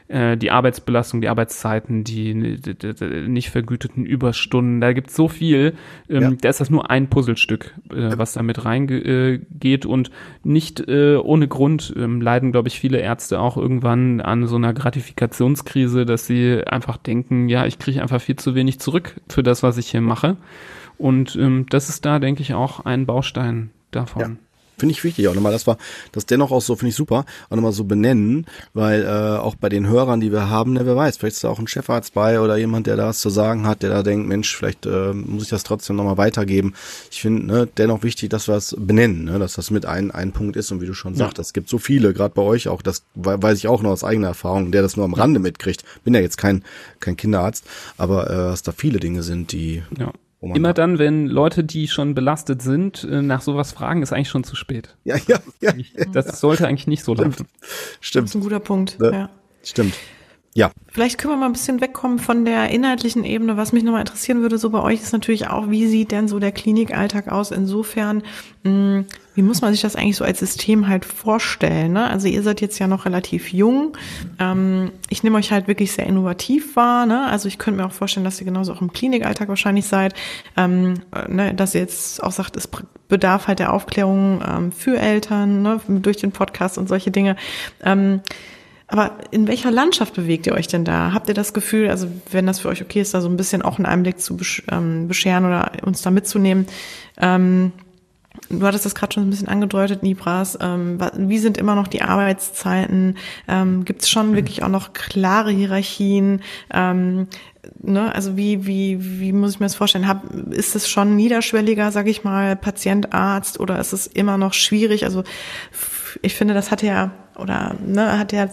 äh, die Arbeitsbelastung, die Arbeitszeiten, die, die, die, nicht vergüteten Überstunden, da gibt es so viel. Ähm, ja. Da ist das nur ein Puzzlestück, äh, was da mit reingeht und nicht äh, ohne Grund ähm, leiden, glaube ich, viele Ärzte auch irgendwann an so einer Gratifikationskrise, dass sie einfach denken, ja, ich kriege einfach viel zu wenig zurück für das, was ich hier mache. Und ähm, das ist da, denke ich, auch ein Baustein davon. Ja. Finde ich wichtig auch nochmal, das war das dennoch auch so, finde ich super, auch nochmal so benennen, weil äh, auch bei den Hörern, die wir haben, ne, wer weiß, vielleicht ist da auch ein Chefarzt bei oder jemand, der da was zu sagen hat, der da denkt, Mensch, vielleicht äh, muss ich das trotzdem nochmal weitergeben. Ich finde ne, dennoch wichtig, dass wir es benennen, ne, dass das mit ein, ein Punkt ist und wie du schon ja. sagst, es gibt so viele, gerade bei euch auch, das weiß ich auch noch aus eigener Erfahrung, der das nur am Rande mitkriegt. Bin ja jetzt kein, kein Kinderarzt, aber äh, dass da viele Dinge sind, die ja. Immer dann, wenn Leute, die schon belastet sind, äh, nach sowas fragen, ist eigentlich schon zu spät. Ja, ja, ja. Das sollte eigentlich nicht so laufen. Stimmt. Das ist ein guter Punkt. Ja. Stimmt. Ja. Vielleicht können wir mal ein bisschen wegkommen von der inhaltlichen Ebene. Was mich nochmal interessieren würde, so bei euch ist natürlich auch, wie sieht denn so der Klinikalltag aus? Insofern, mh, hm, wie muss man sich das eigentlich so als System halt vorstellen? Ne? Also ihr seid jetzt ja noch relativ jung. Ähm, ich nehme euch halt wirklich sehr innovativ wahr. Ne? Also ich könnte mir auch vorstellen, dass ihr genauso auch im Klinikalltag wahrscheinlich seid. Ähm, ne? Dass ihr jetzt auch sagt, es bedarf halt der Aufklärung ähm, für Eltern ne? durch den Podcast und solche Dinge. Aber in welcher Landschaft bewegt ihr euch denn da? Habt ihr das Gefühl, also wenn das für euch okay ist, da so ein bisschen auch einen Einblick zu ähm, bescheren oder uns da mitzunehmen? Ähm, du hattest das gerade schon ein bisschen angedeutet, Nibras. Ähm, wie sind immer noch die Arbeitszeiten? Ähm, Gibt es schon mhm. wirklich auch noch klare Hierarchien? Ähm, ne? Also wie, wie, wie muss ich mir das vorstellen? Hab, ist es schon niederschwelliger, sage ich mal, Patient, Arzt oder ist es immer noch schwierig? Also ich finde, das hat ja oder ne, hat ja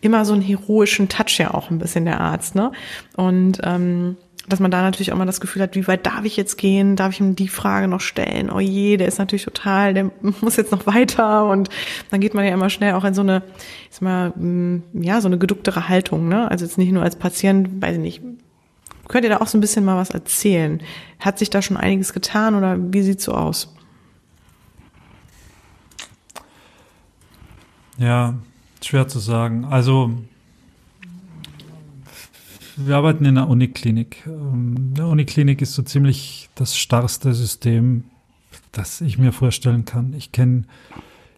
immer so einen heroischen Touch ja auch ein bisschen der Arzt, ne? Und ähm, dass man da natürlich auch mal das Gefühl hat, wie weit darf ich jetzt gehen? Darf ich ihm die Frage noch stellen? Oh je, der ist natürlich total, der muss jetzt noch weiter und dann geht man ja immer schnell auch in so eine, ich sag mal, mm, ja, so eine geducktere Haltung, ne? Also jetzt nicht nur als Patient, weiß ich nicht. Könnt ihr da auch so ein bisschen mal was erzählen? Hat sich da schon einiges getan oder wie sieht's so aus? Ja, schwer zu sagen. Also wir arbeiten in einer Uniklinik. Ähm, eine Uniklinik ist so ziemlich das starrste System, das ich mir vorstellen kann. Ich kenne,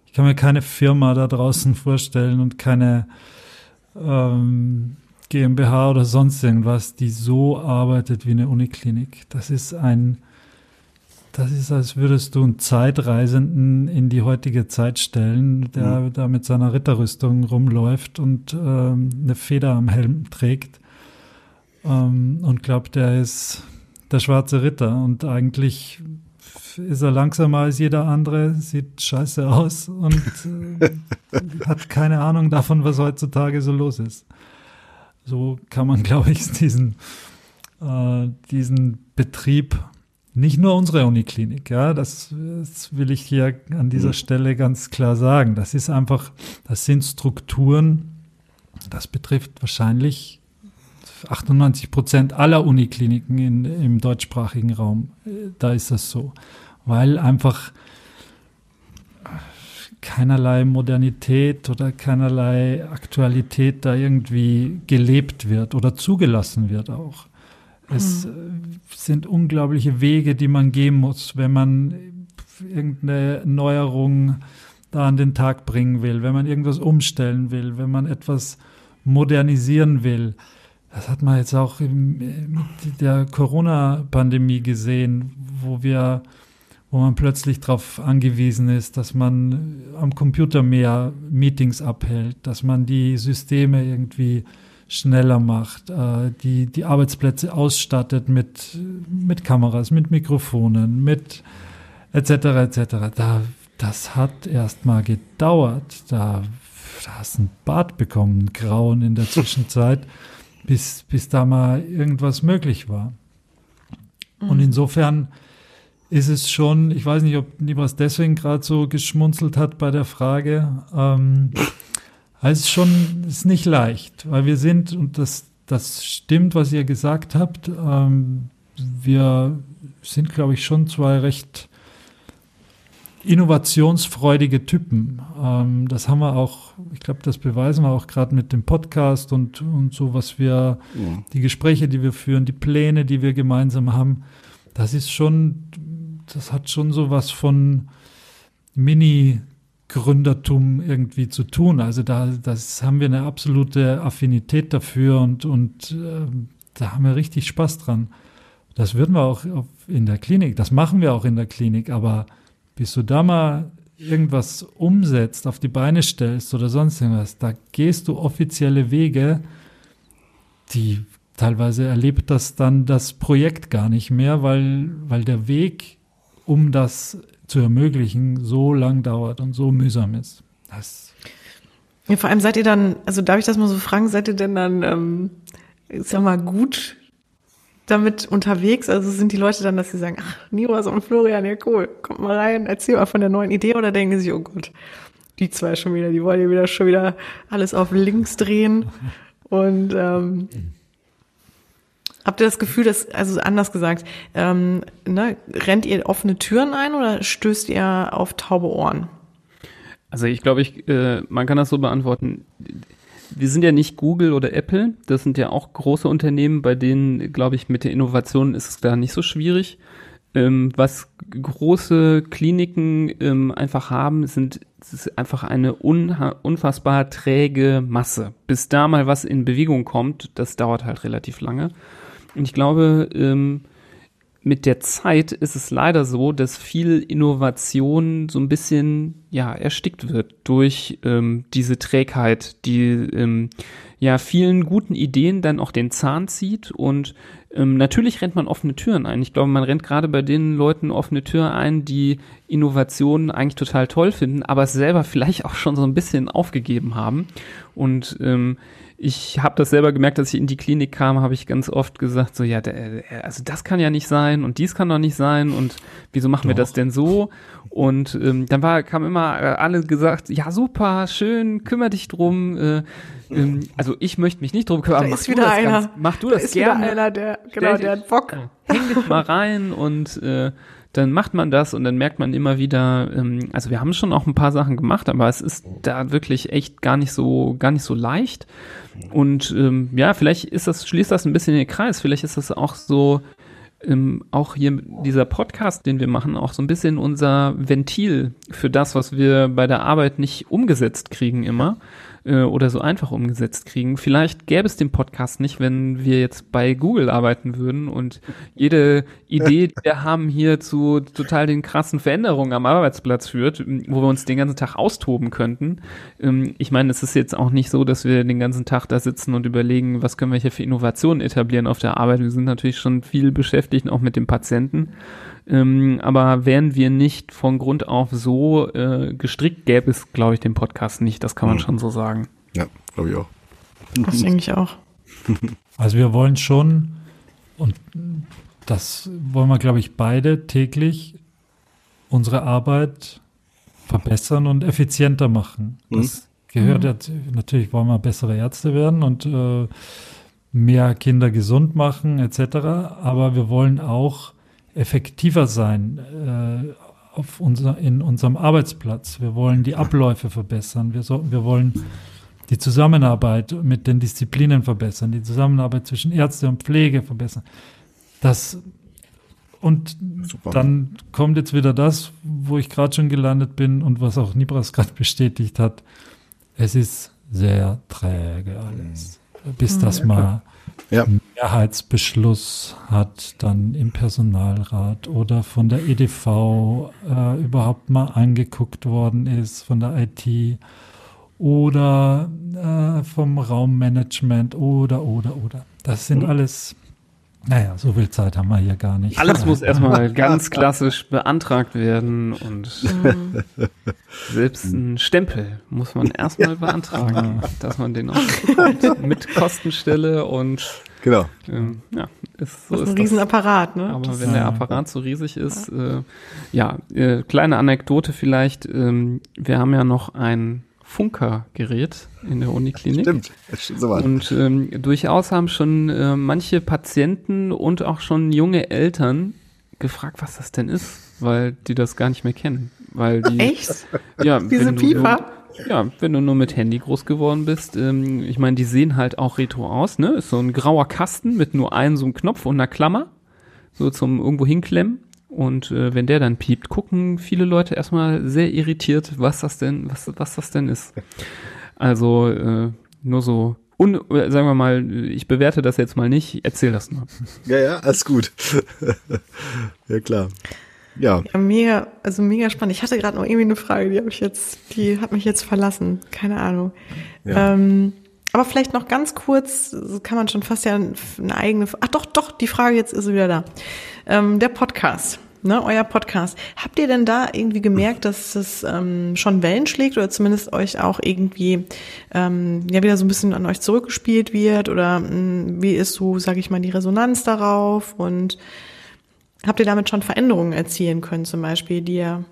ich kann mir keine Firma da draußen vorstellen und keine ähm, GmbH oder sonst irgendwas, die so arbeitet wie eine Uniklinik. Das ist ein das ist, als würdest du einen Zeitreisenden in die heutige Zeit stellen, der mhm. da mit seiner Ritterrüstung rumläuft und ähm, eine Feder am Helm trägt ähm, und glaubt, er ist der schwarze Ritter. Und eigentlich ist er langsamer als jeder andere, sieht scheiße aus und äh, hat keine Ahnung davon, was heutzutage so los ist. So kann man, glaube ich, diesen, äh, diesen Betrieb nicht nur unsere Uniklinik, ja, das, das, will ich hier an dieser mhm. Stelle ganz klar sagen. Das ist einfach, das sind Strukturen, das betrifft wahrscheinlich 98 Prozent aller Unikliniken in, im deutschsprachigen Raum. Da ist das so, weil einfach keinerlei Modernität oder keinerlei Aktualität da irgendwie gelebt wird oder zugelassen wird auch. Es mhm. sind unglaubliche Wege, die man gehen muss, wenn man irgendeine Neuerung da an den Tag bringen will, wenn man irgendwas umstellen will, wenn man etwas modernisieren will. Das hat man jetzt auch mit der Corona-Pandemie gesehen, wo wir, wo man plötzlich darauf angewiesen ist, dass man am Computer mehr Meetings abhält, dass man die Systeme irgendwie schneller macht, äh, die, die Arbeitsplätze ausstattet mit, mit Kameras, mit Mikrofonen, mit etc. etc. Da, das hat erstmal gedauert. Da, da hast du ein Bad bekommen, Grauen in der Zwischenzeit, bis, bis da mal irgendwas möglich war. Mhm. Und insofern ist es schon, ich weiß nicht, ob Nibras deswegen gerade so geschmunzelt hat bei der Frage, ähm, also es ist schon ist nicht leicht, weil wir sind, und das, das stimmt, was ihr gesagt habt, ähm, wir sind, glaube ich, schon zwei recht innovationsfreudige Typen. Ähm, das haben wir auch, ich glaube, das beweisen wir auch gerade mit dem Podcast und, und so, was wir, ja. die Gespräche, die wir führen, die Pläne, die wir gemeinsam haben. Das ist schon, das hat schon so was von Mini- Gründertum irgendwie zu tun. Also da das haben wir eine absolute Affinität dafür und, und äh, da haben wir richtig Spaß dran. Das würden wir auch in der Klinik, das machen wir auch in der Klinik, aber bis du da mal irgendwas umsetzt, auf die Beine stellst oder sonst irgendwas, da gehst du offizielle Wege, die teilweise erlebt das dann das Projekt gar nicht mehr, weil, weil der Weg, um das zu ermöglichen, so lang dauert und so mühsam ist. Das ja, vor allem seid ihr dann, also darf ich das mal so fragen, seid ihr denn dann, ähm, ich sag mal, gut damit unterwegs? Also sind die Leute dann, dass sie sagen, ach, Niros und Florian, ja cool, kommt mal rein, erzähl mal von der neuen Idee oder denken sie, oh Gott, die zwei schon wieder, die wollen ja wieder schon wieder alles auf links drehen und ähm, Habt ihr das Gefühl, dass, also anders gesagt, ähm, ne, rennt ihr offene Türen ein oder stößt ihr auf taube Ohren? Also ich glaube, ich, äh, man kann das so beantworten. Wir sind ja nicht Google oder Apple. Das sind ja auch große Unternehmen, bei denen, glaube ich, mit der Innovation ist es da nicht so schwierig. Ähm, was große Kliniken ähm, einfach haben, sind ist einfach eine unfassbar träge Masse. Bis da mal was in Bewegung kommt, das dauert halt relativ lange. Und ich glaube, ähm, mit der Zeit ist es leider so, dass viel Innovation so ein bisschen ja erstickt wird durch ähm, diese Trägheit, die ähm, ja vielen guten Ideen dann auch den Zahn zieht und ähm, natürlich rennt man offene Türen ein. Ich glaube, man rennt gerade bei den Leuten offene Türen ein, die Innovationen eigentlich total toll finden, aber es selber vielleicht auch schon so ein bisschen aufgegeben haben und ähm, ich habe das selber gemerkt, dass ich in die Klinik kam, habe ich ganz oft gesagt, so ja, der, also das kann ja nicht sein und dies kann doch nicht sein und wieso machen doch. wir das denn so? Und ähm, dann war, kam immer äh, alle gesagt, ja super, schön, kümmere dich drum. Äh, ähm, also ich möchte mich nicht drum kümmern. Mach. Ganz, mach du da das ist gerne. Wieder einer, der, genau, der hat Bock. Häng dich mal rein und äh, dann macht man das und dann merkt man immer wieder, ähm, also wir haben schon auch ein paar Sachen gemacht, aber es ist da wirklich echt gar nicht so, gar nicht so leicht. Und ähm, ja, vielleicht ist das, schließt das ein bisschen den Kreis. Vielleicht ist das auch so, ähm, auch hier dieser Podcast, den wir machen, auch so ein bisschen unser Ventil für das, was wir bei der Arbeit nicht umgesetzt kriegen immer äh, oder so einfach umgesetzt kriegen. Vielleicht gäbe es den Podcast nicht, wenn wir jetzt bei Google arbeiten würden und jede Idee, die wir haben, hier zu total den krassen Veränderungen am Arbeitsplatz führt, wo wir uns den ganzen Tag austoben könnten. Ähm, ich meine, es ist jetzt auch nicht so, dass wir den ganzen Tag da sitzen und überlegen, was können wir hier für Innovationen etablieren auf der Arbeit. Wir sind natürlich schon viel beschäftigt, auch mit dem Patienten. Ähm, aber wären wir nicht von Grund auf so äh, gestrickt, gäbe es, glaube ich, den Podcast nicht. Das kann man mhm. schon so sagen. Ja, glaube ich auch. Das denke ich auch. Also wir wollen schon, und das wollen wir, glaube ich, beide täglich, unsere Arbeit verbessern und effizienter machen. Mhm. Das gehört mhm. natürlich wollen wir bessere Ärzte werden und äh, mehr Kinder gesund machen etc. Aber wir wollen auch effektiver sein äh, auf unser, in unserem Arbeitsplatz. Wir wollen die Abläufe verbessern. Wir, so, wir wollen die Zusammenarbeit mit den Disziplinen verbessern, die Zusammenarbeit zwischen Ärzte und Pflege verbessern. Das und Super. dann kommt jetzt wieder das, wo ich gerade schon gelandet bin und was auch Nibras gerade bestätigt hat. Es ist sehr träge alles, bis das mal ja. Mehrheitsbeschluss hat dann im Personalrat oder von der EDV äh, überhaupt mal angeguckt worden ist, von der IT oder äh, vom Raummanagement oder, oder, oder. Das sind mhm. alles naja, so viel Zeit haben wir hier gar nicht. Alles muss erstmal ganz klassisch beantragt werden und selbst ein Stempel muss man erstmal beantragen, dass man den auch bekommt. Mit Kostenstelle und genau. Ähm, ja, ist, so das ist ein Riesenapparat, ne? Aber das wenn der Apparat so riesig ist, äh, ja, äh, kleine Anekdote vielleicht, ähm, wir haben ja noch ein Funkergerät in der Uniklinik. Stimmt, das stimmt so Und ähm, durchaus haben schon äh, manche Patienten und auch schon junge Eltern gefragt, was das denn ist, weil die das gar nicht mehr kennen. Weil die, Echt? Ja, Diese Pieper? Ja, wenn du nur mit Handy groß geworden bist, ähm, ich meine, die sehen halt auch retro aus, ne? Ist so ein grauer Kasten mit nur einem so einem Knopf und einer Klammer, so zum irgendwo hinklemmen. Und äh, wenn der dann piept, gucken viele Leute erstmal sehr irritiert, was das denn, was, was das denn ist. Also äh, nur so, un, äh, sagen wir mal, ich bewerte das jetzt mal nicht, erzähl das nur. Ja, ja, alles gut. ja, klar. Ja. ja. Mega, also mega spannend. Ich hatte gerade noch irgendwie eine Frage, die habe ich jetzt, die hat mich jetzt verlassen. Keine Ahnung. Ja. Ähm, aber vielleicht noch ganz kurz, kann man schon fast ja eine eigene. Ach doch, doch, die Frage jetzt ist wieder da. Ähm, der Podcast ne, euer Podcast. Habt ihr denn da irgendwie gemerkt, dass es ähm, schon Wellen schlägt oder zumindest euch auch irgendwie ähm, ja wieder so ein bisschen an euch zurückgespielt wird oder mh, hm, wie ist so, sage ich mal, die Resonanz darauf und habt ihr damit schon Veränderungen erzielen können zum Beispiel, die ihr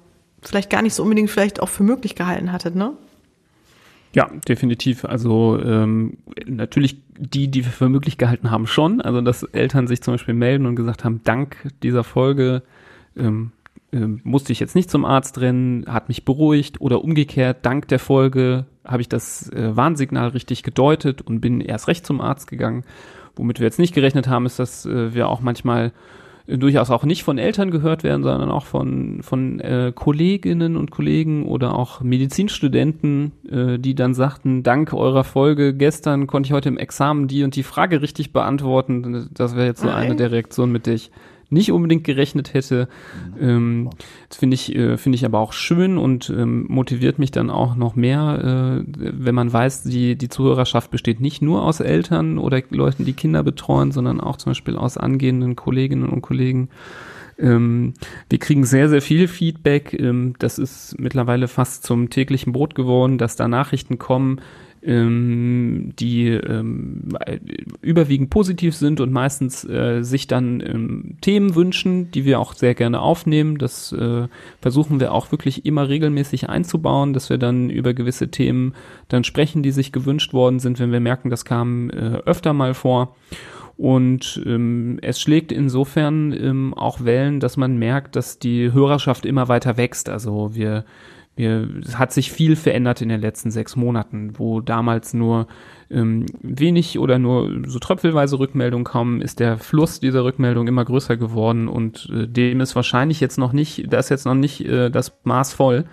vielleicht gar nicht so unbedingt vielleicht auch für möglich gehalten hattet, ne? Ja, definitiv. Also ähm, natürlich die, die wir für möglich gehalten haben, schon. Also dass Eltern sich zum Beispiel melden und gesagt haben, dank dieser Folge ähm, ähm, musste ich jetzt nicht zum Arzt rennen, hat mich beruhigt oder umgekehrt, dank der Folge habe ich das äh, Warnsignal richtig gedeutet und bin erst recht zum Arzt gegangen. Womit wir jetzt nicht gerechnet haben, ist, dass äh, wir auch manchmal durchaus auch nicht von Eltern gehört werden, sondern auch von, von äh, Kolleginnen und Kollegen oder auch Medizinstudenten, äh, die dann sagten, dank eurer Folge gestern konnte ich heute im Examen die und die Frage richtig beantworten. Das wäre jetzt so Nein. eine der Reaktionen, mit der ich nicht unbedingt gerechnet hätte. Ähm, das finde ich, äh, finde ich aber auch schön und ähm, motiviert mich dann auch noch mehr, äh, wenn man weiß, die, die Zuhörerschaft besteht nicht nur aus Eltern oder Leuten, die Kinder betreuen, sondern auch zum Beispiel aus angehenden Kolleginnen und Kollegen. Ähm, wir kriegen sehr, sehr viel Feedback. Ähm, das ist mittlerweile fast zum täglichen Brot geworden, dass da Nachrichten kommen, ähm, die ähm, überwiegend positiv sind und meistens äh, sich dann ähm, Themen wünschen, die wir auch sehr gerne aufnehmen. Das äh, versuchen wir auch wirklich immer regelmäßig einzubauen, dass wir dann über gewisse Themen dann sprechen, die sich gewünscht worden sind, wenn wir merken, das kam äh, öfter mal vor. Und ähm, es schlägt insofern ähm, auch Wellen, dass man merkt, dass die Hörerschaft immer weiter wächst. Also wir wir, es hat sich viel verändert in den letzten sechs Monaten, wo damals nur ähm, wenig oder nur so tröpfelweise Rückmeldungen kamen, ist der Fluss dieser Rückmeldung immer größer geworden und äh, dem ist wahrscheinlich jetzt noch nicht, da ist jetzt noch nicht äh, das Maß voll.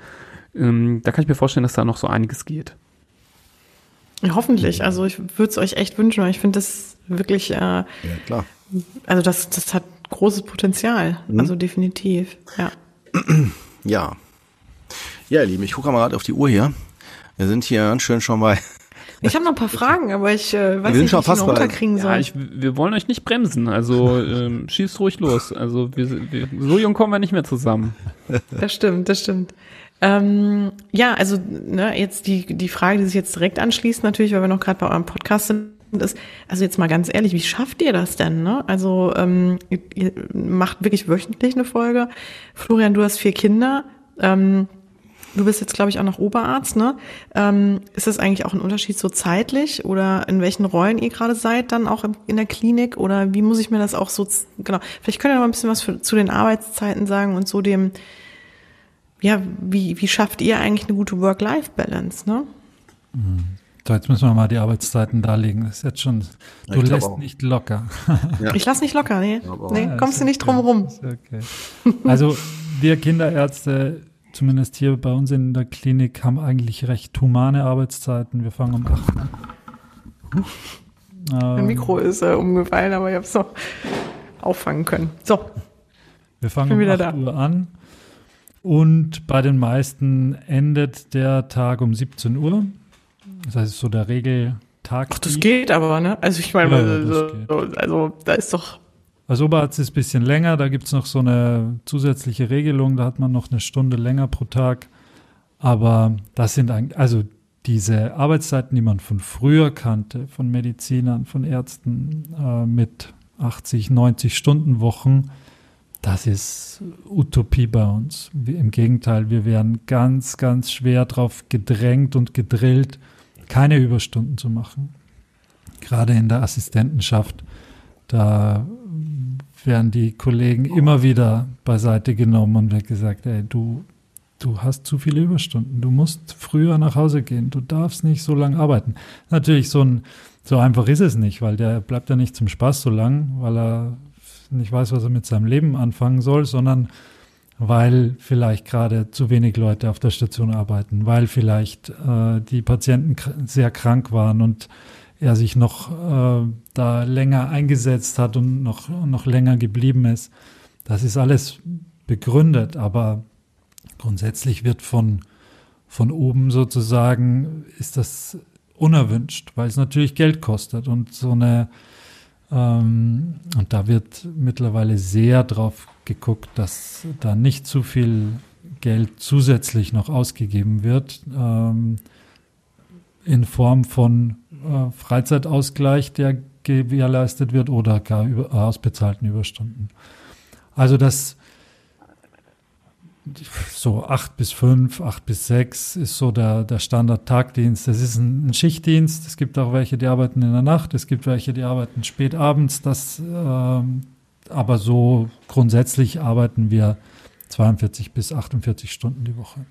Ähm, da kann ich mir vorstellen, dass da noch so einiges geht. Ja, hoffentlich. Also ich würde es euch echt wünschen, weil ich finde das wirklich, äh, ja, klar. also das, das hat großes Potenzial. Mhm. Also definitiv, ja. Ja, ja, ihr Lieben, ich gucke mal gerade auf die Uhr hier. Wir sind hier ganz schön schon bei. Ich habe noch ein paar Fragen, aber ich äh, weiß wir nicht, wie ich die runterkriegen soll. Ja, ich, wir wollen euch nicht bremsen, also ähm, schießt ruhig los. Also wir, wir, so jung kommen wir nicht mehr zusammen. Das stimmt, das stimmt. Ähm, ja, also ne, jetzt die, die Frage, die sich jetzt direkt anschließt, natürlich, weil wir noch gerade bei eurem Podcast sind, ist, also jetzt mal ganz ehrlich, wie schafft ihr das denn? Ne? Also ähm, ihr, ihr macht wirklich wöchentlich eine Folge. Florian, du hast vier Kinder. Ähm, Du bist jetzt, glaube ich, auch noch Oberarzt, ne? Ähm, ist das eigentlich auch ein Unterschied so zeitlich oder in welchen Rollen ihr gerade seid, dann auch in der Klinik? Oder wie muss ich mir das auch so, genau, vielleicht könnt ihr noch mal ein bisschen was für, zu den Arbeitszeiten sagen und so dem, ja, wie, wie schafft ihr eigentlich eine gute Work-Life-Balance, ne? Mhm. So, jetzt müssen wir mal die Arbeitszeiten darlegen. Das ist jetzt schon, du lässt auch. nicht locker. Ja. Ich lass nicht locker, nee. Nee, kommst du nicht drum rum. Okay. Also, wir Kinderärzte zumindest hier bei uns in der Klinik, haben eigentlich recht humane Arbeitszeiten. Wir fangen um 8 an. Mein ähm, Mikro ist äh, umgefallen, aber ich habe es noch auffangen können. So. Wir fangen um 8 da. Uhr an. Und bei den meisten endet der Tag um 17 Uhr. Das heißt, so der Regeltag. Ach, das geht aber, ne? Also ich meine, ja, ja, also, also da ist doch als Oberarzt ist es ein bisschen länger, da gibt es noch so eine zusätzliche Regelung, da hat man noch eine Stunde länger pro Tag. Aber das sind also diese Arbeitszeiten, die man von früher kannte, von Medizinern, von Ärzten äh, mit 80, 90 Stunden Wochen, das ist Utopie bei uns. Im Gegenteil, wir werden ganz, ganz schwer darauf gedrängt und gedrillt, keine Überstunden zu machen. Gerade in der Assistentenschaft, da werden die Kollegen immer wieder beiseite genommen und wird gesagt, ey, du, du hast zu viele Überstunden, du musst früher nach Hause gehen, du darfst nicht so lange arbeiten. Natürlich, so, ein, so einfach ist es nicht, weil der bleibt ja nicht zum Spaß so lang, weil er nicht weiß, was er mit seinem Leben anfangen soll, sondern weil vielleicht gerade zu wenig Leute auf der Station arbeiten, weil vielleicht äh, die Patienten sehr krank waren und er sich noch äh, da länger eingesetzt hat und noch, noch länger geblieben ist. Das ist alles begründet, aber grundsätzlich wird von, von oben sozusagen, ist das unerwünscht, weil es natürlich Geld kostet und so eine, ähm, und da wird mittlerweile sehr drauf geguckt, dass da nicht zu viel Geld zusätzlich noch ausgegeben wird, ähm, in Form von äh, Freizeitausgleich, der gewährleistet wird oder gar über, ausbezahlten Überstunden. Also das so acht bis fünf, acht bis sechs ist so der, der Standard-Tagdienst. Das ist ein, ein, Schichtdienst. Es gibt auch welche, die arbeiten in der Nacht. Es gibt welche, die arbeiten spät abends. Das, ähm, aber so grundsätzlich arbeiten wir 42 bis 48 Stunden die Woche.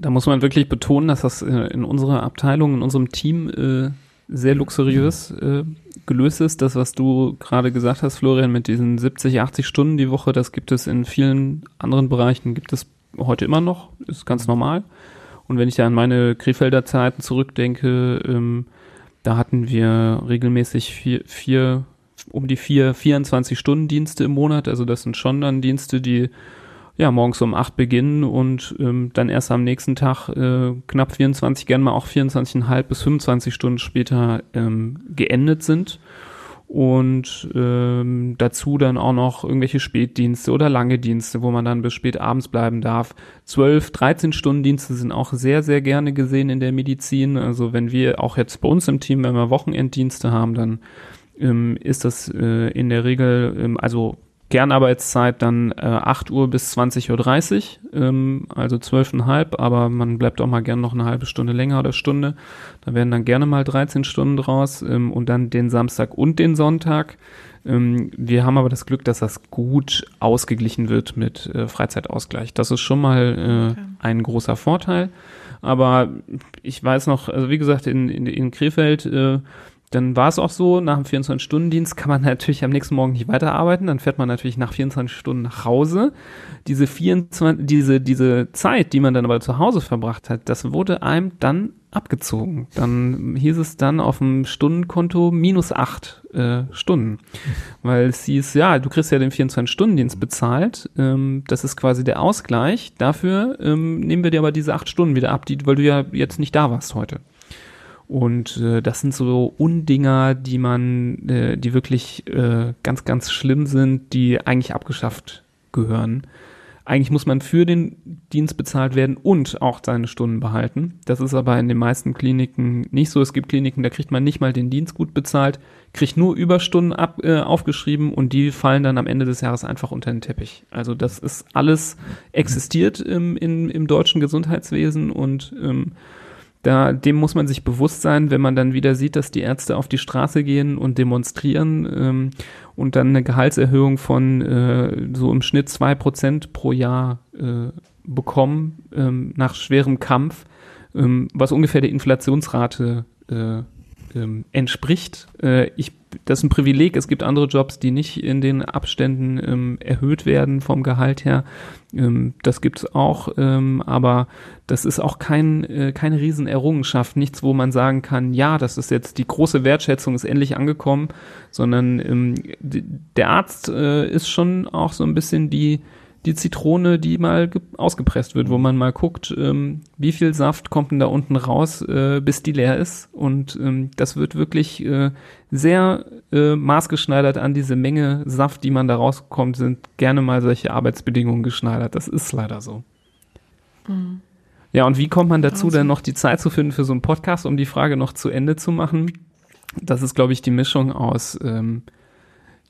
Da muss man wirklich betonen, dass das äh, in unserer Abteilung, in unserem Team äh, sehr luxuriös äh, gelöst ist. Das, was du gerade gesagt hast, Florian, mit diesen 70, 80 Stunden die Woche, das gibt es in vielen anderen Bereichen, gibt es heute immer noch, ist ganz normal. Und wenn ich da an meine Krefelder Zeiten zurückdenke, ähm, da hatten wir regelmäßig vier, vier, um die vier, 24 Stunden Dienste im Monat. Also das sind schon dann Dienste, die ja, morgens um acht beginnen und ähm, dann erst am nächsten Tag äh, knapp 24, gern mal auch 24,5 bis 25 Stunden später ähm, geendet sind. Und ähm, dazu dann auch noch irgendwelche Spätdienste oder lange Dienste, wo man dann bis spät abends bleiben darf. 12, 13 Stunden Dienste sind auch sehr, sehr gerne gesehen in der Medizin. Also wenn wir auch jetzt bei uns im Team, wenn wir Wochenenddienste haben, dann ähm, ist das äh, in der Regel, ähm, also Kernarbeitszeit dann äh, 8 Uhr bis 20.30 Uhr, ähm, also 12,5, aber man bleibt auch mal gern noch eine halbe Stunde länger oder Stunde. Da werden dann gerne mal 13 Stunden draus ähm, und dann den Samstag und den Sonntag. Ähm, wir haben aber das Glück, dass das gut ausgeglichen wird mit äh, Freizeitausgleich. Das ist schon mal äh, okay. ein großer Vorteil. Aber ich weiß noch, also wie gesagt, in, in, in Krefeld äh, dann war es auch so, nach dem 24-Stunden-Dienst kann man natürlich am nächsten Morgen nicht weiterarbeiten. Dann fährt man natürlich nach 24 Stunden nach Hause. Diese 24, diese, diese Zeit, die man dann aber zu Hause verbracht hat, das wurde einem dann abgezogen. Dann hieß es dann auf dem Stundenkonto minus acht äh, Stunden. Weil es hieß, ja, du kriegst ja den 24-Stunden-Dienst bezahlt. Ähm, das ist quasi der Ausgleich. Dafür ähm, nehmen wir dir aber diese acht Stunden wieder ab, die, weil du ja jetzt nicht da warst heute. Und äh, das sind so Undinger, die man, äh, die wirklich äh, ganz, ganz schlimm sind, die eigentlich abgeschafft gehören. Eigentlich muss man für den Dienst bezahlt werden und auch seine Stunden behalten. Das ist aber in den meisten Kliniken nicht so. Es gibt Kliniken, da kriegt man nicht mal den Dienst gut bezahlt, kriegt nur Überstunden ab, äh, aufgeschrieben und die fallen dann am Ende des Jahres einfach unter den Teppich. Also das ist alles existiert im, im, im deutschen Gesundheitswesen und ähm, da, dem muss man sich bewusst sein, wenn man dann wieder sieht, dass die Ärzte auf die Straße gehen und demonstrieren ähm, und dann eine Gehaltserhöhung von äh, so im Schnitt zwei Prozent pro Jahr äh, bekommen ähm, nach schwerem Kampf, ähm, was ungefähr der Inflationsrate äh, ähm, entspricht. Äh, ich, das ist ein Privileg. Es gibt andere Jobs, die nicht in den Abständen ähm, erhöht werden vom Gehalt her. Ähm, das gibt es auch, ähm, aber das ist auch kein, äh, keine Riesenerrungenschaft. Nichts, wo man sagen kann, ja, das ist jetzt die große Wertschätzung, ist endlich angekommen, sondern ähm, der Arzt äh, ist schon auch so ein bisschen die die Zitrone, die mal ausgepresst wird, wo man mal guckt, ähm, wie viel Saft kommt denn da unten raus, äh, bis die leer ist. Und ähm, das wird wirklich äh, sehr äh, maßgeschneidert an diese Menge Saft, die man da rauskommt, sind gerne mal solche Arbeitsbedingungen geschneidert. Das ist leider so. Mhm. Ja, und wie kommt man dazu, also. denn noch die Zeit zu finden für so einen Podcast, um die Frage noch zu Ende zu machen? Das ist, glaube ich, die Mischung aus ähm,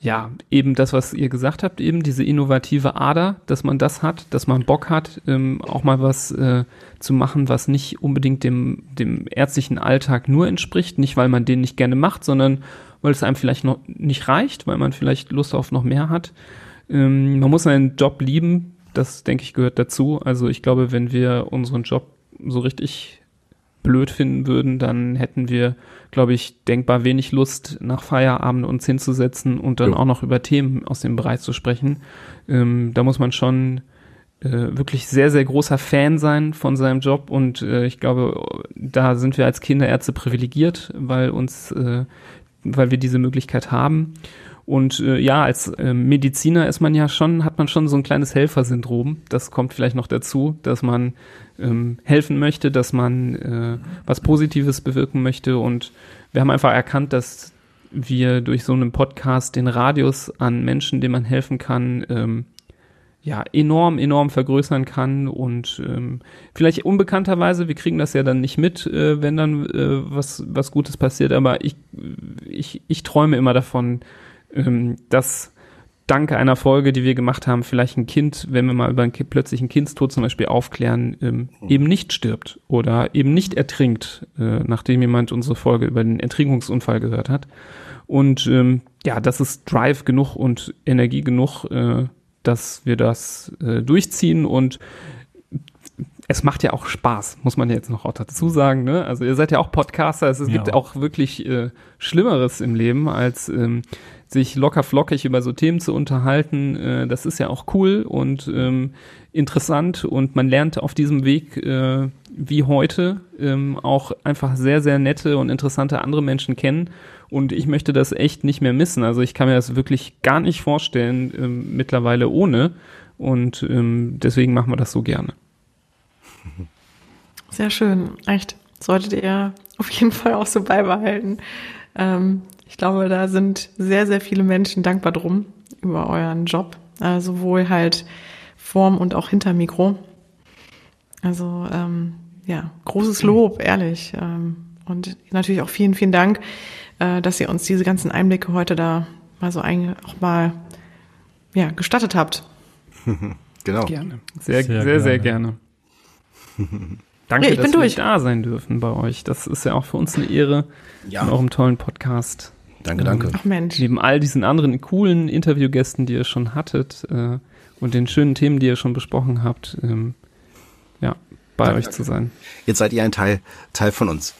ja, eben das, was ihr gesagt habt, eben diese innovative Ader, dass man das hat, dass man Bock hat, ähm, auch mal was äh, zu machen, was nicht unbedingt dem, dem ärztlichen Alltag nur entspricht, nicht weil man den nicht gerne macht, sondern weil es einem vielleicht noch nicht reicht, weil man vielleicht Lust auf noch mehr hat. Ähm, man muss seinen Job lieben, das denke ich gehört dazu. Also ich glaube, wenn wir unseren Job so richtig blöd finden würden, dann hätten wir, glaube ich, denkbar wenig Lust, nach Feierabend uns hinzusetzen und dann ja. auch noch über Themen aus dem Bereich zu sprechen. Ähm, da muss man schon äh, wirklich sehr, sehr großer Fan sein von seinem Job und äh, ich glaube, da sind wir als Kinderärzte privilegiert, weil uns, äh, weil wir diese Möglichkeit haben. Und äh, ja, als äh, Mediziner ist man ja schon, hat man schon so ein kleines Helfersyndrom. Das kommt vielleicht noch dazu, dass man ähm, helfen möchte, dass man äh, was Positives bewirken möchte. Und wir haben einfach erkannt, dass wir durch so einen Podcast den Radius an Menschen, denen man helfen kann, ähm, ja, enorm, enorm vergrößern kann und ähm, vielleicht unbekannterweise, wir kriegen das ja dann nicht mit, äh, wenn dann äh, was, was Gutes passiert, aber ich, ich, ich träume immer davon, ähm, dass dank einer Folge, die wir gemacht haben, vielleicht ein Kind, wenn wir mal über einen plötzlichen Kindstod zum Beispiel aufklären, ähm, mhm. eben nicht stirbt oder eben nicht ertrinkt, äh, nachdem jemand unsere Folge über den Ertrinkungsunfall gehört hat. Und ähm, ja, das ist Drive genug und Energie genug, äh, dass wir das äh, durchziehen und es macht ja auch Spaß, muss man jetzt noch auch dazu sagen. Ne? Also ihr seid ja auch Podcaster, es, es ja. gibt auch wirklich äh, Schlimmeres im Leben, als ähm, sich locker flockig über so Themen zu unterhalten. Äh, das ist ja auch cool und ähm, interessant und man lernt auf diesem Weg äh, wie heute ähm, auch einfach sehr, sehr nette und interessante andere Menschen kennen und ich möchte das echt nicht mehr missen. Also ich kann mir das wirklich gar nicht vorstellen, ähm, mittlerweile ohne. Und ähm, deswegen machen wir das so gerne. Sehr schön. Echt. Solltet ihr auf jeden Fall auch so beibehalten. Ähm, ich glaube, da sind sehr, sehr viele Menschen dankbar drum über euren Job. Äh, sowohl halt vorm und auch hinter Mikro. Also ähm, ja, großes Lob, ehrlich. Ähm, und natürlich auch vielen, vielen Dank äh, dass ihr uns diese ganzen Einblicke heute da mal so ein, auch mal ja, gestattet habt. genau. Gerne. Sehr, sehr, sehr, sehr gerne. Danke, ja, dass wir da sein dürfen bei euch. Das ist ja auch für uns eine Ehre ja. in eurem tollen Podcast. Danke, danke. Ach Mensch. Neben all diesen anderen coolen Interviewgästen, die ihr schon hattet äh, und den schönen Themen, die ihr schon besprochen habt, ähm, ja, bei danke, euch danke. zu sein. Jetzt seid ihr ein Teil, Teil von uns.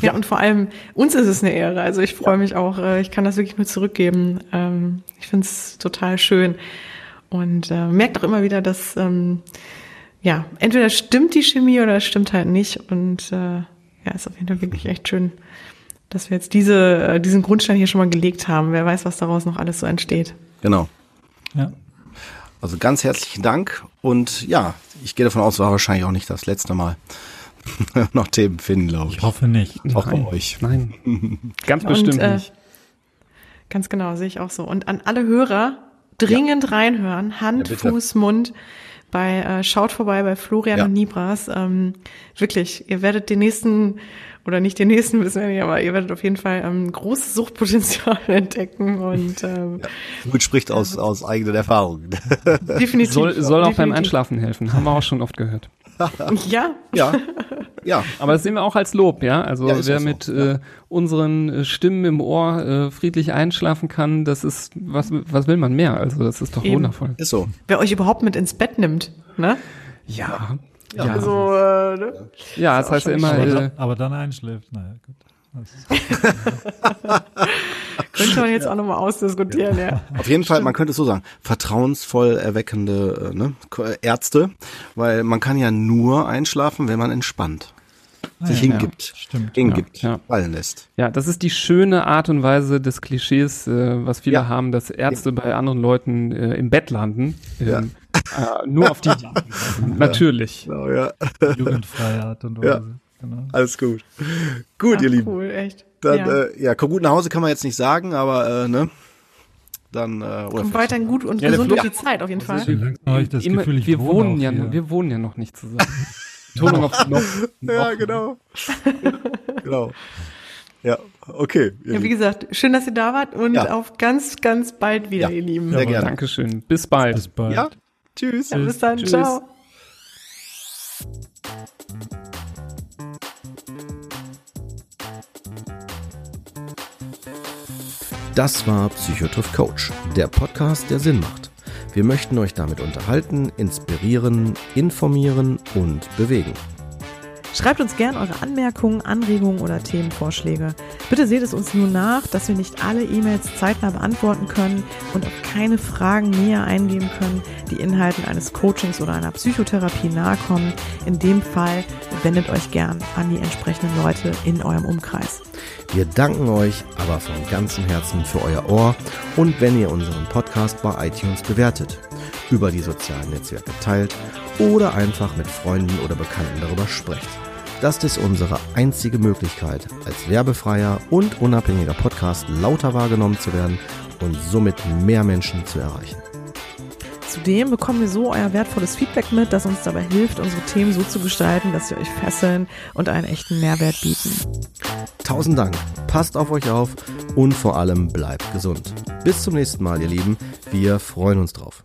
Ja, und vor allem uns ist es eine Ehre. Also ich freue mich auch, äh, ich kann das wirklich nur zurückgeben. Ähm, ich finde es total schön und äh, merkt auch immer wieder, dass ähm, ja entweder stimmt die Chemie oder es stimmt halt nicht. Und äh, ja, ist auf jeden Fall wirklich echt schön, dass wir jetzt diese, äh, diesen Grundstein hier schon mal gelegt haben. Wer weiß, was daraus noch alles so entsteht. Genau. Ja. Also ganz herzlichen Dank und ja, ich gehe davon aus, war wahrscheinlich auch nicht das letzte Mal. noch Themen finden, glaube ich. Ich hoffe nicht. Auch Nein. bei euch. Nein. Ganz bestimmt und, äh, nicht. Ganz genau, sehe ich auch so. Und an alle Hörer dringend ja. reinhören. Hand, ja, Fuß, Mund. Bei äh, schaut vorbei bei Florian ja. und Nibras. Ähm, wirklich, ihr werdet den nächsten oder nicht den nächsten wissen wir nicht, aber ihr werdet auf jeden Fall ähm, großes Suchtpotenzial entdecken und ähm, ja, gut spricht aus aus eigenen Erfahrungen. Definitiv. Soll, soll auch definitiv. beim Einschlafen helfen, haben wir auch schon oft gehört. ja. Ja. Ja. Aber das sehen wir auch als Lob, ja. Also ja, wer mit ja. äh, unseren äh, Stimmen im Ohr äh, friedlich einschlafen kann, das ist, was, was will man mehr? Also das ist doch Eben. wundervoll. Ist so. Wer euch überhaupt mit ins Bett nimmt, ne? Ja. Ja, ja. Also, äh, ne? ja das heißt ja immer. Aber, äh, aber dann einschläft, naja, gut. könnte man jetzt auch nochmal ausdiskutieren, ja. Auf jeden Fall, man könnte es so sagen, vertrauensvoll erweckende äh, ne, Ärzte, weil man kann ja nur einschlafen, wenn man entspannt. Ah, sich ja, hingibt, ja, stimmt, hingibt, ja, fallen lässt. Ja, das ist die schöne Art und Weise des Klischees, äh, was viele haben, dass Ärzte bei anderen Leuten äh, im Bett landen. Ähm, äh, nur auf die Natürlich. Genau, ja. Jugendfreie Art und Weise. Genau. Alles gut. Gut, Ach, ihr Lieben. Cool, echt. Dann, ja. Äh, ja, komm gut nach Hause kann man jetzt nicht sagen, aber äh, ne? Dann äh, oder Kommt weiterhin gut und ja, gesund durch die Zeit auf jeden Fall. Ich das Immer, Gefühl, ich wir wohnen ja, hier. wir wohnen ja noch nicht zusammen. Tonung noch, noch, Ja, genau. genau. Ja, okay. Ja, wie gesagt, schön, dass ihr da wart und ja. auf ganz, ganz bald wieder, ja, ihr Lieben. Sehr gerne. Dankeschön. Bis bald. Bis bald. Ja, tschüss. Ja, bis dann. Tschüss. Ciao. Das war Psychotriff Coach, der Podcast, der Sinn macht. Wir möchten euch damit unterhalten, inspirieren, informieren und bewegen. Schreibt uns gern eure Anmerkungen, Anregungen oder Themenvorschläge. Bitte seht es uns nur nach, dass wir nicht alle E-Mails zeitnah beantworten können und auf keine Fragen näher eingehen können, die Inhalten eines Coachings oder einer Psychotherapie nahe kommen. In dem Fall wendet euch gern an die entsprechenden Leute in eurem Umkreis. Wir danken euch aber von ganzem Herzen für euer Ohr und wenn ihr unseren Podcast bei iTunes bewertet, über die sozialen Netzwerke teilt oder einfach mit Freunden oder Bekannten darüber sprecht. Das ist unsere einzige Möglichkeit, als werbefreier und unabhängiger Podcast lauter wahrgenommen zu werden und somit mehr Menschen zu erreichen. Zudem bekommen wir so euer wertvolles Feedback mit, das uns dabei hilft, unsere Themen so zu gestalten, dass sie euch fesseln und einen echten Mehrwert bieten. Tausend Dank, passt auf euch auf und vor allem bleibt gesund. Bis zum nächsten Mal, ihr Lieben. Wir freuen uns drauf.